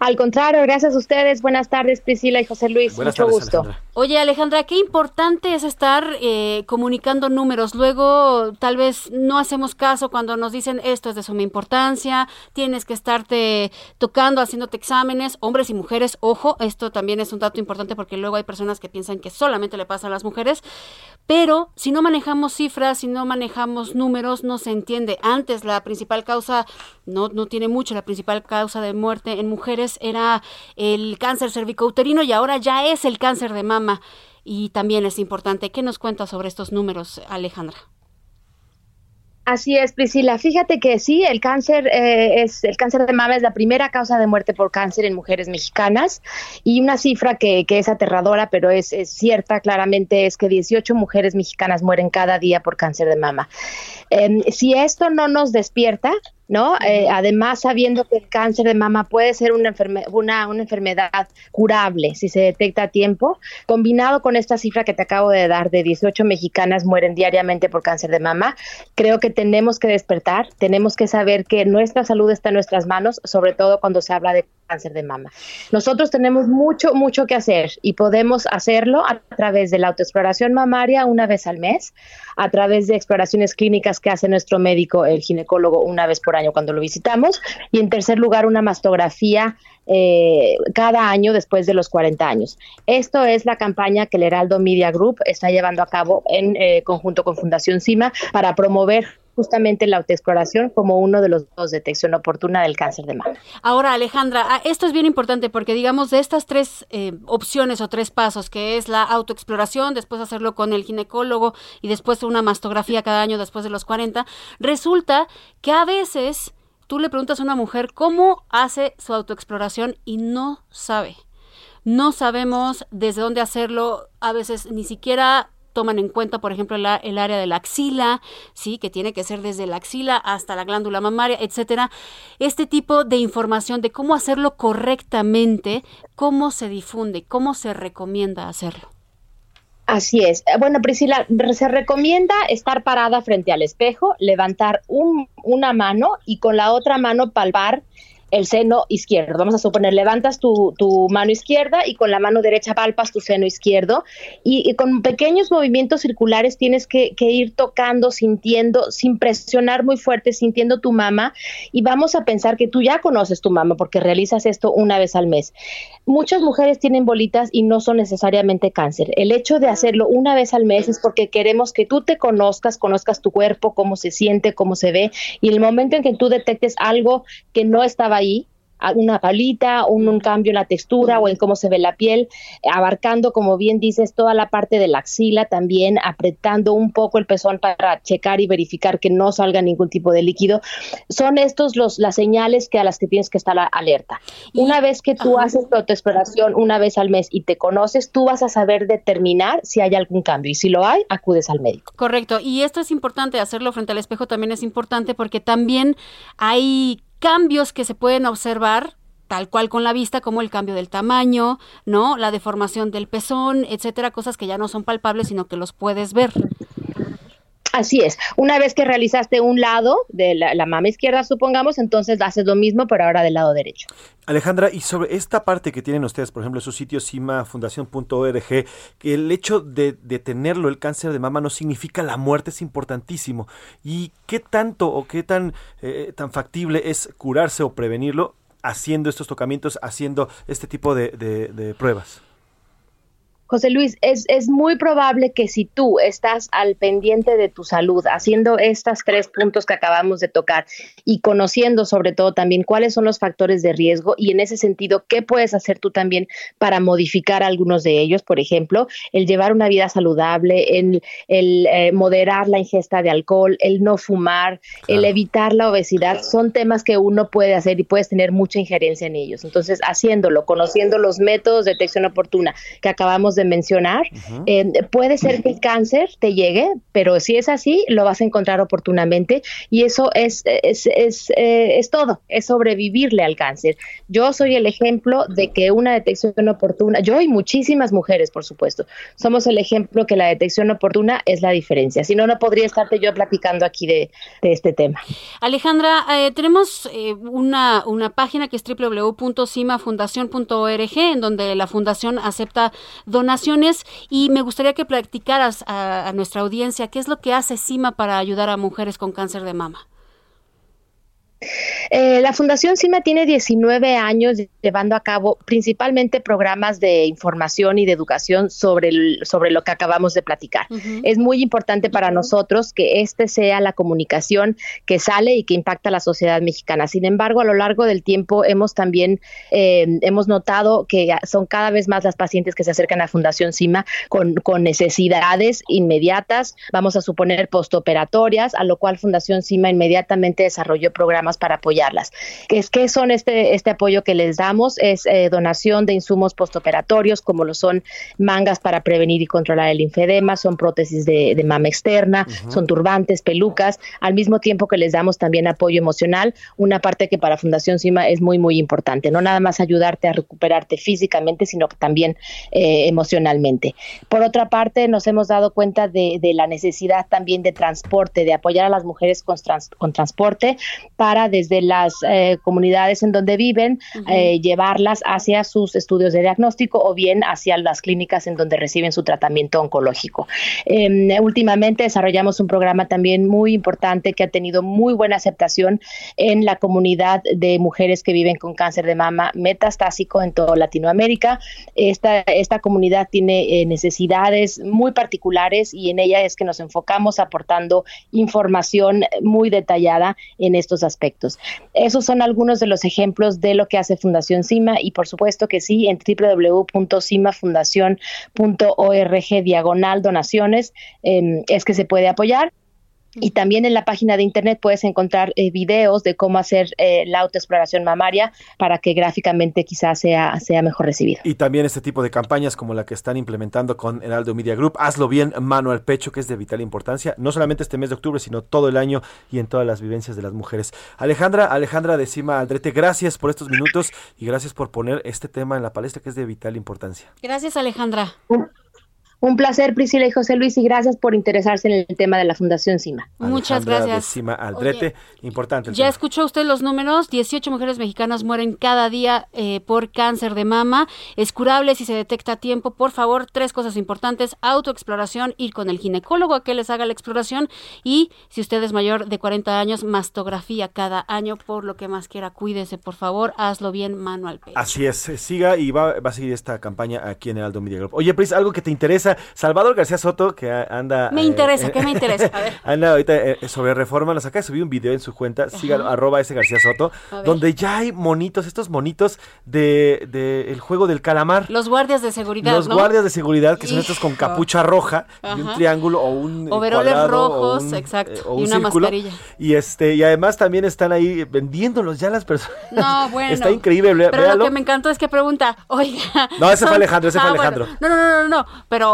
Speaker 29: Al contrario, gracias a ustedes. Buenas tardes, Priscila y José Luis.
Speaker 8: Buenas
Speaker 29: Mucho
Speaker 8: tardes,
Speaker 29: gusto.
Speaker 8: Alejandra.
Speaker 9: Oye, Alejandra, qué importante es estar eh, comunicando números. Luego, tal vez no hacemos caso cuando nos dicen esto es de suma importancia, tienes que estarte tocando, haciéndote exámenes, hombres y mujeres. Ojo, esto también es un dato importante porque luego hay personas que piensan que solamente le pasa a las mujeres. Pero si no manejamos cifras, si no manejamos números, no se entiende. Antes la principal causa, no, no tiene mucho, la principal causa de muerte en mujeres era el cáncer cervicouterino y ahora ya es el cáncer de mama. Y también es importante. ¿Qué nos cuenta sobre estos números, Alejandra?
Speaker 29: Así es, Priscila. Fíjate que sí, el cáncer eh, es el cáncer de mama es la primera causa de muerte por cáncer en mujeres mexicanas y una cifra que, es aterradora, pero es, cierta claramente es que 18 mujeres mexicanas mueren cada día por cáncer de mama. Eh, si esto no nos despierta, ¿no? Eh, además, sabiendo que el cáncer de mama puede ser una, enferme una, una, enfermedad curable si se detecta a tiempo, combinado con esta cifra que te acabo de dar de 18 mexicanas mueren diariamente por cáncer de mama, creo que tenemos que despertar, tenemos que saber que nuestra salud está en nuestras manos, sobre todo cuando se habla de cáncer de mama. Nosotros tenemos mucho, mucho que hacer y podemos hacerlo a través de la autoexploración mamaria una vez al mes, a través de exploraciones clínicas que hace nuestro médico, el ginecólogo, una vez por año cuando lo visitamos, y en tercer lugar, una mastografía eh, cada año después de los 40 años. Esto es la campaña que el Heraldo Media Group está llevando a cabo en eh, conjunto con Fundación CIMA para promover justamente la autoexploración como uno de los dos detección oportuna del cáncer de mama.
Speaker 9: Ahora, Alejandra, esto es bien importante porque digamos de estas tres eh, opciones o tres pasos, que es la autoexploración, después hacerlo con el ginecólogo y después una mastografía cada año después de los 40, resulta que a veces tú le preguntas a una mujer cómo hace su autoexploración y no sabe. No sabemos desde dónde hacerlo, a veces ni siquiera toman en cuenta, por ejemplo, el, área de la axila, sí, que tiene que ser desde la axila hasta la glándula mamaria, etcétera. Este tipo de información de cómo hacerlo correctamente, cómo se difunde, cómo se recomienda hacerlo.
Speaker 29: Así es. Bueno, Priscila, se recomienda estar parada frente al espejo, levantar un, una mano y con la otra mano palpar el seno izquierdo. Vamos a suponer, levantas tu, tu, mano izquierda y con la mano derecha palpas tu seno izquierdo y, y con pequeños movimientos circulares tienes que, que, ir tocando, sintiendo, sin presionar muy fuerte, sintiendo tu mama y vamos a pensar que tú ya conoces tu mama porque realizas esto una vez al mes. Muchas mujeres tienen bolitas y no son necesariamente cáncer. El hecho de hacerlo una vez al mes es porque queremos que tú te conozcas, conozcas tu cuerpo, cómo se siente, cómo se ve y el momento en que tú detectes algo que no estaba ahí, una palita, un, un cambio en la textura o en cómo se ve la piel, abarcando, como bien dices, toda la parte de la axila, también apretando un poco el pezón para checar y verificar que no salga ningún tipo de líquido. Son estos los las señales que a las que tienes que estar alerta. Una vez que tú haces tu autoexploración una vez al mes y te conoces, tú vas a saber determinar si hay algún cambio y si lo hay, acudes al médico.
Speaker 9: Correcto, y esto es importante, hacerlo frente al espejo también es importante porque también hay cambios que se pueden observar tal cual con la vista, como el cambio del tamaño, ¿no? La deformación del pezón, etcétera, cosas que ya no son palpables, sino que los puedes ver.
Speaker 29: Así es. Una vez que realizaste un lado de la, mama izquierda, supongamos, entonces haces lo mismo, pero ahora del lado derecho.
Speaker 8: Alejandra, y sobre esta parte que tienen ustedes, por ejemplo, su sitio cimafundación.org, que el hecho de, tenerlo, el cáncer de mama, no significa la muerte, es importantísimo. ¿Y qué tanto o qué tan, eh, tan factible es curarse o prevenirlo haciendo estos tocamientos, haciendo este tipo de pruebas?
Speaker 29: José Luis, es, es muy probable que si tú estás al pendiente de tu salud, haciendo estos tres puntos que acabamos de tocar y conociendo sobre todo también cuáles son los factores de riesgo y en ese sentido, qué puedes hacer tú también para modificar algunos de ellos, por ejemplo, el llevar una vida saludable, el, el eh, moderar la ingesta de alcohol, el no fumar, el evitar la obesidad, son temas que uno puede hacer y puedes tener mucha injerencia en ellos. Entonces, haciéndolo, conociendo los métodos de detección oportuna que acabamos de mencionar, eh, puede ser que el cáncer te llegue, pero si es así, lo vas a encontrar oportunamente y eso es, es, es, eh, es todo, es sobrevivirle al cáncer. Yo soy el ejemplo de que una detección oportuna, yo y muchísimas mujeres, por supuesto, somos el ejemplo que la detección oportuna es la diferencia. Si no, no podría estarte yo platicando aquí de, este tema.
Speaker 9: Alejandra, eh, tenemos una, una página que es www.cimafundación.org, en donde la fundación acepta donaciones naciones y me gustaría que platicaras a, a nuestra audiencia qué es lo que hace CIMA para ayudar a mujeres con cáncer de mama.
Speaker 29: Eh, la Fundación CIMA tiene 19 años llevando a cabo principalmente programas de información y de educación sobre, sobre lo que acabamos de platicar. Es muy importante para nosotros que este sea la comunicación que sale y que impacta a la sociedad mexicana. Sin embargo, a lo largo del tiempo hemos también eh, hemos notado que son cada vez más las pacientes que se acercan a Fundación CIMA con, con necesidades inmediatas, vamos a suponer postoperatorias, a lo cual Fundación CIMA inmediatamente desarrolló programas para apoyarlas. ¿Qué, es, qué son este, este apoyo que les damos? Es eh, donación de insumos postoperatorios, como lo son mangas para prevenir y controlar el linfedema, son prótesis de, mama externa, son turbantes, pelucas, al mismo tiempo que les damos también apoyo emocional, una parte que para Fundación CIMA es muy, muy importante. No nada más ayudarte a recuperarte físicamente, sino que también eh, emocionalmente. Por otra parte, nos hemos dado cuenta de, la necesidad también de transporte, de apoyar a las mujeres con, con transporte para desde las eh, comunidades en donde viven, eh, llevarlas hacia sus estudios de diagnóstico o bien hacia las clínicas en donde reciben su tratamiento oncológico. Em, últimamente desarrollamos un programa también muy importante que ha tenido muy buena aceptación en la comunidad de mujeres que viven con cáncer de mama metastásico en toda Latinoamérica. Esta, esta comunidad tiene eh, necesidades muy particulares y en ella es que nos enfocamos aportando información muy detallada en estos aspectos. Esos son algunos de los ejemplos de lo que hace Fundación CIMA y por supuesto que sí, en www.cimafundación.org diagonal donaciones em, es que se puede apoyar. Y también en la página de internet puedes encontrar eh, videos de cómo hacer eh, la autoexploración mamaria para que gráficamente quizás sea, sea mejor recibido.
Speaker 8: Y también este tipo de campañas como la que están implementando con Heraldo Media Group, hazlo bien, mano al pecho, que es de vital importancia, no solamente este mes de octubre, sino todo el año y en todas las vivencias de las mujeres. Alejandra, Alejandra de Cima Aldrete, gracias por estos minutos y gracias por poner este tema en la palestra que es de vital importancia.
Speaker 9: Gracias, Alejandra.
Speaker 29: Un placer, Priscila y José Luis, y gracias por interesarse en el tema de la Fundación CIMA.
Speaker 9: Muchas gracias.
Speaker 8: CIMA Aldrete, importante.
Speaker 9: ya escuchó usted los números, 18 mujeres mexicanas mueren cada día eh, por cáncer de mama, es curable si se detecta a tiempo. Por favor, tres cosas importantes, autoexploración, ir con el ginecólogo a que les haga la exploración y si usted es mayor de 40 años, mastografía cada año, por lo que más quiera, cuídese, por favor, hazlo bien, mano al pecho.
Speaker 8: Así es, siga y va, va a seguir esta campaña aquí en el Aldo Media Group. Oye, Pris, algo que te interesa. Salvador García Soto, que anda...
Speaker 9: Me
Speaker 8: eh,
Speaker 9: interesa,
Speaker 8: eh,
Speaker 9: ¿qué me interesa? A ver. *laughs*
Speaker 8: Anda ahorita eh, sobre reforma, nos acaba de subir un video en su cuenta, sígalo, arroba ese García Soto, donde ya hay monitos, estos monitos de, de el juego del calamar.
Speaker 9: Los guardias de seguridad,
Speaker 8: Los
Speaker 9: ¿no?
Speaker 8: guardias de seguridad, que son estos con capucha roja y un
Speaker 9: Ajá.
Speaker 8: triángulo o un eh,
Speaker 9: Overoles
Speaker 8: cuadrado, o
Speaker 9: rojos,
Speaker 8: un,
Speaker 9: exacto,
Speaker 8: eh, o
Speaker 9: y
Speaker 8: un
Speaker 9: una
Speaker 8: círculo.
Speaker 9: mascarilla.
Speaker 8: Y este y además también están ahí vendiéndolos ya las personas.
Speaker 9: No, *laughs* bueno.
Speaker 8: Está increíble,
Speaker 9: Pero
Speaker 8: véalo.
Speaker 9: lo que me encantó es que pregunta, oiga.
Speaker 8: No, ese fue Alejandro, ese fue
Speaker 9: Ah, bueno.
Speaker 8: Alejandro.
Speaker 9: No, no, no, no, no. Pero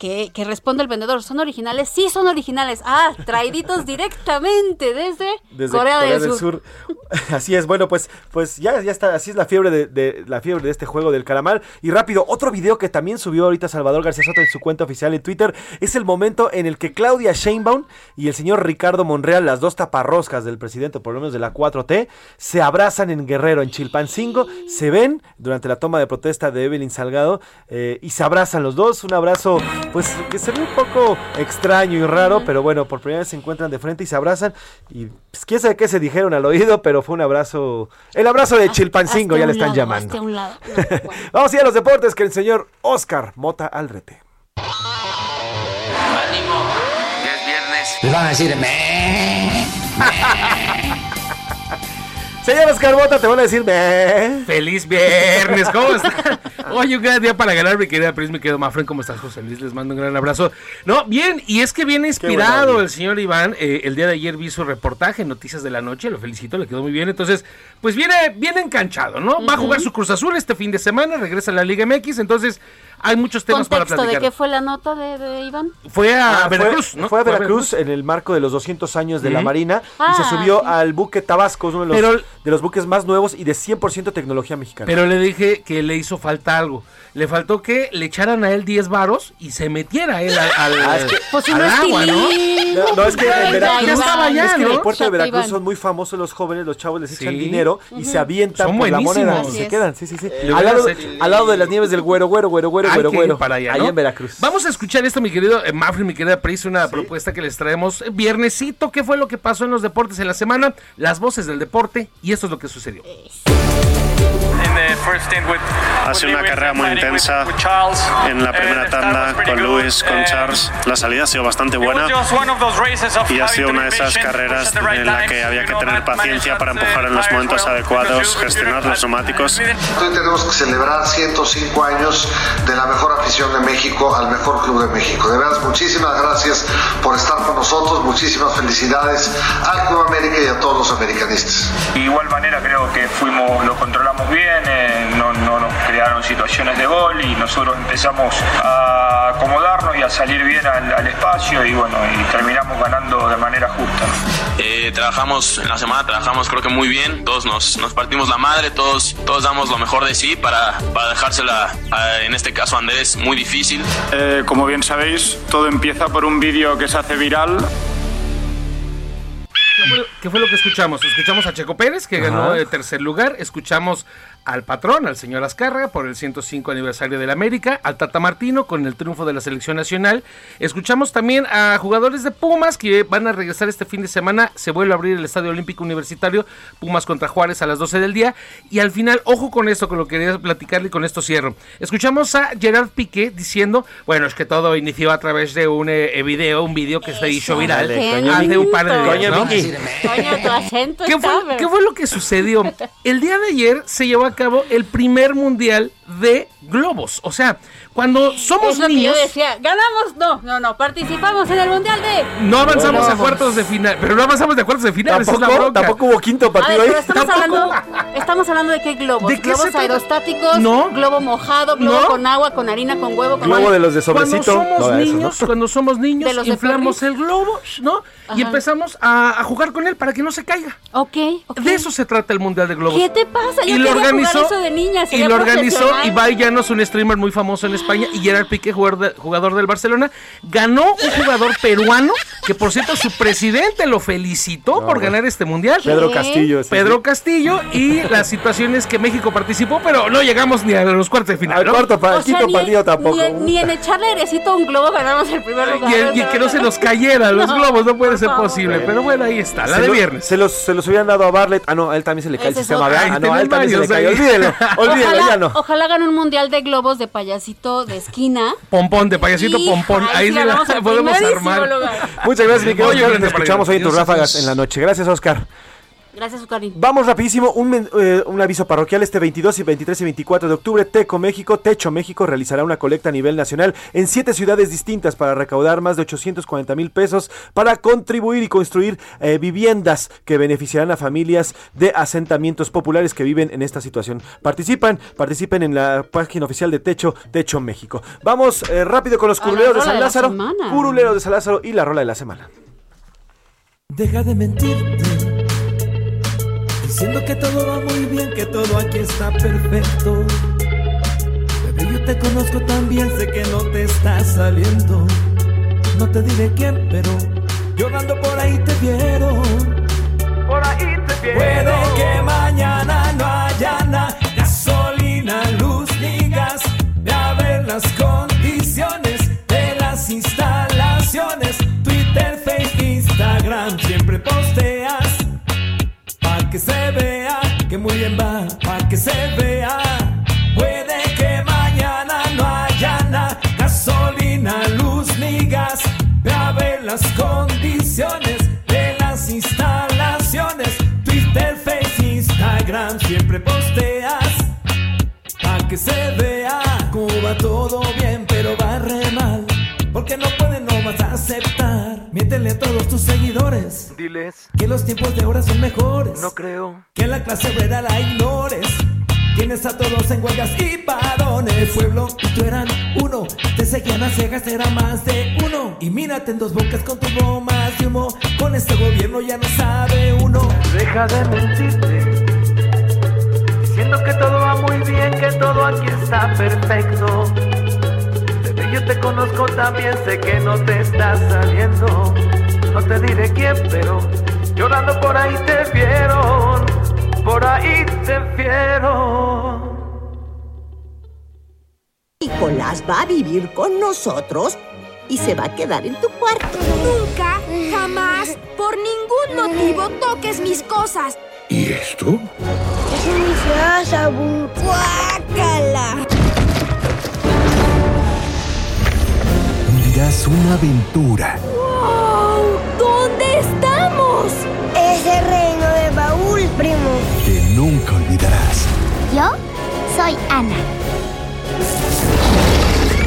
Speaker 9: que, que responde el vendedor, ¿son originales? Sí, son originales. Ah, traiditos directamente desde,
Speaker 8: Desde
Speaker 9: Corea, del, Sur. *laughs*
Speaker 8: Así es, bueno, pues, pues ya, ya está, así es la fiebre de, de- la fiebre de este juego del calamar. Y rápido, otro video que también subió ahorita Salvador García Soto en su cuenta oficial en Twitter es el momento en el que Claudia Sheinbaum y el señor Ricardo Monreal, las dos taparroscas del presidente, por lo menos de la 4T, se abrazan en Guerrero, en Chilpancingo, se ven durante la toma de protesta de Evelyn Salgado eh, y se abrazan los dos, un abrazo pues que se ve un poco extraño y raro, pero bueno, por primera vez se encuentran de frente y se abrazan y pues, quién sabe qué se dijeron al oído, pero fue un abrazo, el abrazo de Chilpancingo, ya le están llamando.
Speaker 9: Hasta un lado. *laughs*
Speaker 8: Vamos a ir a los deportes que el señor Oscar Mota Alrete.
Speaker 7: Ya es viernes. Les van a decir, "Me".
Speaker 8: Señor Oscar Mota, te van a decir.
Speaker 30: Feliz viernes, ¿cómo están? Oye, un gran día para ganar, mi querida Pris, mi querido Mafren, ¿cómo estás, José Luis? Les mando un gran abrazo. No, bien, y es que viene inspirado el señor Iván. eh, el día de ayer vi su reportaje en Noticias de la Noche, lo felicito, le quedó muy bien. Entonces, pues viene bien enganchado, ¿no? Va a jugar su Cruz Azul este fin de semana, regresa a la Liga MX, entonces hay muchos temas para
Speaker 9: ¿Contexto de
Speaker 30: platicar.
Speaker 9: qué fue la nota de, de Iván?
Speaker 30: Fue a
Speaker 8: Ah,
Speaker 30: Veracruz,
Speaker 8: fue,
Speaker 30: ¿no?
Speaker 8: fue a Veracruz en el marco de los 200 años de la
Speaker 30: Ujú.
Speaker 8: Marina y
Speaker 9: Ah,
Speaker 8: se subió
Speaker 9: sí.
Speaker 8: al buque Tabasco, uno de los,
Speaker 30: Pero-
Speaker 8: de los buques más nuevos y de 100% tecnología mexicana.
Speaker 30: Pero le dije que le hizo falta algo. Le faltó que le echaran a él 10 varos y se metiera él al, al-
Speaker 8: Ah, es que-
Speaker 9: Pues
Speaker 30: al agua, ¿no?
Speaker 8: No, no, es que en Veracruz,
Speaker 9: ya estaba ya,
Speaker 8: es que en el puerto de Veracruz son muy famosos los jóvenes, los chavos les echan
Speaker 30: Sí.
Speaker 8: dinero y se avientan
Speaker 30: Son
Speaker 8: por la moneda y se
Speaker 9: es.
Speaker 8: quedan, sí, sí, sí.
Speaker 30: Le
Speaker 8: Al lado, al lado de las nieves del güero, güero, güero, güero,
Speaker 30: Hay
Speaker 8: güero,
Speaker 30: que ir
Speaker 8: güero.
Speaker 30: para allá,
Speaker 8: allá
Speaker 30: ¿no?
Speaker 8: en Veracruz.
Speaker 30: Vamos a escuchar esto, mi querido eh, Mafri, mi querida Pris, una propuesta que les traemos. Eh, Viernesito, ¿qué fue lo que pasó en los deportes en la semana? Las voces del deporte y esto es lo que sucedió.
Speaker 31: Ha sido una carrera muy intensa en la primera tanda con Lewis, con Charles. La salida ha sido bastante buena y ha sido una de esas carreras en la que había que tener paciencia para empujar en los momentos adecuados, gestionar los neumáticos.
Speaker 32: Hoy tenemos que celebrar 105 años de la mejor afición de México al mejor club de México. De veras, muchísimas gracias por estar con nosotros, muchísimas felicidades al Club América y a todos los americanistas.
Speaker 33: De igual manera creo que fuimos, lo controlamos bien, eh, situaciones de gol y nosotros empezamos a acomodarnos y a salir bien al, al espacio y bueno, y terminamos ganando de manera justa. ¿no?
Speaker 34: Eh, trabajamos en la semana, trabajamos creo que muy bien, todos nos, nos partimos la madre, todos, todos damos lo mejor de sí para, para dejársela, a- en este caso a Andrés, muy difícil.
Speaker 33: Eh, como bien sabéis, todo empieza por un vídeo que se hace viral
Speaker 30: ¿Qué fue, qué fue lo que escuchamos? Escuchamos a Checo Pérez, que ganó
Speaker 8: Ajá.
Speaker 30: el tercer lugar. Escuchamos al patrón, al señor Azcárraga, por el 105 aniversario de la América. Al Tata Martino, con el triunfo de la selección nacional. Escuchamos también a jugadores de Pumas, que van a regresar este fin de semana. Se vuelve a abrir el Estadio Olímpico Universitario. Pumas contra Juárez a las 12 del día. Y al final, ojo con esto, con lo que quería platicarle y con esto cierro. Escuchamos a Gerard Piqué diciendo, bueno, es que todo inició a través de un eh, video, un video que se hizo viral
Speaker 8: Ándale, coño,
Speaker 30: hace un par de días.
Speaker 8: Coño,
Speaker 30: ¿no?
Speaker 8: Miki.
Speaker 9: Coño, tu acento
Speaker 30: ¿Qué
Speaker 9: está,
Speaker 30: fue,
Speaker 9: pero-
Speaker 30: qué fue lo que sucedió? El día de ayer se llevó a cabo el primer mundial de globos. O sea, cuando somos
Speaker 9: Es lo que
Speaker 30: niños,
Speaker 9: yo decía, ganamos, no, no, no, participamos en el Mundial de...
Speaker 30: no avanzamos a cuartos de final. Pero no avanzamos de cuartos de final. esa es la
Speaker 8: Tampoco,
Speaker 30: bronca.
Speaker 8: tampoco hubo quinto
Speaker 9: A ver,
Speaker 8: partido ahí.
Speaker 9: pero estamos
Speaker 30: Tampoco.
Speaker 9: hablando, estamos hablando de qué globos,
Speaker 30: ¿De qué
Speaker 9: globos aerostáticos,
Speaker 30: No.
Speaker 9: globo mojado, globo
Speaker 30: No.
Speaker 9: con agua, con harina, con huevo, con
Speaker 8: Globo de los de
Speaker 30: Cuando
Speaker 8: sobrecito.
Speaker 30: somos
Speaker 8: No, de esos,
Speaker 30: niños,
Speaker 8: ¿no?
Speaker 30: cuando somos niños,
Speaker 9: De los de
Speaker 30: inflamos el globo, ¿no? Y empezamos a, a jugar con él para que no se caiga.
Speaker 9: Ok, ok.
Speaker 30: De eso se trata el mundial de globos.
Speaker 9: ¿Qué te pasa? Yo
Speaker 30: y lo organizó
Speaker 9: jugar eso de niña,
Speaker 30: y lo organizó Ibai Llanos, un streamer muy famoso en España, y Gerard Piqué, jugador, de- jugador del Barcelona, ganó un jugador peruano que por cierto su presidente lo felicitó por
Speaker 8: bueno.
Speaker 30: ganar este mundial.
Speaker 8: Pedro Castillo. sí,
Speaker 30: Pedro
Speaker 8: sí.
Speaker 30: Castillo y la situación es que México participó, pero no llegamos ni a los cuartos de final.
Speaker 8: Al
Speaker 30: ¿no?
Speaker 8: cuarto, pa-
Speaker 9: O sea,
Speaker 8: quinto
Speaker 9: ni,
Speaker 8: partido tampoco.
Speaker 9: ni en- ni en echarle airecito a un globo ganamos el primer lugar.
Speaker 30: Y, el- y que no se nos cayera los
Speaker 9: No,
Speaker 30: globos, no puede ser
Speaker 9: favor.
Speaker 30: posible. Pero bueno, ahí está, la
Speaker 8: Se
Speaker 30: de
Speaker 8: lo-
Speaker 30: viernes.
Speaker 8: Se los, se los hubieran dado a Barlet. Ah, no, a él también se le cae
Speaker 9: Ese
Speaker 8: el sistema. Ah, no, a él también se le cae. Olvídelo, olvídelo, ya no.
Speaker 9: ojalá hagan un mundial de globos de payasito de esquina.
Speaker 30: Pompón, de payasito
Speaker 9: Hija,
Speaker 30: pompón.
Speaker 9: ahí sí la *laughs*
Speaker 30: podemos armar.
Speaker 8: Muchas gracias, mi querido
Speaker 30: Oye,
Speaker 8: Oscar. Te
Speaker 30: órale,
Speaker 8: escuchamos ahí en tus ráfagas en la noche. Gracias, Oscar.
Speaker 9: Gracias, Zucari.
Speaker 8: Vamos rapidísimo, un, eh, un aviso parroquial este 22 y 23 y 24 de octubre, Teco México, Techo México realizará una colecta a nivel nacional en siete ciudades distintas para recaudar más de 840 mil pesos para contribuir y construir eh, viviendas que beneficiarán a familias de asentamientos populares que viven en esta situación. Participan, participen en la página oficial de Techo, Techo México. Vamos eh, rápido con los curuleros de San
Speaker 9: de
Speaker 8: Lázaro,
Speaker 9: semana.
Speaker 8: curuleros de San Lázaro y la rola de la semana.
Speaker 22: Deja de mentirte, diciendo que todo va muy bien, que todo aquí está perfecto. Bebé, yo te conozco tan bien, sé que no te está saliendo. No te diré quién, pero llorando por ahí te vieron. Por ahí te vieron. Puede que Pa' que se vea que muy bien va, pa' que se vea. Puede que mañana no haya nada, gasolina, luz ni gas. Ve a ver las condiciones de las instalaciones. Twitter, Facebook, Instagram, siempre posteas. Pa' que se vea va todo bien, pero va re mal. Porque no Miéntele a todos tus seguidores.
Speaker 35: Diles,
Speaker 22: Que los tiempos de ahora son mejores.
Speaker 35: no creo.
Speaker 22: Que la clase obrera la ignores. Tienes a todos en huelgas y parones. Pueblo y tú eran uno. Te seguían a ciegas, era más de uno. Y mírate en dos bocas con tu bombas de humo. Con este gobierno ya no sabe uno.
Speaker 35: Deja de mentirte. Diciendo que todo va muy bien, que todo aquí está perfecto. Te conozco también, sé que no te está saliendo. No te diré quién, pero llorando por ahí te vieron. Por ahí te vieron.
Speaker 36: Nicolás va a vivir con nosotros y se va a quedar en tu cuarto.
Speaker 27: Nunca, jamás, por ningún motivo toques mis cosas.
Speaker 37: ¿Y esto?
Speaker 27: Es mi casa, Bu. ¡Guácala!
Speaker 37: Vivirás una aventura.
Speaker 27: ¡Wow! ¿Dónde estamos? Es el reino de Baúl, primo.
Speaker 37: que nunca olvidarás.
Speaker 27: Yo soy Ana.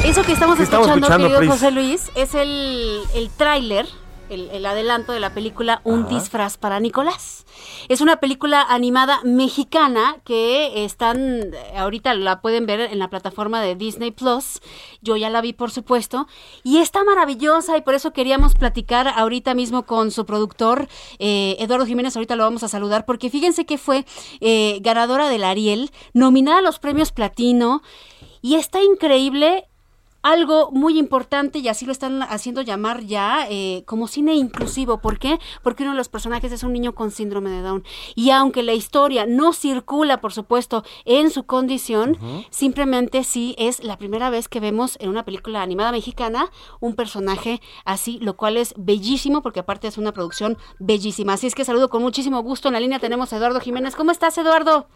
Speaker 9: Eso que estamos
Speaker 8: ¿Qué estamos
Speaker 9: escuchando,
Speaker 8: escuchando,
Speaker 9: querido
Speaker 8: Pris?
Speaker 9: José Luis, es el, el tráiler, el, el adelanto de la película Un
Speaker 8: Ajá.
Speaker 9: disfraz para Nicolás. Es una película animada mexicana que están, eh, ahorita la pueden ver en la plataforma de Disney Plus. Yo ya la vi, por supuesto. Y está maravillosa y por eso queríamos platicar ahorita mismo con su productor, eh, Eduardo Jiménez. Ahorita lo vamos a saludar porque fíjense que fue eh, ganadora del Ariel, nominada a los premios Platino. Y está increíble algo muy importante y así lo están haciendo llamar ya eh, como cine inclusivo. ¿Por qué? Porque uno de los personajes es un niño con síndrome de Down. Y aunque la historia no circula, por supuesto, en su condición, simplemente sí es la primera vez que vemos en una película animada mexicana un personaje así, lo cual es bellísimo porque aparte es una producción bellísima. Así es que saludo con muchísimo gusto. En la línea tenemos a Eduardo Jiménez. ¿Cómo estás, Eduardo?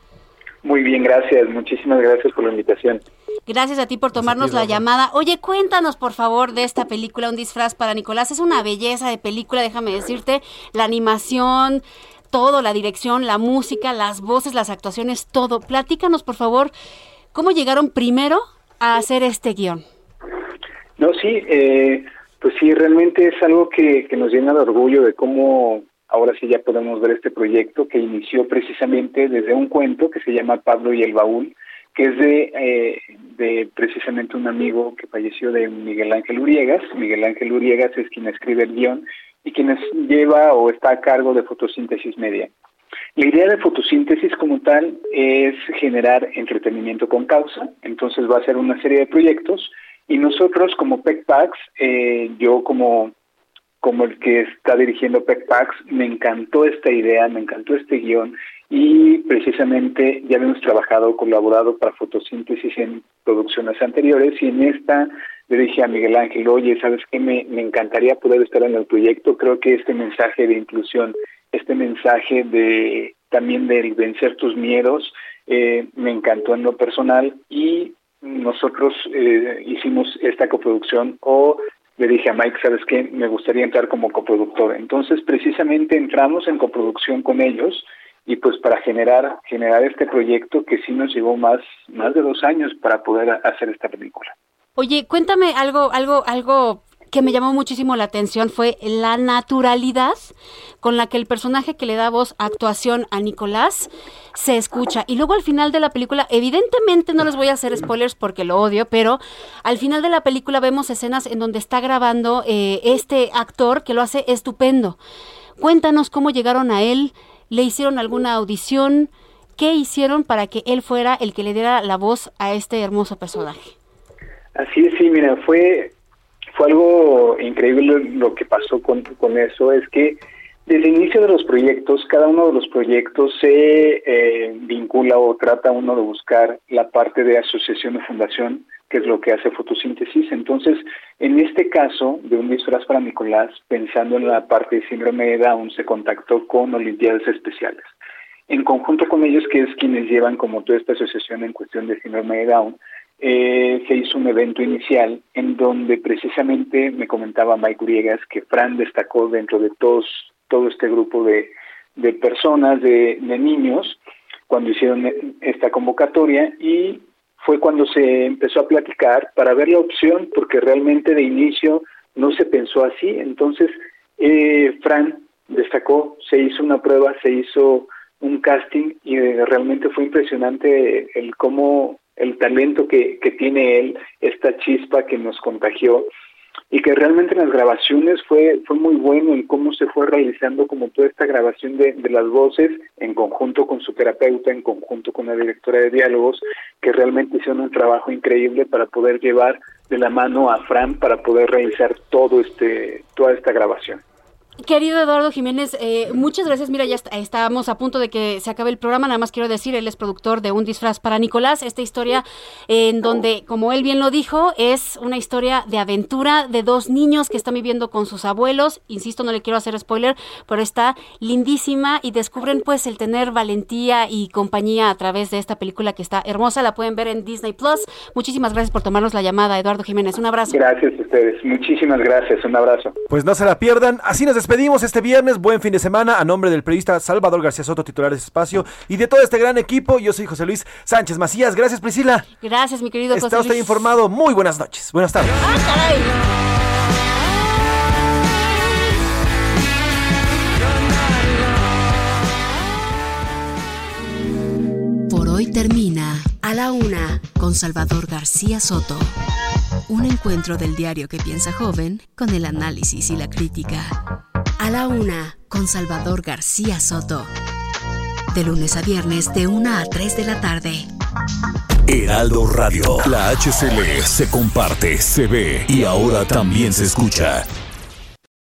Speaker 38: Muy bien, gracias. Muchísimas gracias por la invitación.
Speaker 9: Gracias a ti por tomarnos la llamada. Oye, cuéntanos por favor de esta película, Un disfraz para Nicolás. Es una belleza de película, déjame decirte. La animación, todo, la dirección, la música, las voces, las actuaciones, todo. Platícanos por favor, ¿cómo llegaron primero a hacer este guion?
Speaker 38: No, sí, eh, pues sí, realmente es algo que, que nos llena de orgullo de cómo ahora sí ya podemos ver este proyecto que inició precisamente desde un cuento que se llama Pablo y el Baúl, que es de, eh, de precisamente un amigo que falleció de Miguel Ángel Uriegas. Miguel Ángel Uriegas es quien escribe el guion y quien es- lleva o está a cargo de fotosíntesis media. La idea de fotosíntesis como tal es generar entretenimiento con causa, entonces va a ser una serie de proyectos y nosotros como PECPAX, eh, yo como, como el que está dirigiendo PECPAX, me encantó esta idea, me encantó este guion. Y precisamente ya habíamos trabajado, colaborado para fotosíntesis en producciones anteriores. Y en esta le dije a Miguel Ángel, oye, ¿sabes qué? Me, me encantaría poder estar en el proyecto, creo que este mensaje de inclusión, este mensaje de también de vencer tus miedos, eh, me encantó en lo personal. Y nosotros eh, hicimos esta coproducción o le dije a Mike, ¿sabes qué? Me gustaría entrar como coproductor. Entonces, precisamente entramos en coproducción con ellos y pues para generar generar este proyecto que sí nos llevó más más de dos años para poder hacer esta película.
Speaker 9: Oye, cuéntame algo algo algo que me llamó muchísimo la atención fue la naturalidad con la que el personaje que le da voz actuación a Nicolás se escucha. Y luego al final de la película, evidentemente no les voy a hacer spoilers porque lo odio, pero al final de la película vemos escenas en donde está grabando eh, este actor que lo hace estupendo. Cuéntanos cómo llegaron a él, le hicieron alguna audición, qué hicieron para que él fuera el que le diera la voz a este hermoso personaje.
Speaker 38: Así es, sí, mira, fue fue algo increíble lo que pasó con, con eso, es que desde el inicio de los proyectos, cada uno de los proyectos se eh, vincula o trata uno de buscar la parte de asociación o fundación, que es lo que hace fotosíntesis. Entonces, en este caso de un disfraz para Nicolás, pensando en la parte de síndrome de Down, se contactó con Olimpiadas Especiales. En conjunto con ellos, que es quienes llevan como toda esta asociación en cuestión de síndrome de Down, eh, se hizo un evento inicial en donde precisamente me comentaba Mike Uriegas que Fran destacó dentro de todos todo este grupo de, de personas, de, niños, cuando hicieron esta convocatoria y fue cuando se empezó a platicar para ver la opción, porque realmente de inicio no se pensó así. Entonces, eh, Fran destacó, se hizo una prueba, se hizo un casting y eh, realmente fue impresionante el cómo el talento que, que tiene él, esta chispa que nos contagió y que realmente en las grabaciones fue fue muy bueno en cómo se fue realizando como toda esta grabación de, de, las voces en conjunto con su terapeuta, en conjunto con la directora de diálogos, que realmente hicieron un trabajo increíble para poder llevar de la mano a Fran para poder realizar todo este toda esta grabación.
Speaker 9: Querido Eduardo Jiménez, eh, muchas gracias. Mira, ya estamos a punto de que se acabe el programa. Nada más quiero decir, él es productor de Un disfraz para Nicolás. Esta historia en donde, como él bien lo dijo, es una historia de aventura de dos niños que están viviendo con sus abuelos. Insisto, no le quiero hacer spoiler, pero está lindísima y descubren pues el tener valentía y compañía a través de esta película que está hermosa. La pueden ver en Disney Plus. Muchísimas gracias por tomarnos la llamada, Eduardo Jiménez. Un abrazo.
Speaker 38: Gracias a ustedes. Muchísimas gracias. Un abrazo.
Speaker 8: Pues no se la pierdan. Así nos despedimos este viernes. Buen fin de semana. A nombre del periodista Salvador García Soto, titular de este espacio, y de todo este gran equipo, yo soy José Luis Sánchez Macías. Gracias, Priscila.
Speaker 9: Gracias, mi querido
Speaker 8: Está
Speaker 9: José
Speaker 8: usted informado. Muy buenas noches. Buenas tardes.
Speaker 4: Por hoy termina A la Una con Salvador García Soto. Un encuentro del diario que piensa joven con el análisis y la crítica. A la Una con Salvador García Soto. De lunes a viernes de 1 a 3 de la tarde.
Speaker 37: Heraldo Radio. La HCL se comparte, se ve y ahora también se escucha.